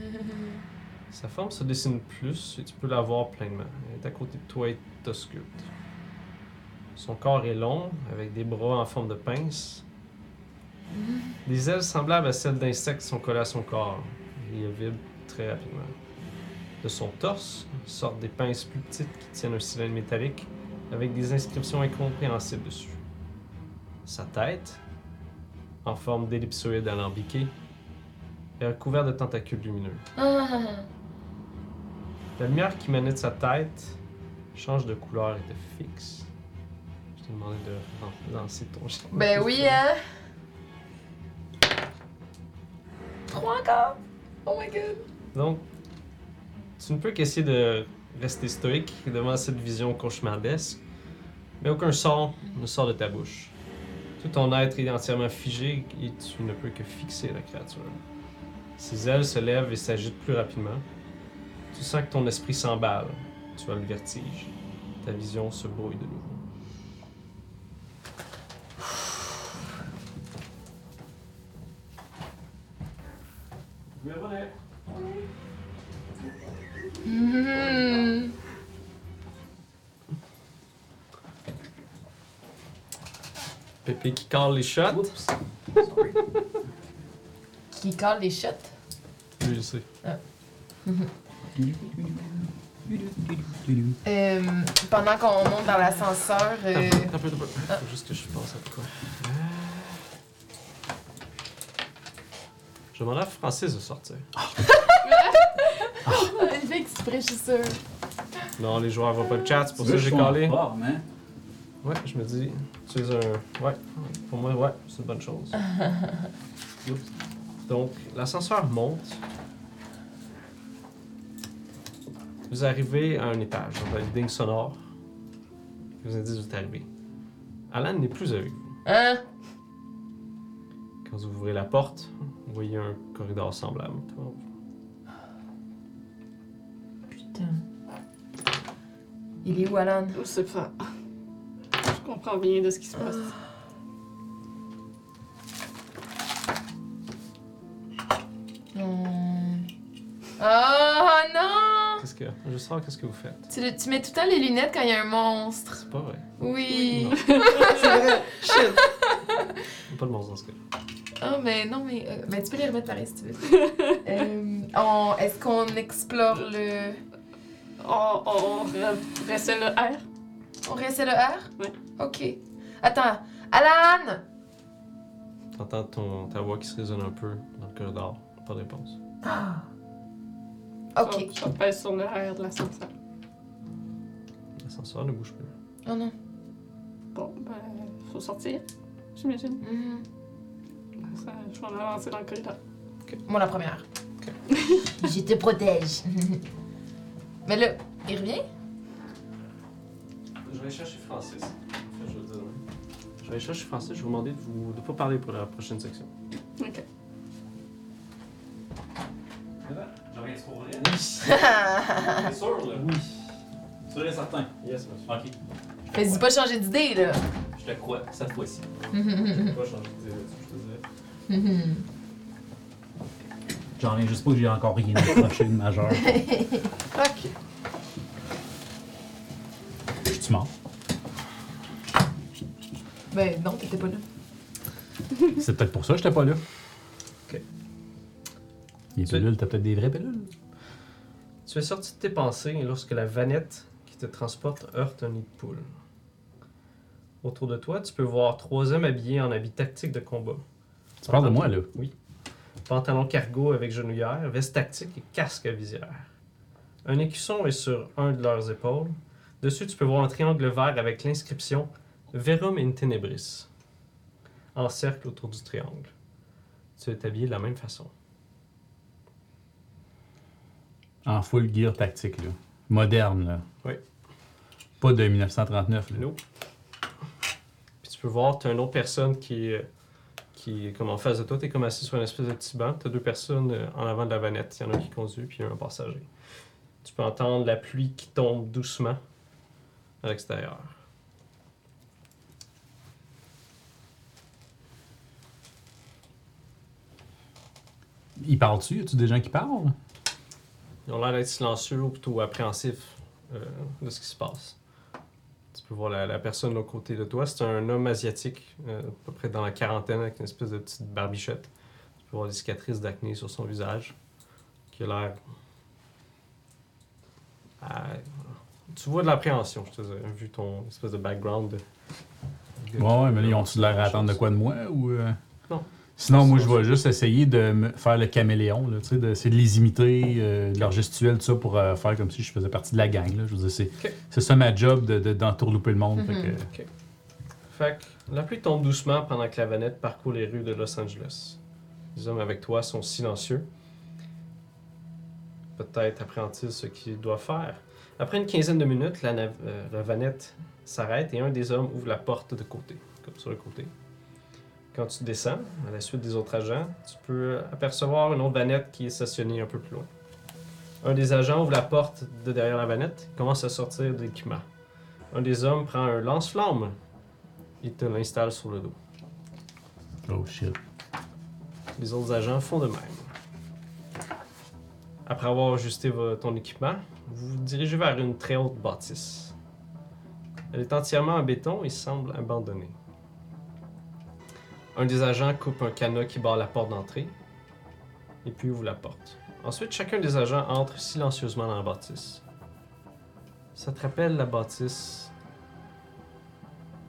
A: Sa forme se dessine plus et tu peux la voir pleinement. Elle est à côté de toi et t'ausculte. Son corps est long, avec des bras en forme de pince. Des ailes semblables à celles d'insectes sont collées à son corps elle vibre très rapidement. De son torse sortent des pinces plus petites qui tiennent un cylindre métallique avec des inscriptions incompréhensibles dessus. Sa tête, en forme d'ellipsoïde alambiqué, est recouverte de tentacules lumineux.
C: Ah.
A: La lumière qui émanait de sa tête change de couleur et de fixe. Je t'ai demandé de lancer ton jet.
C: Ben oui, hein? 3 encore? Oh my god.
A: Donc, tu ne peux qu'essayer de rester stoïque devant cette vision cauchemardesque, mais aucun son ne sort de ta bouche. Tout ton être est entièrement figé et tu ne peux que fixer la créature. Ses ailes se lèvent et s'agitent plus rapidement. Tu sens que ton esprit s'emballe. Tu as le vertige. Ta vision se brouille de nouveau.
C: Mhm.
A: Pépé qui cale les shots.
F: Oups.
C: Qui colle les shots?
A: Lui, je sais.
C: Euh, pendant qu'on monte dans l'ascenseur, euh,
A: Attends un peu, attends un peu. Faut juste que je pense à quoi? Je demande à Francis de sortir.
C: il fait exprès, je suis sûre.
A: Non, les joueurs voient pas le chat, c'est pour ça que j'ai calé.
F: forme, hein?
A: Ouais, je me dis, tu es un. Ouais, pour moi, ouais, c'est une bonne chose. Oups. Donc, l'ascenseur monte. Vous arrivez à un étage, dans un ding sonore. Vous indique que vous êtes arrivé. Alan n'est plus avec vous.
C: Hein?
A: Quand vous ouvrez la porte, vous voyez un corridor semblable.
C: Putain. Il est où, Alan?
B: Je sais pas. Je comprends rien de ce qui se passe.
C: Hmm. Oh non!
A: Qu'est-ce que. Je sens qu'est-ce que vous faites?
C: Tu, le- tu mets tout le temps les lunettes quand il y a un monstre.
A: C'est pas vrai.
C: Oui.
A: Non.
B: C'est vrai. Shit.
A: Pas de monstre dans ce cas.
C: Oh, mais non, mais. euh, ben, tu peux les remettre pareil si tu veux. Euh, on- Est-ce qu'on explore le.
B: On, on re- restait le R.
C: On restait le R?
B: Ouais.
C: Ok. Attends. Alan!
A: T'entends ton, ta voix qui se résonne un peu dans le corridor. Pas de réponse.
C: Ah. Ok.
B: Je pèse sur le R de l'ascenseur.
A: L'ascenseur ne bouge plus.
C: Oh non.
B: Bon, ben, faut sortir, j'imagine.
C: Mhm.
B: Ça, je vais en avancer dans le corridor.
C: Moi, la première. Je te protège. mais là, il revient?
A: Je vais chercher Francis. Enfin, je vais dire. Je chercher Francis. Je vais vous demander de vous de pas parler pour la prochaine section.
B: Ok.
F: J'en reviens pour vrai?
A: C'est sûr, là.
F: Oui. Sûr et certain?
A: Yes, monsieur.
F: Ok.
C: Mais dis pas changer d'idée, là.
F: Je te crois, cette fois-ci.
A: Je vais pas changer d'idée là-dessus, je te dirais.
F: J'en reviens juste pas que j'ai encore rien accroché de majeur.
C: ok.
F: Je suis mort.
C: Ben non, t'étais pas là.
F: C'est peut-être pour ça que j'étais pas là.
A: Ok.
F: Les
A: Tu-
F: pilules, t'as peut-être des vraies pilules?
A: Tu es sorti de tes pensées lorsque la vanette qui te transporte heurte un nid de poule. Autour de toi, tu peux voir trois hommes habillés en habits tactiques de combat.
F: Tu parles de moi, là?
A: Oui. Pantalon cargo avec genouillère, veste tactique et casque à visière. Un écusson est sur un de leurs épaules. Dessus, tu peux voir un triangle vert avec l'inscription Verum in Tenebris. En cercle autour du triangle. Tu es habillé de la même façon.
F: En full gear tactique, là. Moderne, là.
A: Oui.
F: Pas de 1939, là.
A: Nope. Puis tu peux voir, tu as une autre personne qui est, qui est comme en face de toi. Tu es comme assis sur une espèce de petit banc. Tu as deux personnes euh, en avant de la vanette. Il y en a un qui conduit, puis il y a un passager. Tu peux entendre la pluie qui tombe doucement à l'extérieur.
F: Ils parlent-tu? Y a-tu des gens qui parlent?
A: Ils ont l'air d'être silencieux ou plutôt appréhensifs euh, de ce qui se passe. Tu peux voir la, la personne de l'autre côté de toi. C'est un homme asiatique, euh, à peu près dans la quarantaine, avec une espèce de petite barbichette. Tu peux voir des cicatrices d'acné sur son visage, qui a l'air. Ah, tu vois de l'appréhension, je te dirais, vu ton espèce de background. de-
F: ouais, mais là, ils ont-tu l'air à attendre de quoi de moi? Ou, euh?
A: Non.
F: Sinon, moi, je vais juste essayer de me faire le caméléon, là, tu sais, d'essayer de les imiter, euh, de leur gestuelle, tout ça, pour euh, faire comme si je faisais partie de la gang, là. Je veux dire, c'est, ça ma job, de, de- d'entourlouper le monde.
C: Mhm.
F: fait que-
A: Fait que la pluie tombe doucement pendant que la vanette parcourt les rues de Los Angeles. Les hommes avec toi sont silencieux. Peut-être appréhendissent ce qu'ils doivent faire. Après une quinzaine de minutes, la, nav- euh, la vanette s'arrête et un des hommes ouvre la porte de côté, comme sur le côté. Quand tu descends, à la suite des autres agents, tu peux apercevoir une autre vanette qui est stationnée un peu plus loin. Un des agents ouvre la porte de derrière la vanette et commence à sortir de l'équipement. Un des hommes prend un lance-flamme et te l'installe sur le dos.
D: Oh shit.
A: Les autres agents font de même. Après avoir ajusté ton équipement, vous vous dirigez vers une très haute bâtisse. Elle est entièrement en béton et semble abandonnée. Un des agents coupe un canot qui barre la porte d'entrée et puis ouvre la porte. Ensuite, chacun des agents entre silencieusement dans la bâtisse. Ça te rappelle la bâtisse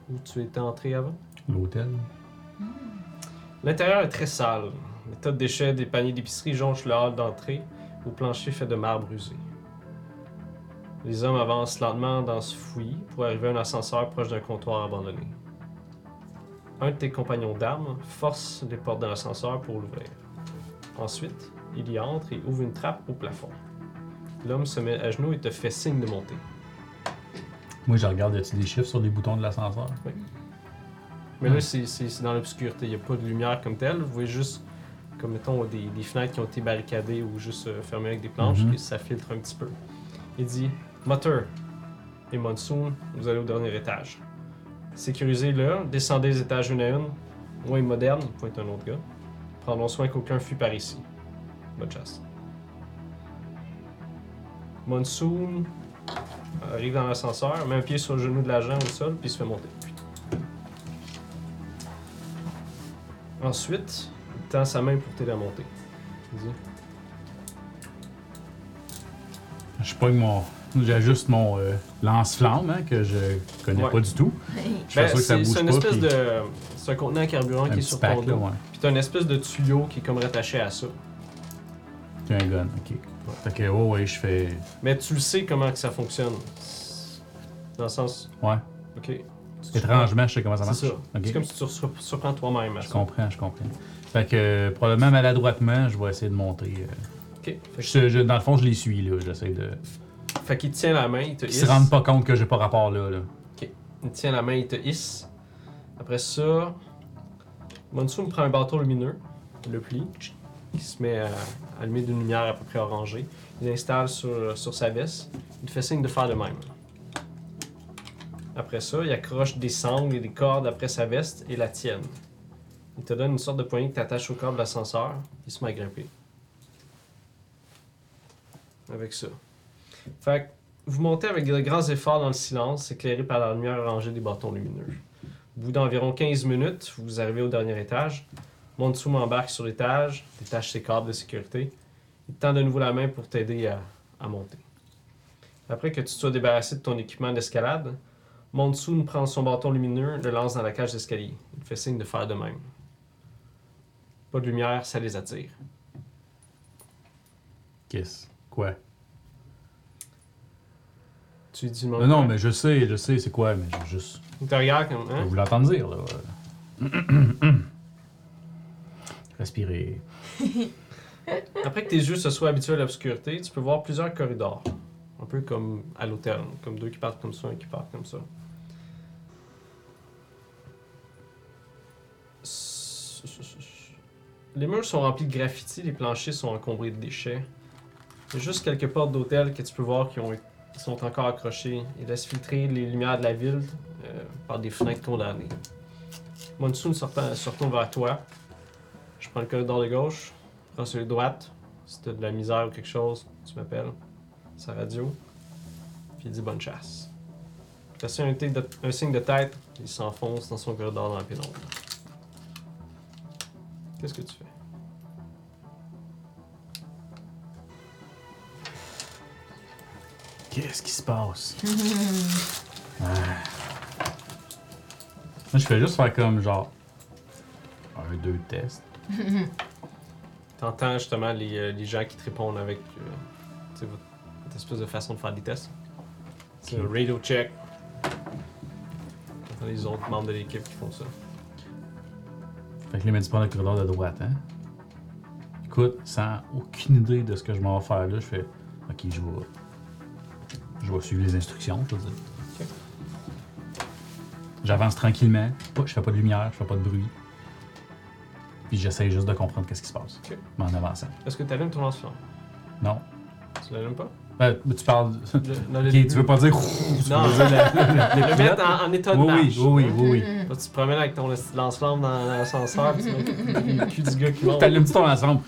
A: où tu étais entré avant?
D: L'hôtel.
A: L'intérieur est très sale. Les tas de déchets des paniers d'épicerie jonchent le hall d'entrée, au plancher fait de marbre usé. Les hommes avancent lentement dans ce fouillis pour arriver à un ascenseur proche d'un comptoir abandonné. Un de tes compagnons d'armes force les portes de l'ascenseur pour l'ouvrir. Ensuite, il y entre et ouvre une trappe au plafond. L'homme se met à genoux et te fait signe de monter.
D: Moi, je regarde, y a-t-il des chiffres sur les boutons de l'ascenseur?
A: Mais
D: Ouais.
A: là, c'est c'est- c'est dans l'obscurité. Il n'y a pas de lumière comme telle. Vous voyez juste, comme mettons, des, des fenêtres qui ont été barricadées ou juste euh, fermées avec des planches,
D: Mhm.
A: et ça filtre un petit peu. Il dit Moteur et Monsoon, vous allez au dernier étage. Sécurisez-le, descendez les étages une à une. Moi et Moderne, pointe un autre gars. Prendrons soin qu'aucun fuit par ici. Bonne chasse. Monsoon arrive dans l'ascenseur, met un pied sur le genou de l'agent au sol, puis se fait monter. Ensuite, il tend sa main pour t'aider à monter. Dit
D: Je pogne mon. J'ajuste mon euh, lance-flamme, hein, que je connais
A: Ouais.
D: pas du tout. Je suis
A: Ben,
D: sûr que ça
A: c'est
D: bouge
A: c'est une
D: pas.
A: espèce
D: puis
A: de. C'est un contenant à carburant
D: un
A: qui est
D: petit
A: sur
D: pack,
A: ton
D: là,
A: dos.
D: ouais.
A: Puis t'as une espèce de tuyau qui est comme rattaché à ça.
D: C'est un gun, ok. Fait que, oh, ouais, je fais.
A: Mais tu le sais comment que ça fonctionne. Dans le sens.
D: Ouais.
A: Ok. Tu-
D: Étrangement, je sais comment ça marche.
A: C'est ça.
D: Ok.
A: C'est comme si tu te sur- surprends toi-même à
D: Je
A: ça.
D: comprends, je comprends. Fait que, euh, probablement maladroitement, je vais essayer de monter. euh.
A: Ok. Fait que-
D: Je- je- dans le fond, je les suis, là. J'essaie de.
A: Fait qu'il tient la main, il te
D: Qu'ils
A: hisse.
D: se rendent pas compte que j'ai pas rapport là. là.
A: Il tient la main, il te hisse. Après ça, Monsoon prend un bâton lumineux, le plie, il se met à allumer d'une lumière à peu près orangée. Il l'installe sur, sur sa veste. Il te fait signe de faire de même. Après ça, il accroche des sangles et des cordes après sa veste et la tienne. Il te donne une sorte de poignée que tu attaches au corps de l'ascenseur. Il se met à grimper. Avec ça. Fait que vous montez avec de grands efforts dans le silence, éclairé par la lumière orangée des bâtons lumineux. Au bout d'environ 15 minutes, vous arrivez au dernier étage. Montsou embarque sur l'étage, détache ses câbles de sécurité. Il te tend de nouveau la main pour t'aider à, monter. Après que tu te sois débarrassé de ton équipement d'escalade, Monsoon prend son bâton lumineux, le lance dans la cage d'escalier. Il fait signe de faire de même. Pas de lumière, ça les attire.
D: Qu'est-ce? Quoi?
A: Tu dis
D: Non, non, mais je sais, je sais, c'est quoi, mais je juste.
A: Te regarde comme.
D: Je
A: Hein?
D: vous l'entendre dire, là. Respirer.
A: Après que tes yeux se soient habitués à l'obscurité, tu peux voir plusieurs corridors. Un peu comme à l'hôtel. Comme deux qui partent comme ça, un qui part comme ça. Les murs sont remplis de graffitis, les planchers sont encombrés de déchets. Il y a juste quelques portes d'hôtel que tu peux voir qui, ont, qui sont encore accrochées et laissent filtrer les lumières de la ville euh, par des fenêtres condamnées. Monsoon se retourne vers toi. Je prends le corridor de gauche, prends celui de droite. Si t'as de la misère ou quelque chose, tu m'appelles. Sa radio. Puis il dit bonne chasse. T'as un, un signe de tête, il s'enfonce dans son corridor dans la pénombre. Qu'est-ce que tu fais?
D: Qu'est-ce qui se passe? Ah. Moi, je fais juste faire comme genre. Un, deux tests.
A: T'entends justement les, euh, les gens qui te répondent avec euh, tu sais, votre, votre espèce de façon de faire des tests. C'est un radio check. T'entends les autres membres de l'équipe qui font ça.
D: Fait que dit pas dans le corridor de droite, hein? Écoute, sans aucune idée de ce que je m'en vais faire là, je fais. Ok, je vais. Je vais suivre les instructions, je veux dire.
A: Ok.
D: J'avance tranquillement. Pas- je fais pas de lumière, je fais pas de bruit. Puis j'essaie juste de comprendre qu'est-ce qui se passe.
A: Ok.
D: Mais en avançant.
A: Est-ce que tu allumes ton lance-flamme?
D: Non.
A: Tu l'allumes pas?
D: Ben, tu parles.
A: Le-
D: Ok, tu veux pas dire. tu
A: Non,
D: veux dire la- la- la-
A: Le mettre en, en état de
D: Oui,
A: marche.
D: oui, oui, oui, oui.
A: Là, tu te promènes avec ton lance-flamme dans l'ascenseur, puis tu mets le cul du gars qui monte.
D: T'allumes-tu ton ensemble?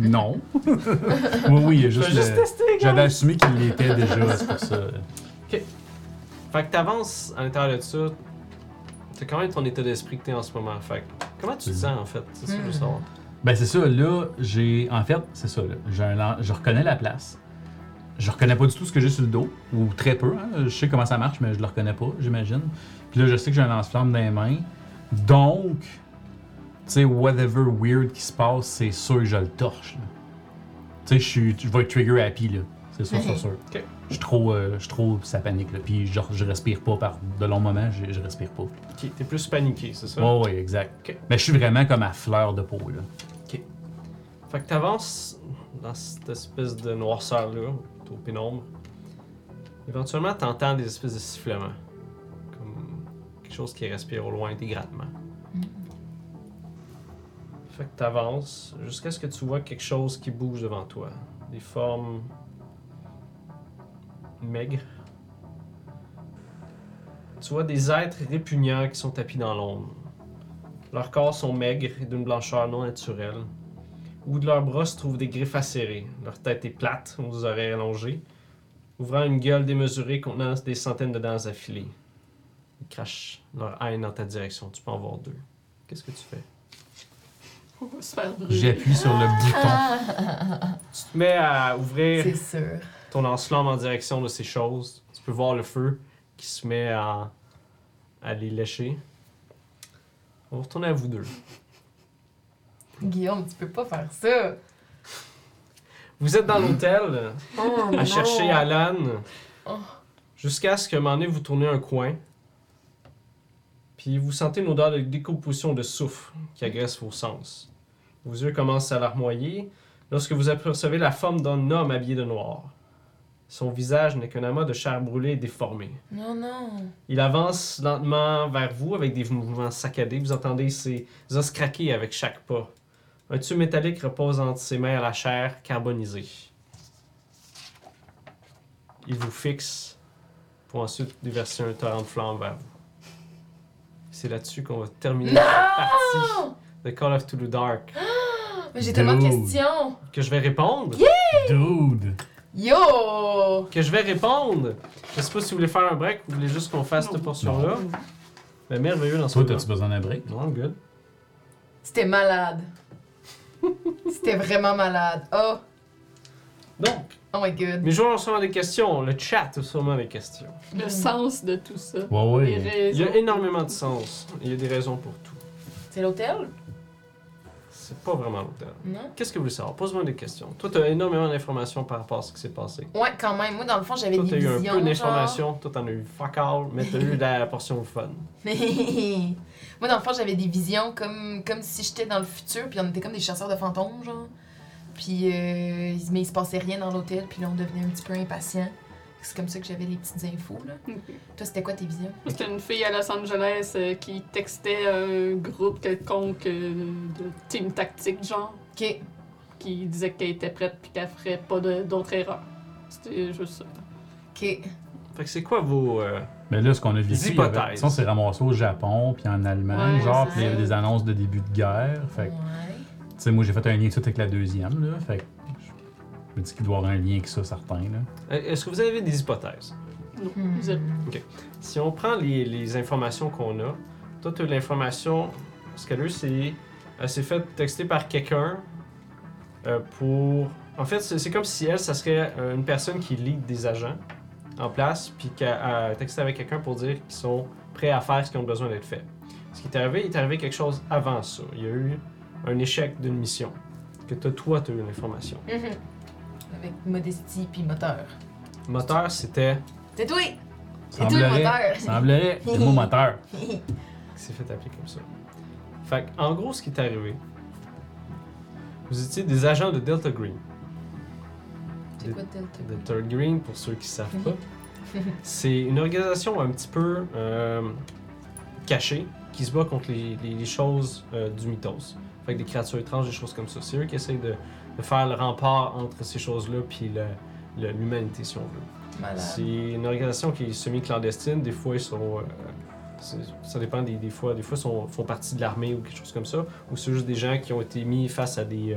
D: Non. oui, oui, il y a
A: Je
D: juste.
A: juste gars.
D: J'avais assumé qu'il l'était déjà, c'est pour ça.
A: Fait que t'avances à l'intérieur de ça. T'as quand même ton état d'esprit que t'es en ce moment. Fait que comment tu te sens en fait? C'est ça que je veux savoir.
D: Ben c'est ça, là, j'ai. En fait, c'est ça, là. J'ai un lan- Je reconnais la place. Je reconnais pas du tout ce que j'ai sur le dos, ou très peu. hein. Je sais comment ça marche, mais je le reconnais pas, j'imagine. Puis là, je sais que j'ai un lance-flamme dans les mains. Donc, tu sais, whatever weird qui se passe, c'est sûr que je le torche. là. Tu sais, je suis- je vais être trigger happy, là. C'est sûr, c'est sûr.
A: Ok.
D: Je suis trop, euh, je suis trop, ça panique, là. Puis genre, je respire pas par de longs moments, je, je respire pas.
A: Ok, t'es plus paniqué, c'est ça?
D: Ouais, ouais, exact.
A: Ok.
D: Mais je suis vraiment comme à fleur de peau, là.
A: Fait que t'avances dans cette espèce de noirceur-là, au pénombre. Éventuellement, t'entends des espèces de sifflements. Comme quelque chose qui respire au loin, des grattements. Fait que t'avances jusqu'à ce que tu vois quelque chose qui bouge devant toi. Des formes maigres. Tu vois des êtres répugnants qui sont tapis dans l'ombre. Leurs corps sont maigres et d'une blancheur non naturelle. Au bout de leurs bras se trouvent des griffes acérées. Leur tête est plate, aux oreilles allongées, ouvrant une gueule démesurée contenant des centaines de dents affilées. Ils crachent leur haine dans ta direction. Tu peux en voir deux. Qu'est-ce que tu fais?
B: On va se faire brûler.
D: J'appuie sur le bouton.
A: Tu te mets à ouvrir
C: C'est sûr.
A: ton lance-flamme en direction de ces choses. Tu peux voir le feu qui se met à, à les lécher. On va retourner à vous deux.
C: Guillaume, tu peux pas faire ça.
A: Vous êtes dans l'hôtel.
C: Oh,
A: à chercher Alan.
C: Oh.
A: Jusqu'à ce que un moment donné, vous tournez un coin. Puis vous sentez une odeur de décomposition de soufre qui agresse vos sens. Vos yeux commencent à larmoyer lorsque vous apercevez la forme d'un homme habillé de noir. Son visage n'est qu'un amas de chair brûlée et déformée.
C: Non, non.
A: Il avance lentement vers vous avec des mouvements saccadés. Vous entendez ses os craquer avec chaque pas. Un tube métallique repose entre ses mains à la chair carbonisée. Il vous fixe pour ensuite déverser un torrent de flammes vers vous. C'est là-dessus qu'on va terminer cette partie de Call of Toulouse Dark.
C: Mais j'ai tellement de
D: Dude.
C: questions.
A: Que je vais répondre.
D: Dude!
C: Yo!
A: Que je vais répondre. Je sais pas si vous voulez faire un break ou vous voulez juste qu'on fasse cette portion-là. Mais merveilleux dans ce
D: Toi,
A: cas.
D: t'as-tu besoin d'un break?
A: Non, good.
C: C'était malade. C'était vraiment malade. Oh,
A: Donc,
C: oh my god.
A: Mes joueurs ont sûrement des questions, le chat a sûrement des questions.
B: Le sens de tout ça.
D: Ouais,
B: Les
D: ouais.
A: Il y
B: raisons.
A: a énormément de sens. Il y a des raisons pour tout.
C: C'est l'hôtel?
A: C'est pas vraiment l'hôtel.
C: Non?
A: Qu'est-ce que vous voulez savoir? Pose-moi des questions. Toi, tu as énormément d'informations par rapport à ce qui s'est passé.
C: Ouais, quand même. Moi, dans le fond, j'avais
A: Toi,
C: des
A: t'as eu un peu
C: genre.
A: d'informations. Toi, t'en as eu fuck all, mais t'as eu la portion fun.
C: Moi, dans le fond, j'avais des visions comme, comme si j'étais dans le futur, puis on était comme des chasseurs de fantômes, genre. Puis, euh, mais il se passait rien dans l'hôtel, puis là, on devenait un petit peu impatient. C'est comme ça que j'avais les petites infos, là. Toi, c'était quoi tes visions?
B: C'était une fille à Los Angeles euh, qui textait un groupe quelconque euh, de team tactique, genre,
C: Ok.
B: qui disait qu'elle était prête puis qu'elle ferait pas d'autres erreurs. C'était juste ça.
C: Ok.
A: Fait que c'est quoi vos. euh,
D: Mais là, ce qu'on a vécu, avait-
A: hypothèses.
D: ça, on s'est ramassé au Japon, puis en Allemagne,
B: Ouais,
D: genre,
C: c'est
D: puis il y avait des annonces de début de guerre. Fait que,
C: Ouais.
D: tu sais, moi, j'ai fait un lien tout avec la deuxième, là. Fait que, je me dis qu'il doit y avoir un lien avec ça, certain, là.
A: euh, Est-ce que vous avez des hypothèses?
B: Non,
C: Hmm.
B: zéro.
A: Si on prend les, les informations qu'on a, toi, tu as l'information. Ce qu'elle a eu, c'est. Elle s'est fait texter par quelqu'un euh, pour. En fait, c'est c'est comme si elle, ça serait euh, une personne qui lead des agents en place, puis a texté avec quelqu'un pour dire qu'ils sont prêts à faire ce qu'ils ont besoin d'être fait. Ce qui est arrivé, il est arrivé quelque chose avant ça. Il y a eu un échec d'une mission. Que toi, toi, tu as eu l'information.
C: Mhm. Avec modestie puis moteur.
A: Moteur, c'était.
C: C'est toi! C'est toi le moteur!
D: semblerait, le mot moteur.
A: qui s'est fait appeler comme ça. Fait en gros, ce qui est arrivé, vous étiez des agents de Delta Green.
C: C'est quoi Delta?
A: Delta Green, pour ceux qui ne savent pas, c'est une organisation un petit peu euh, cachée qui se bat contre les, les- les choses euh, du mythos. Fait que des créatures étranges, des choses comme ça. C'est eux qui essayent de, de faire le rempart entre ces choses-là puis l'humanité, si on veut. C'est une organisation qui est semi-clandestine. Des fois, ils sont. euh, ça dépend des, des fois. Des fois, ils font partie de l'armée ou quelque chose comme ça. Ou c'est juste des gens qui ont été mis face à des.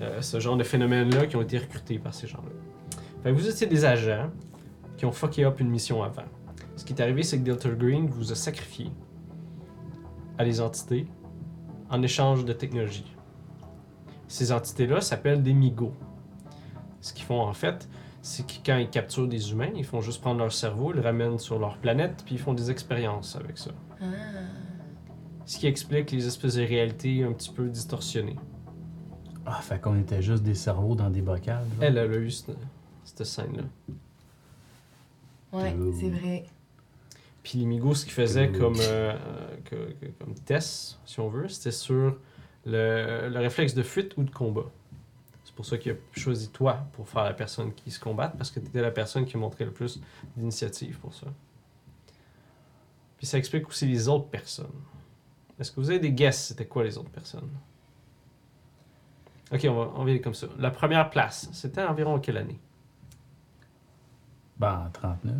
A: Euh, ce genre de phénomène-là, qui ont été recrutés par ces gens-là. Fait que vous étiez des agents qui ont fucké up une mission avant. Ce qui est arrivé, c'est que Delta Green vous a sacrifié à des entités en échange de technologie. Ces entités-là s'appellent des Migos. Ce qu'ils font en fait, c'est que quand ils capturent des humains, ils font juste prendre leur cerveau, ils le ramènent sur leur planète, puis ils font des expériences avec ça.
C: Ah.
A: Ce qui explique les espèces de réalités un petit peu distorsionnées.
F: Ah, fait qu'on était juste des cerveaux dans des bocales. genre.
A: Elle, elle a eu cette, cette scène-là.
C: Ouais, c'est vrai.
A: Puis les Migos, ce qu'ils faisaient comme, euh, euh, que- que- comme test, si on veut, c'était sur le, le réflexe de fuite ou de combat. C'est pour ça qu'il a choisi toi pour faire la personne qui se combatte, parce que tu étais la personne qui a montré le plus d'initiative pour ça. Puis ça explique aussi les autres personnes. Est-ce que vous avez des guesses, c'était quoi les autres personnes? Ok, on va, on va y aller comme ça. La première place, c'était environ quelle année?
F: Ben, 39.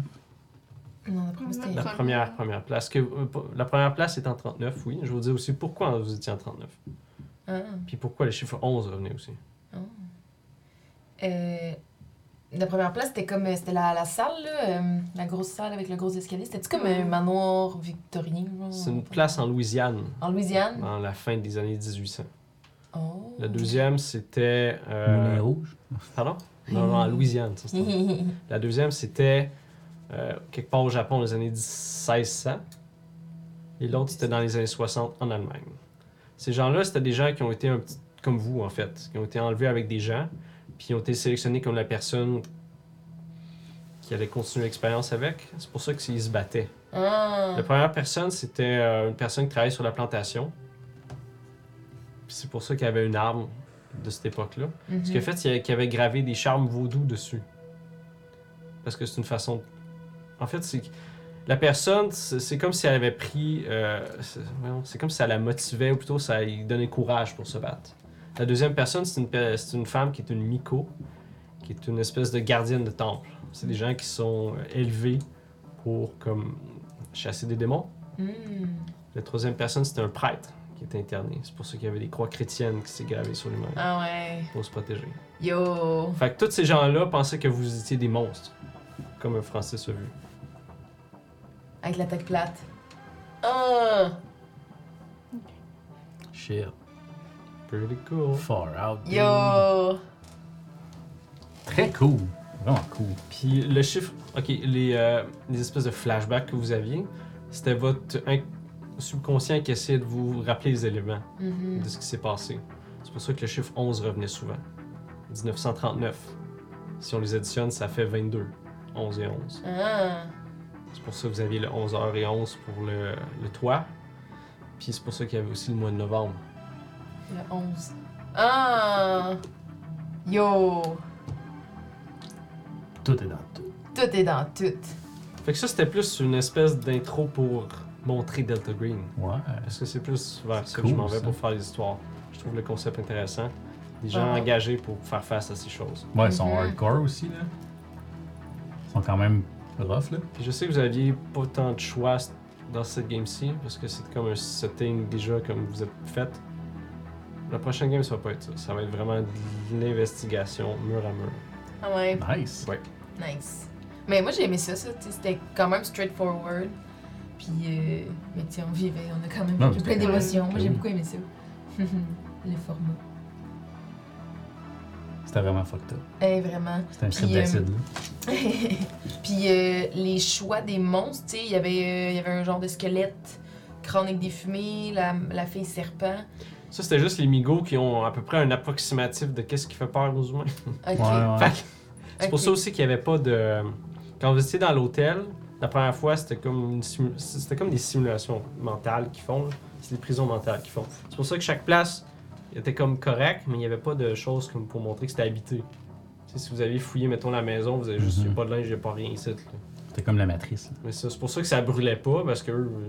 C: Non, la première, c'était.
A: La
B: Première.
A: place. Que, euh, la première place est en 39, oui. Je vais vous dire aussi pourquoi vous étiez en 39.
C: Ah.
A: Puis pourquoi le chiffre 11 revenait aussi.
C: Euh, la première place, c'était comme. C'était la, la salle, là, euh, la grosse salle avec le gros escalier. C'était-tu comme un manoir victorien? genre?
A: C'est une place en Louisiane,
C: En Louisiane?
A: dans la fin des années 1800.
C: Oh.
A: La deuxième, c'était... euh,
F: Moulin rouge.
A: pardon? Non, non, en Louisiane. ça, c'était- La deuxième, c'était euh, quelque part au Japon dans les années 1600. Et l'autre, c'était dans les années 60 en Allemagne. Ces gens-là, c'était des gens qui ont été un petit, comme vous, en fait, qui ont été enlevés avec des gens, puis ils ont été sélectionnés comme la personne qui allait continuer l'expérience avec. C'est pour ça qu'ils se battaient.
C: Ah.
A: La première personne, c'était euh, une personne qui travaillait sur la plantation. C'est pour ça qu'il y avait une arme de cette époque-là.
C: Mhm.
A: Ce qu'il a fait, c'est qu'il avait gravé des charmes vaudous dessus. Parce que c'est une façon. En fait, c'est. La personne, c'est c'est comme si elle avait pris. euh, c'est c'est comme si elle la motivait, ou plutôt ça lui donnait courage pour se battre. La deuxième personne, c'est une, c'est femme qui est une Miko, qui est une espèce de gardienne de temple. C'est des gens qui sont euh, élevés pour comme chasser des démons.
C: Mm.
A: La troisième personne, c'était un prêtre qui était interné. C'est pour ça qu'il y avait des croix chrétiennes qui s'est gravées sur lui-même
C: Ah ouais.
A: pour se protéger.
C: Yo.
A: Fait que tous ces gens-là pensaient que vous étiez des monstres, comme Francis a vu.
C: Avec l'attaque plate. Ah.
F: Shit.
A: Pretty cool.
F: Far out. dude.
C: Yo.
F: Très cool. Vraiment cool.
A: Puis le chiffre, ok, les, euh, les espèces de flashbacks que vous aviez, c'était votre inc- subconscient qui essayait de vous rappeler les éléments
C: Mhm.
A: de ce qui s'est passé. C'est pour ça que le chiffre 11 revenait souvent. 1939. Si on les additionne, ça fait 22. 11 et 11.
C: Ah.
A: C'est pour ça que vous aviez le 11h11 pour le, le toit. Puis c'est pour ça qu'il y avait aussi le mois de novembre.
C: Le 11. Ah. Yo.
F: Tout est dans tout.
C: Tout est dans tout.
A: Fait que ça, c'était plus une espèce d'intro pour montrer Delta Green.
F: Ouais.
A: Parce que c'est plus vers ça que je m'en vais
F: ça.
A: pour faire les histoires. Je trouve le concept intéressant. Des gens
C: Ah.
A: engagés pour faire face à ces choses.
F: Ouais, ils sont
C: Mhm.
F: hardcore aussi, là. Ils sont quand même rough, là.
A: Puis je sais que vous aviez pas tant de choix dans cette game-ci, parce que c'est comme un setting déjà comme vous êtes fait. La prochaine game, ça va pas être ça. Ça va être vraiment de l'investigation mur à mur.
C: Ah ouais.
F: Nice.
A: Ouais.
C: Nice. Mais moi, j'ai aimé ça, ça. C'était quand même straightforward. Puis, euh, mais tu sais, on vivait, on a quand même
F: Non,
C: vécu plein d'émotions. Moi, j'ai beaucoup aimé ça. Le format.
F: C'était vraiment fucked up.
C: Eh, vraiment.
F: C'était un trip
C: euh,
F: d'acide, là.
C: Puis euh, les choix des monstres, tu sais, il y avait, euh, il y avait un genre de squelette, crâne avec des fumées, la, la fille serpent.
A: Ça, c'était juste les migos qui ont à peu près un approximatif de qu'est-ce qui fait peur aux humains.
C: Ok.
F: Ouais, ouais.
A: C'est pour ça aussi qu'il n'y avait pas de. Quand vous étiez dans l'hôtel, la première fois, c'était comme, une simu- c'était comme des simulations mentales qu'ils font. C'est des prisons mentales qu'ils font. C'est pour ça que chaque place était comme correct, mais il n'y avait pas de choses comme pour montrer que c'était habité. Si vous aviez fouillé, mettons, la maison, vous avez juste,
F: Mhm.
A: a pas de linge, il n'y a pas rien ici.
F: C'était comme la matrice. là.
A: Mais ça, c'est pour ça que ça brûlait pas, parce que eux, euh,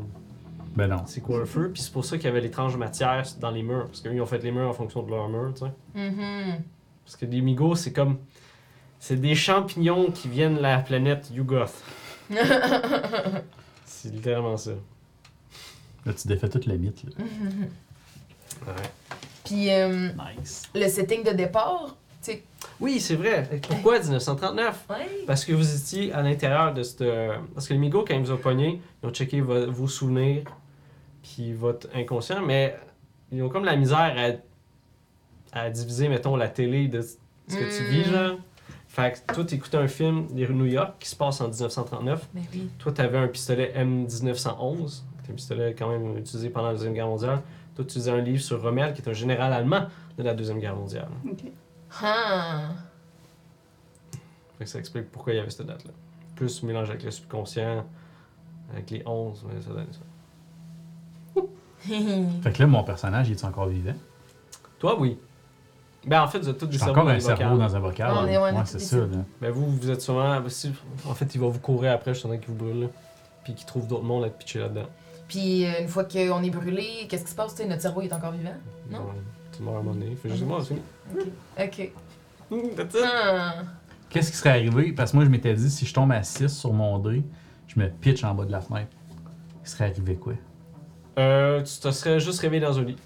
F: Ben non.
A: c'est quoi un feu, puis c'est pour ça qu'il y avait l'étrange matière dans les murs, parce qu'eux, ils ont fait les murs en fonction de leur mur, tu sais.
C: Mhm.
A: Parce que les migos, c'est comme. C'est des champignons qui viennent de la planète Yugoth. c'est littéralement ça.
F: Là, tu défais toute la mythe. Là.
A: Ouais.
C: Puis euh,
F: Nice.
C: le setting de départ, tu sais.
A: Oui, c'est vrai. Pourquoi 1939
C: Ouais.
A: Parce que vous étiez à l'intérieur de cette. Parce que les migos, quand ils vous ont pogné, ils ont checké vo- vos souvenirs, puis votre inconscient, mais ils ont comme la misère à, à diviser, mettons, la télé de ce que tu
C: Mm.
A: vis, genre. Fait que toi, t'écoutais un film, Les rues de New York, qui se passe en 1939.
C: Ben oui.
A: Toi, tu avais un pistolet M1911, qui est un pistolet quand même utilisé pendant la Deuxième Guerre mondiale. Toi, tu lisais un livre sur Rommel, qui est un général allemand de la Deuxième Guerre mondiale.
B: Ok.
C: Ah.
A: Fait que ça explique pourquoi il y avait cette date-là. Plus mélange avec le subconscient, avec les 11, mais ça donne ça.
F: Fait que là, mon personnage, il est encore vivant?
A: Toi, oui. Ben, en fait, vous êtes tous des cerveaux
F: encore
A: dans
F: un
A: les
F: cerveau
A: vocales.
F: dans un bocal.
C: On est- on est
F: ouais,
C: tous
F: c'est
C: des
F: ça.
C: cerveaux.
F: Là.
A: Ben, vous, vous êtes souvent. ben, si- en fait, il va vous courir après, je suis en train qu'il vous brûle, là. Puis qu'il trouve d'autres mondes à te pitcher là-dedans.
C: Puis euh, une fois qu'on est brûlé, qu'est-ce qui se passe? Tu sais, notre cerveau est encore vivant? Non?
A: Bon, Tu meurs à un moment donné. Fait juste moi, c'est fini.
C: Ok.
A: That's it.
C: Ah.
F: Qu'est-ce qui serait arrivé? Parce que moi, je m'étais dit, si je tombe à 6 sur mon dé, je me pitch en bas de la fenêtre. Il serait arrivé quoi?
A: Euh, tu te serais juste réveillé dans un lit.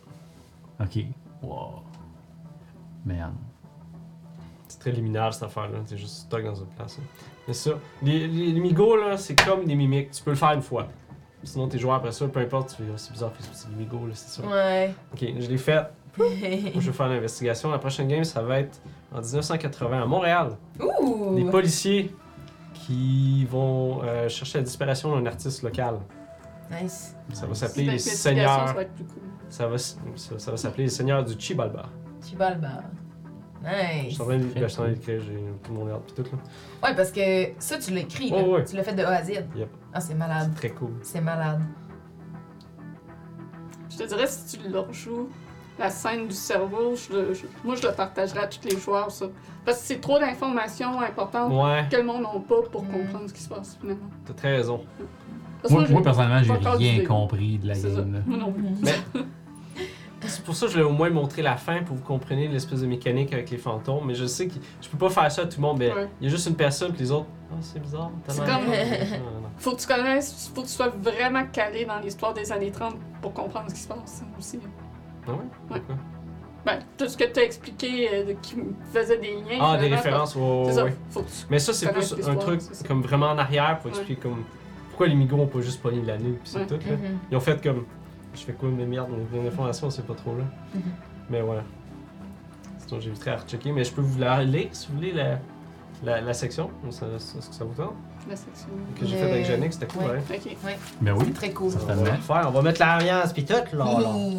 F: Ok. Wow. Man.
A: C'est très liminal cette affaire-là. T'es juste stock dans une place. hein. Mais ça, les, les, les migos, là, c'est comme des mimiques. Tu peux le faire une fois. Sinon, t'es joueur après ça, peu importe, tu fais, Ah, c'est bizarre, c'est des migos, là, c'est ça.
C: Ouais.
A: Ok, je l'ai fait. Moi, je vais faire l'investigation. La prochaine game, ça va être en 1980 à Montréal.
C: Ouh!
A: Des policiers qui vont euh, chercher la disparition d'un artiste local.
C: Nice.
A: Ça va s'appeler les Seigneurs.
B: Ça va être plus cool.
A: Ça va, s- ça, ça va s'appeler les Seigneurs du Chibalba.
C: Chibalba.
A: Je
C: Nice.
A: suis en train de je suis en train d'écrire, j'ai tout mon ordre pis tout là.
C: Ouais, parce que ça, tu l'as écrit. là.
A: Ouais, ouais.
C: Tu l'as fait de A à Z.
A: Yep.
C: Ah, c'est malade.
A: C'est très cool.
C: C'est malade.
B: Je te dirais, si tu le rejoues, la scène du cerveau, je le- je- moi, je le partagerais à tous les joueurs, ça. Parce que c'est trop d'informations importantes
A: Ouais,
B: que le monde n'a pas pour
C: Mm.
B: comprendre ce qui se passe, finalement.
A: t'as très raison.
F: Moi, personnellement, j'ai rien compris de la game. là.
B: Moi non plus.
A: Mais pour ça que je voulais au moins montrer la fin pour que vous compreniez l'espèce de mécanique avec les fantômes. Mais je sais que je peux pas faire ça à tout le monde. Mais
B: Ouais.
A: il y a juste une personne puis les autres. Ah, c'est bizarre. t'as
B: C'est
A: l'air-
B: comme-
A: Non.
B: Faut que tu connaisses, faut que tu sois vraiment calé dans l'histoire des années 30 pour comprendre ce qui se passe aussi.
A: Ah ouais? Pourquoi?
B: Ben, tout ce que tu as expliqué euh, de- qui faisait des liens.
A: Ah, des références, ouais,
B: C'est
A: ouais,
B: ça.
A: ouais.
B: Faut que tu...
A: Mais ça, c'est plus un truc
B: c'est
A: comme vraiment en arrière pour expliquer comme pourquoi les migros ont pas juste pogné la nuit puis c'est
B: Ouais.
A: tout. Là.
C: Mhm.
A: Ils ont fait comme. Je fais quoi, mais merde, on a une information, c'est pas trop là.
C: Mhm.
A: Mais voilà. Sinon, j'éviterai à rechecker. Mais je peux vous la lire si vous voulez la, la, la section. Ça- ça- Est-ce que ça vous tente?
B: La section.
A: Que j'ai fait avec Jannick, c'était cool,
C: Ouais.
A: ouais.
B: Ok.
F: Ben oui.
C: C'est très cool.
A: On va le faire, on va mettre l'ambiance pis tout, là. là.
C: Hi.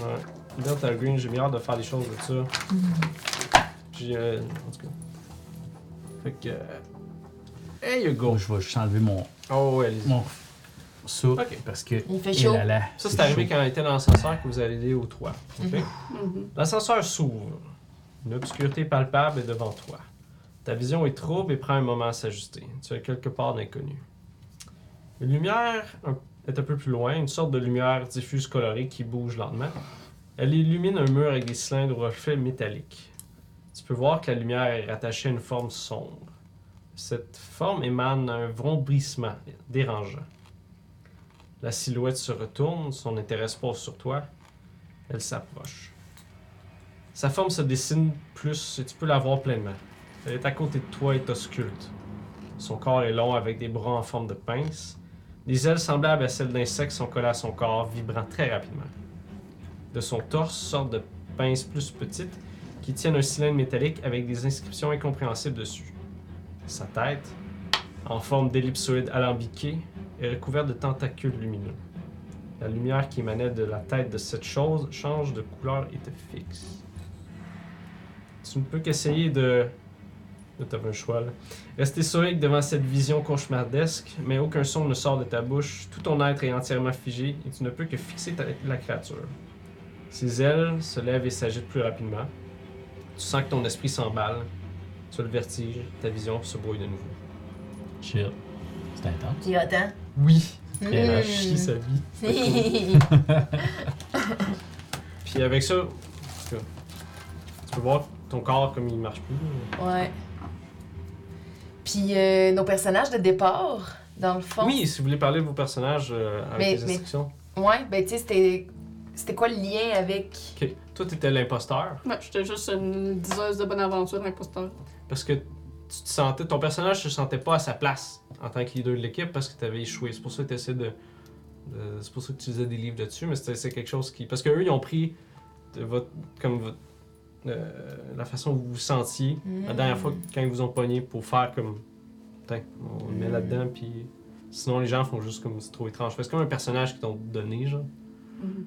A: Ouais. Delta Green, j'ai mis hâte de faire les choses de ça. J'ai. euh, en tout cas. Fait que. euh, There you go.
F: Je vais juste enlever mon,
A: Oh, ouais, allez-y.
F: mon ça parce que.
C: Il fait chaud.
F: là là,
A: Ça, c'est arrivé quand on était dans l'ascenseur que vous allez aller au toit. ok?
B: Mhm.
A: L'ascenseur s'ouvre. Une obscurité palpable est devant toi. Ta vision est trouble et prend un moment à s'ajuster. Tu es quelque part d'inconnu. Une lumière est un peu plus loin, une sorte de lumière diffuse colorée qui bouge lentement. Elle illumine un mur avec des cylindres aux reflets métalliques. Tu peux voir que la lumière est rattachée à une forme sombre. Cette forme émane un vrombissement dérangeant. La silhouette se retourne, son intérêt se pose sur toi. Elle s'approche. Sa forme se dessine plus et tu peux la voir pleinement. Elle est à côté de toi et t'ausculte. Son corps est long avec des bras en forme de pince. Des ailes semblables à celles d'insectes sont collées à son corps, vibrant très rapidement. De son torse sortent de pinces plus petites qui tiennent un cylindre métallique avec des inscriptions incompréhensibles dessus. Sa tête, en forme d'ellipsoïde alambiqué, est recouverte de tentacules lumineux. La lumière qui émanait de la tête de cette chose change de couleur et te fixe. Tu ne peux qu'essayer de. Là, t'avais un choix, là. Rester stoïque devant cette vision cauchemardesque, mais aucun son ne sort de ta bouche. Tout ton être est entièrement figé et tu ne peux que fixer ta- la créature. Ses ailes se lèvent et s'agitent plus rapidement. Tu sens que ton esprit s'emballe. Tu as le vertige, ta vision se brouille de nouveau.
F: Shit. C'est intense.
C: Puis attends.
A: Oui. Elle a chié sa vie. Puis avec ça, en tout cas, tu peux voir ton corps comme il marche plus.
C: ouais. Puis euh, nos personnages de départ, dans le fond.
A: Oui, si vous voulez parler de vos personnages euh, avec
C: Mais-
A: les
C: mais-
A: instructions.
C: Ouais, ben tu sais, c'était. C'était quoi le lien avec?
A: Ok. Toi, t'étais l'imposteur.
B: Ouais, j'étais juste une diseuse de bonne aventure imposteur.
A: Parce que tu te sentais, ton personnage se sentait pas à sa place en tant que leader de l'équipe parce que tu avais échoué. C'est pour ça que tu essaies de. de- c'est pour ça que tu faisais des livres là-dessus, mais c'était- c'est quelque chose qui. Parce qu'eux, ils ont pris de votre, comme votre, euh, la façon où vous vous sentiez la dernière fois quand ils vous ont pogné pour faire comme. Tiens, on le met
C: Mm.
A: là-dedans, puis. Sinon, les gens font juste comme c'est trop étrange. C'est comme un personnage qu'ils t'ont donné, genre.
B: Mhm.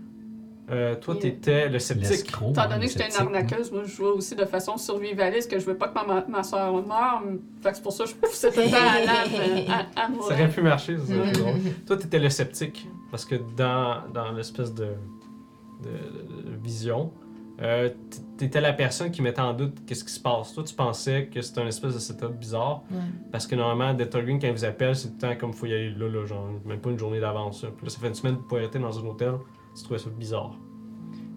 A: Euh, toi,
B: Et-
A: t'étais le sceptique.
B: Étant donné que j'étais une arnaqueuse, moi je jouais aussi de façon survivaliste, que je veux pas que ma, ma soeur meure. Fait que c'est pour ça que je poussais tout le temps à l'âme à, à
A: Ça aurait pu marcher, ça
C: Mhm.
A: drôle. Toi, t'étais le sceptique. Parce que dans, dans l'espèce de, de- de vision, euh, t- t'étais la personne qui mettait en doute qu'est-ce qui se passe. Toi, tu pensais que c'était un espèce de setup bizarre.
C: Ouais.
A: Parce que normalement, Delta Green, quand il vous appelle, c'est tout le temps comme faut y aller là, là, genre, même pas une journée d'avance. là. Puis là, ça fait une semaine que vous pouvez arrêter dans un hôtel. Tu trouvais ça bizarre.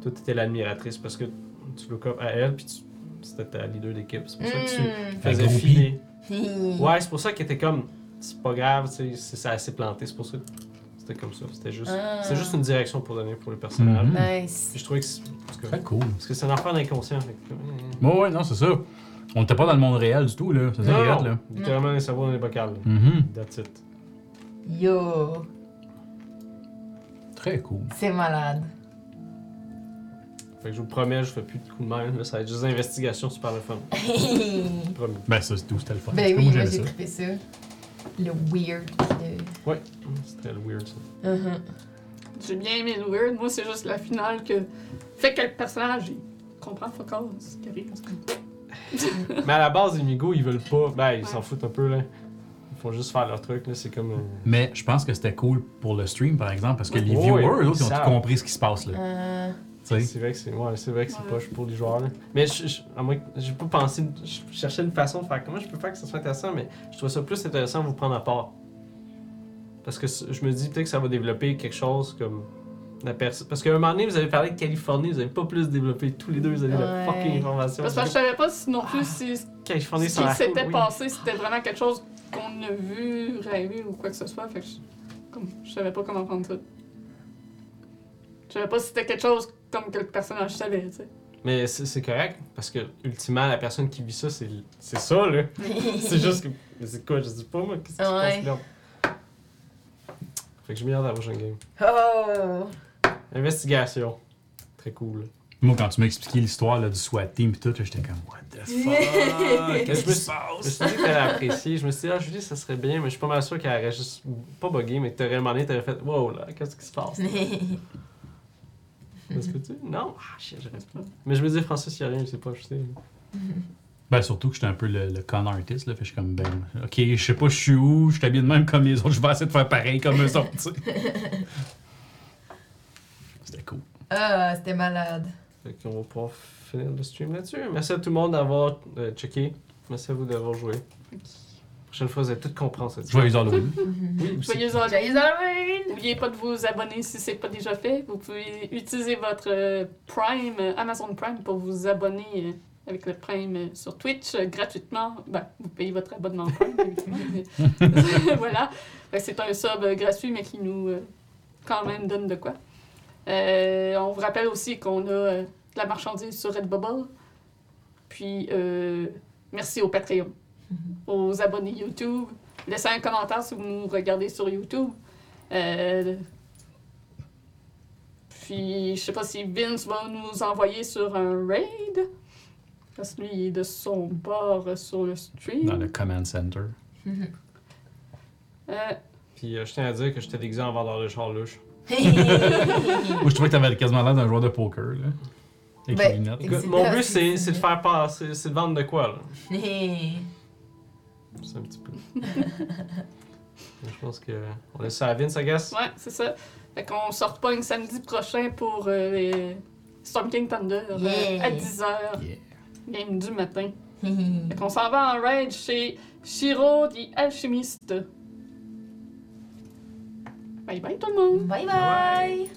A: Toi, t'étais l'admiratrice parce que tu look up à elle, puis tu- c'était ta leader d'équipe. C'est pour ça que tu
C: Mm.
A: faisais filer.
C: Hmm.
A: Ouais, c'est pour ça qu'elle était comme. C'est pas grave, tu sais, c'est- ça a assez planté. C'est pour ça que c'était comme ça. C'était juste,
C: Ah.
A: c'était juste une direction pour donner pour le personnage.
F: Mhm.
C: Nice.
A: Puis je trouvais que. c'est- Parce que,
F: Très cool.
A: parce que c'est un affaire d'inconscient. fait que,
F: Bon, ouais, non, c'est ça. On n'était pas dans le monde réel du tout, là. C'est ça, là.
A: littéralement les cerveaux dans les bocales. là.
F: Mhm.
A: That's it.
C: Yo.
F: Très cool.
C: C'est malade.
A: Fait que je vous promets, je fais plus de coups de main. Là, ça va être juste des investigations super le fun.
C: ben
A: Promis.
F: Ben, ça, c'est tout, c'était le fun. En tout cas,
C: oui,
F: moi,
C: j'ai trippé ça. Le weird. Le...
A: Ouais, c'est très weird ça.
C: Mhm.
B: J'ai bien aimé le weird. Moi, c'est juste la finale que fait que le personnage il comprend fuck all ce qui arrive.
A: Mais à la base, les Migos, ils veulent pas. Ben, ils
B: Ouais.
A: s'en foutent un peu, là. Ils font juste faire leur truc, là. C'est comme. euh,
F: Mais je pense que c'était cool pour le stream, par exemple, parce que les viewers, autres, ils ont tout compris ce qui se passe, là.
C: Euh.
A: C'est vrai que c'est ouais, c'est vrai que c'est
B: Ouais.
A: poche pour les joueurs. Là. Mais je, je- à moins que- j'ai pas pensé, je cherchais une façon de faire comment je peux faire que ça soit intéressant, mais je trouve ça plus intéressant de vous prendre à part. Parce que je me dis peut-être que ça va développer quelque chose comme la personne. Parce qu'à un moment donné, vous avez parlé de Californie, vous avez pas plus développé tous les deux, vous avez
C: Ouais.
A: la fucking information.
B: Parce que je savais pas si non plus si ce
A: Californie,
B: qui s'était
A: oui.
B: passé, c'était vraiment quelque chose qu'on a vu, rêvé ou quoi que ce soit. Fait que je, comme, je savais pas comment prendre ça. Je savais pas si c'était quelque chose comme que le personnage savait, tu sais.
A: Mais c'est correct, parce que ultimement, la personne qui vit ça, c'est ça, là. c'est juste que. Mais c'est quoi, je dis pas moi, qu'est-ce qui se
C: Ouais.
A: là? Fait que je m'y à la prochaine game.
C: Oh!
A: Investigation. Très cool.
F: Moi, quand tu m'as expliqué l'histoire là, du SWAT team et tout, j'étais comme, what the fuck? Qu'est-ce
A: Je
F: qui se
A: suis- Je me
F: passe?
A: suis dit qu'elle a apprécié. Je me suis dit, ah, Julie, ça serait bien, mais je suis pas mal sûr qu'elle aurait juste pas bugué, mais que t'aurais demandé, t'aurais fait, wow, là, qu'est-ce qui se passe? Est-ce que tu. Non? Ah, shit, j'aurais pas. Mais je me dis, Francis, il y a rien, je sais pas, je sais.
F: Ben, surtout que j'étais un peu le, le con artist, là. Fait que je suis comme, ben, ok, je sais pas, je suis où, je suis habillé de même comme les autres, je vais essayer de faire pareil comme eux autres, tu sais. C'était cool.
C: Ah, c'était malade.
A: Fait qu'on va pouvoir finir le stream là-dessus. Merci à tout le monde d'avoir euh, checké. Merci à vous d'avoir joué. La prochaine fois, vous allez tout comprendre cette
F: Joyeux Halloween.
A: Oui, aussi.
B: Joyeux Halloween! N'oubliez pas de vous abonner si c'est pas déjà fait. Vous pouvez utiliser votre euh, Prime, euh, Amazon Prime, pour vous abonner euh, avec le Prime sur Twitch gratuitement. Ben, vous payez votre abonnement Prime, évidemment. mais- voilà. C'est un sub gratuit, mais qui nous quand même donne de quoi. Euh, on vous rappelle aussi qu'on a euh, de la marchandise sur Redbubble. Puis, euh, merci au Patreon, aux abonnés YouTube. Laissez un commentaire si vous nous regardez sur YouTube. Euh, puis, je sais pas si Vince va nous envoyer sur un raid. Parce que lui, il est de son bord sur le stream.
F: Dans le command center.
B: Euh,
A: Puis euh, je tiens à dire que j'étais déguisé en vendeur de char louche.
F: Moi, je trouvais que t'avais quasiment l'air d'un joueur de poker, là. Avec
C: Ben,
F: les lunettes.
C: Et
A: Écoute,
C: c'est
A: mon but,
C: c'est-
A: de faire passer, c'est de vendre de quoi, là. C'est un petit peu. je pense que. On laisse ça à Vince, I guess.
B: ouais, c'est ça. Fait qu'on se repogne samedi prochain pour euh, les Storm King Thunder euh, à 10h,
F: Yeah.
B: game du matin. Fait qu'on s'en va en raid chez Shiro the Alchemist. Bye bye tout le monde!
C: Bye bye!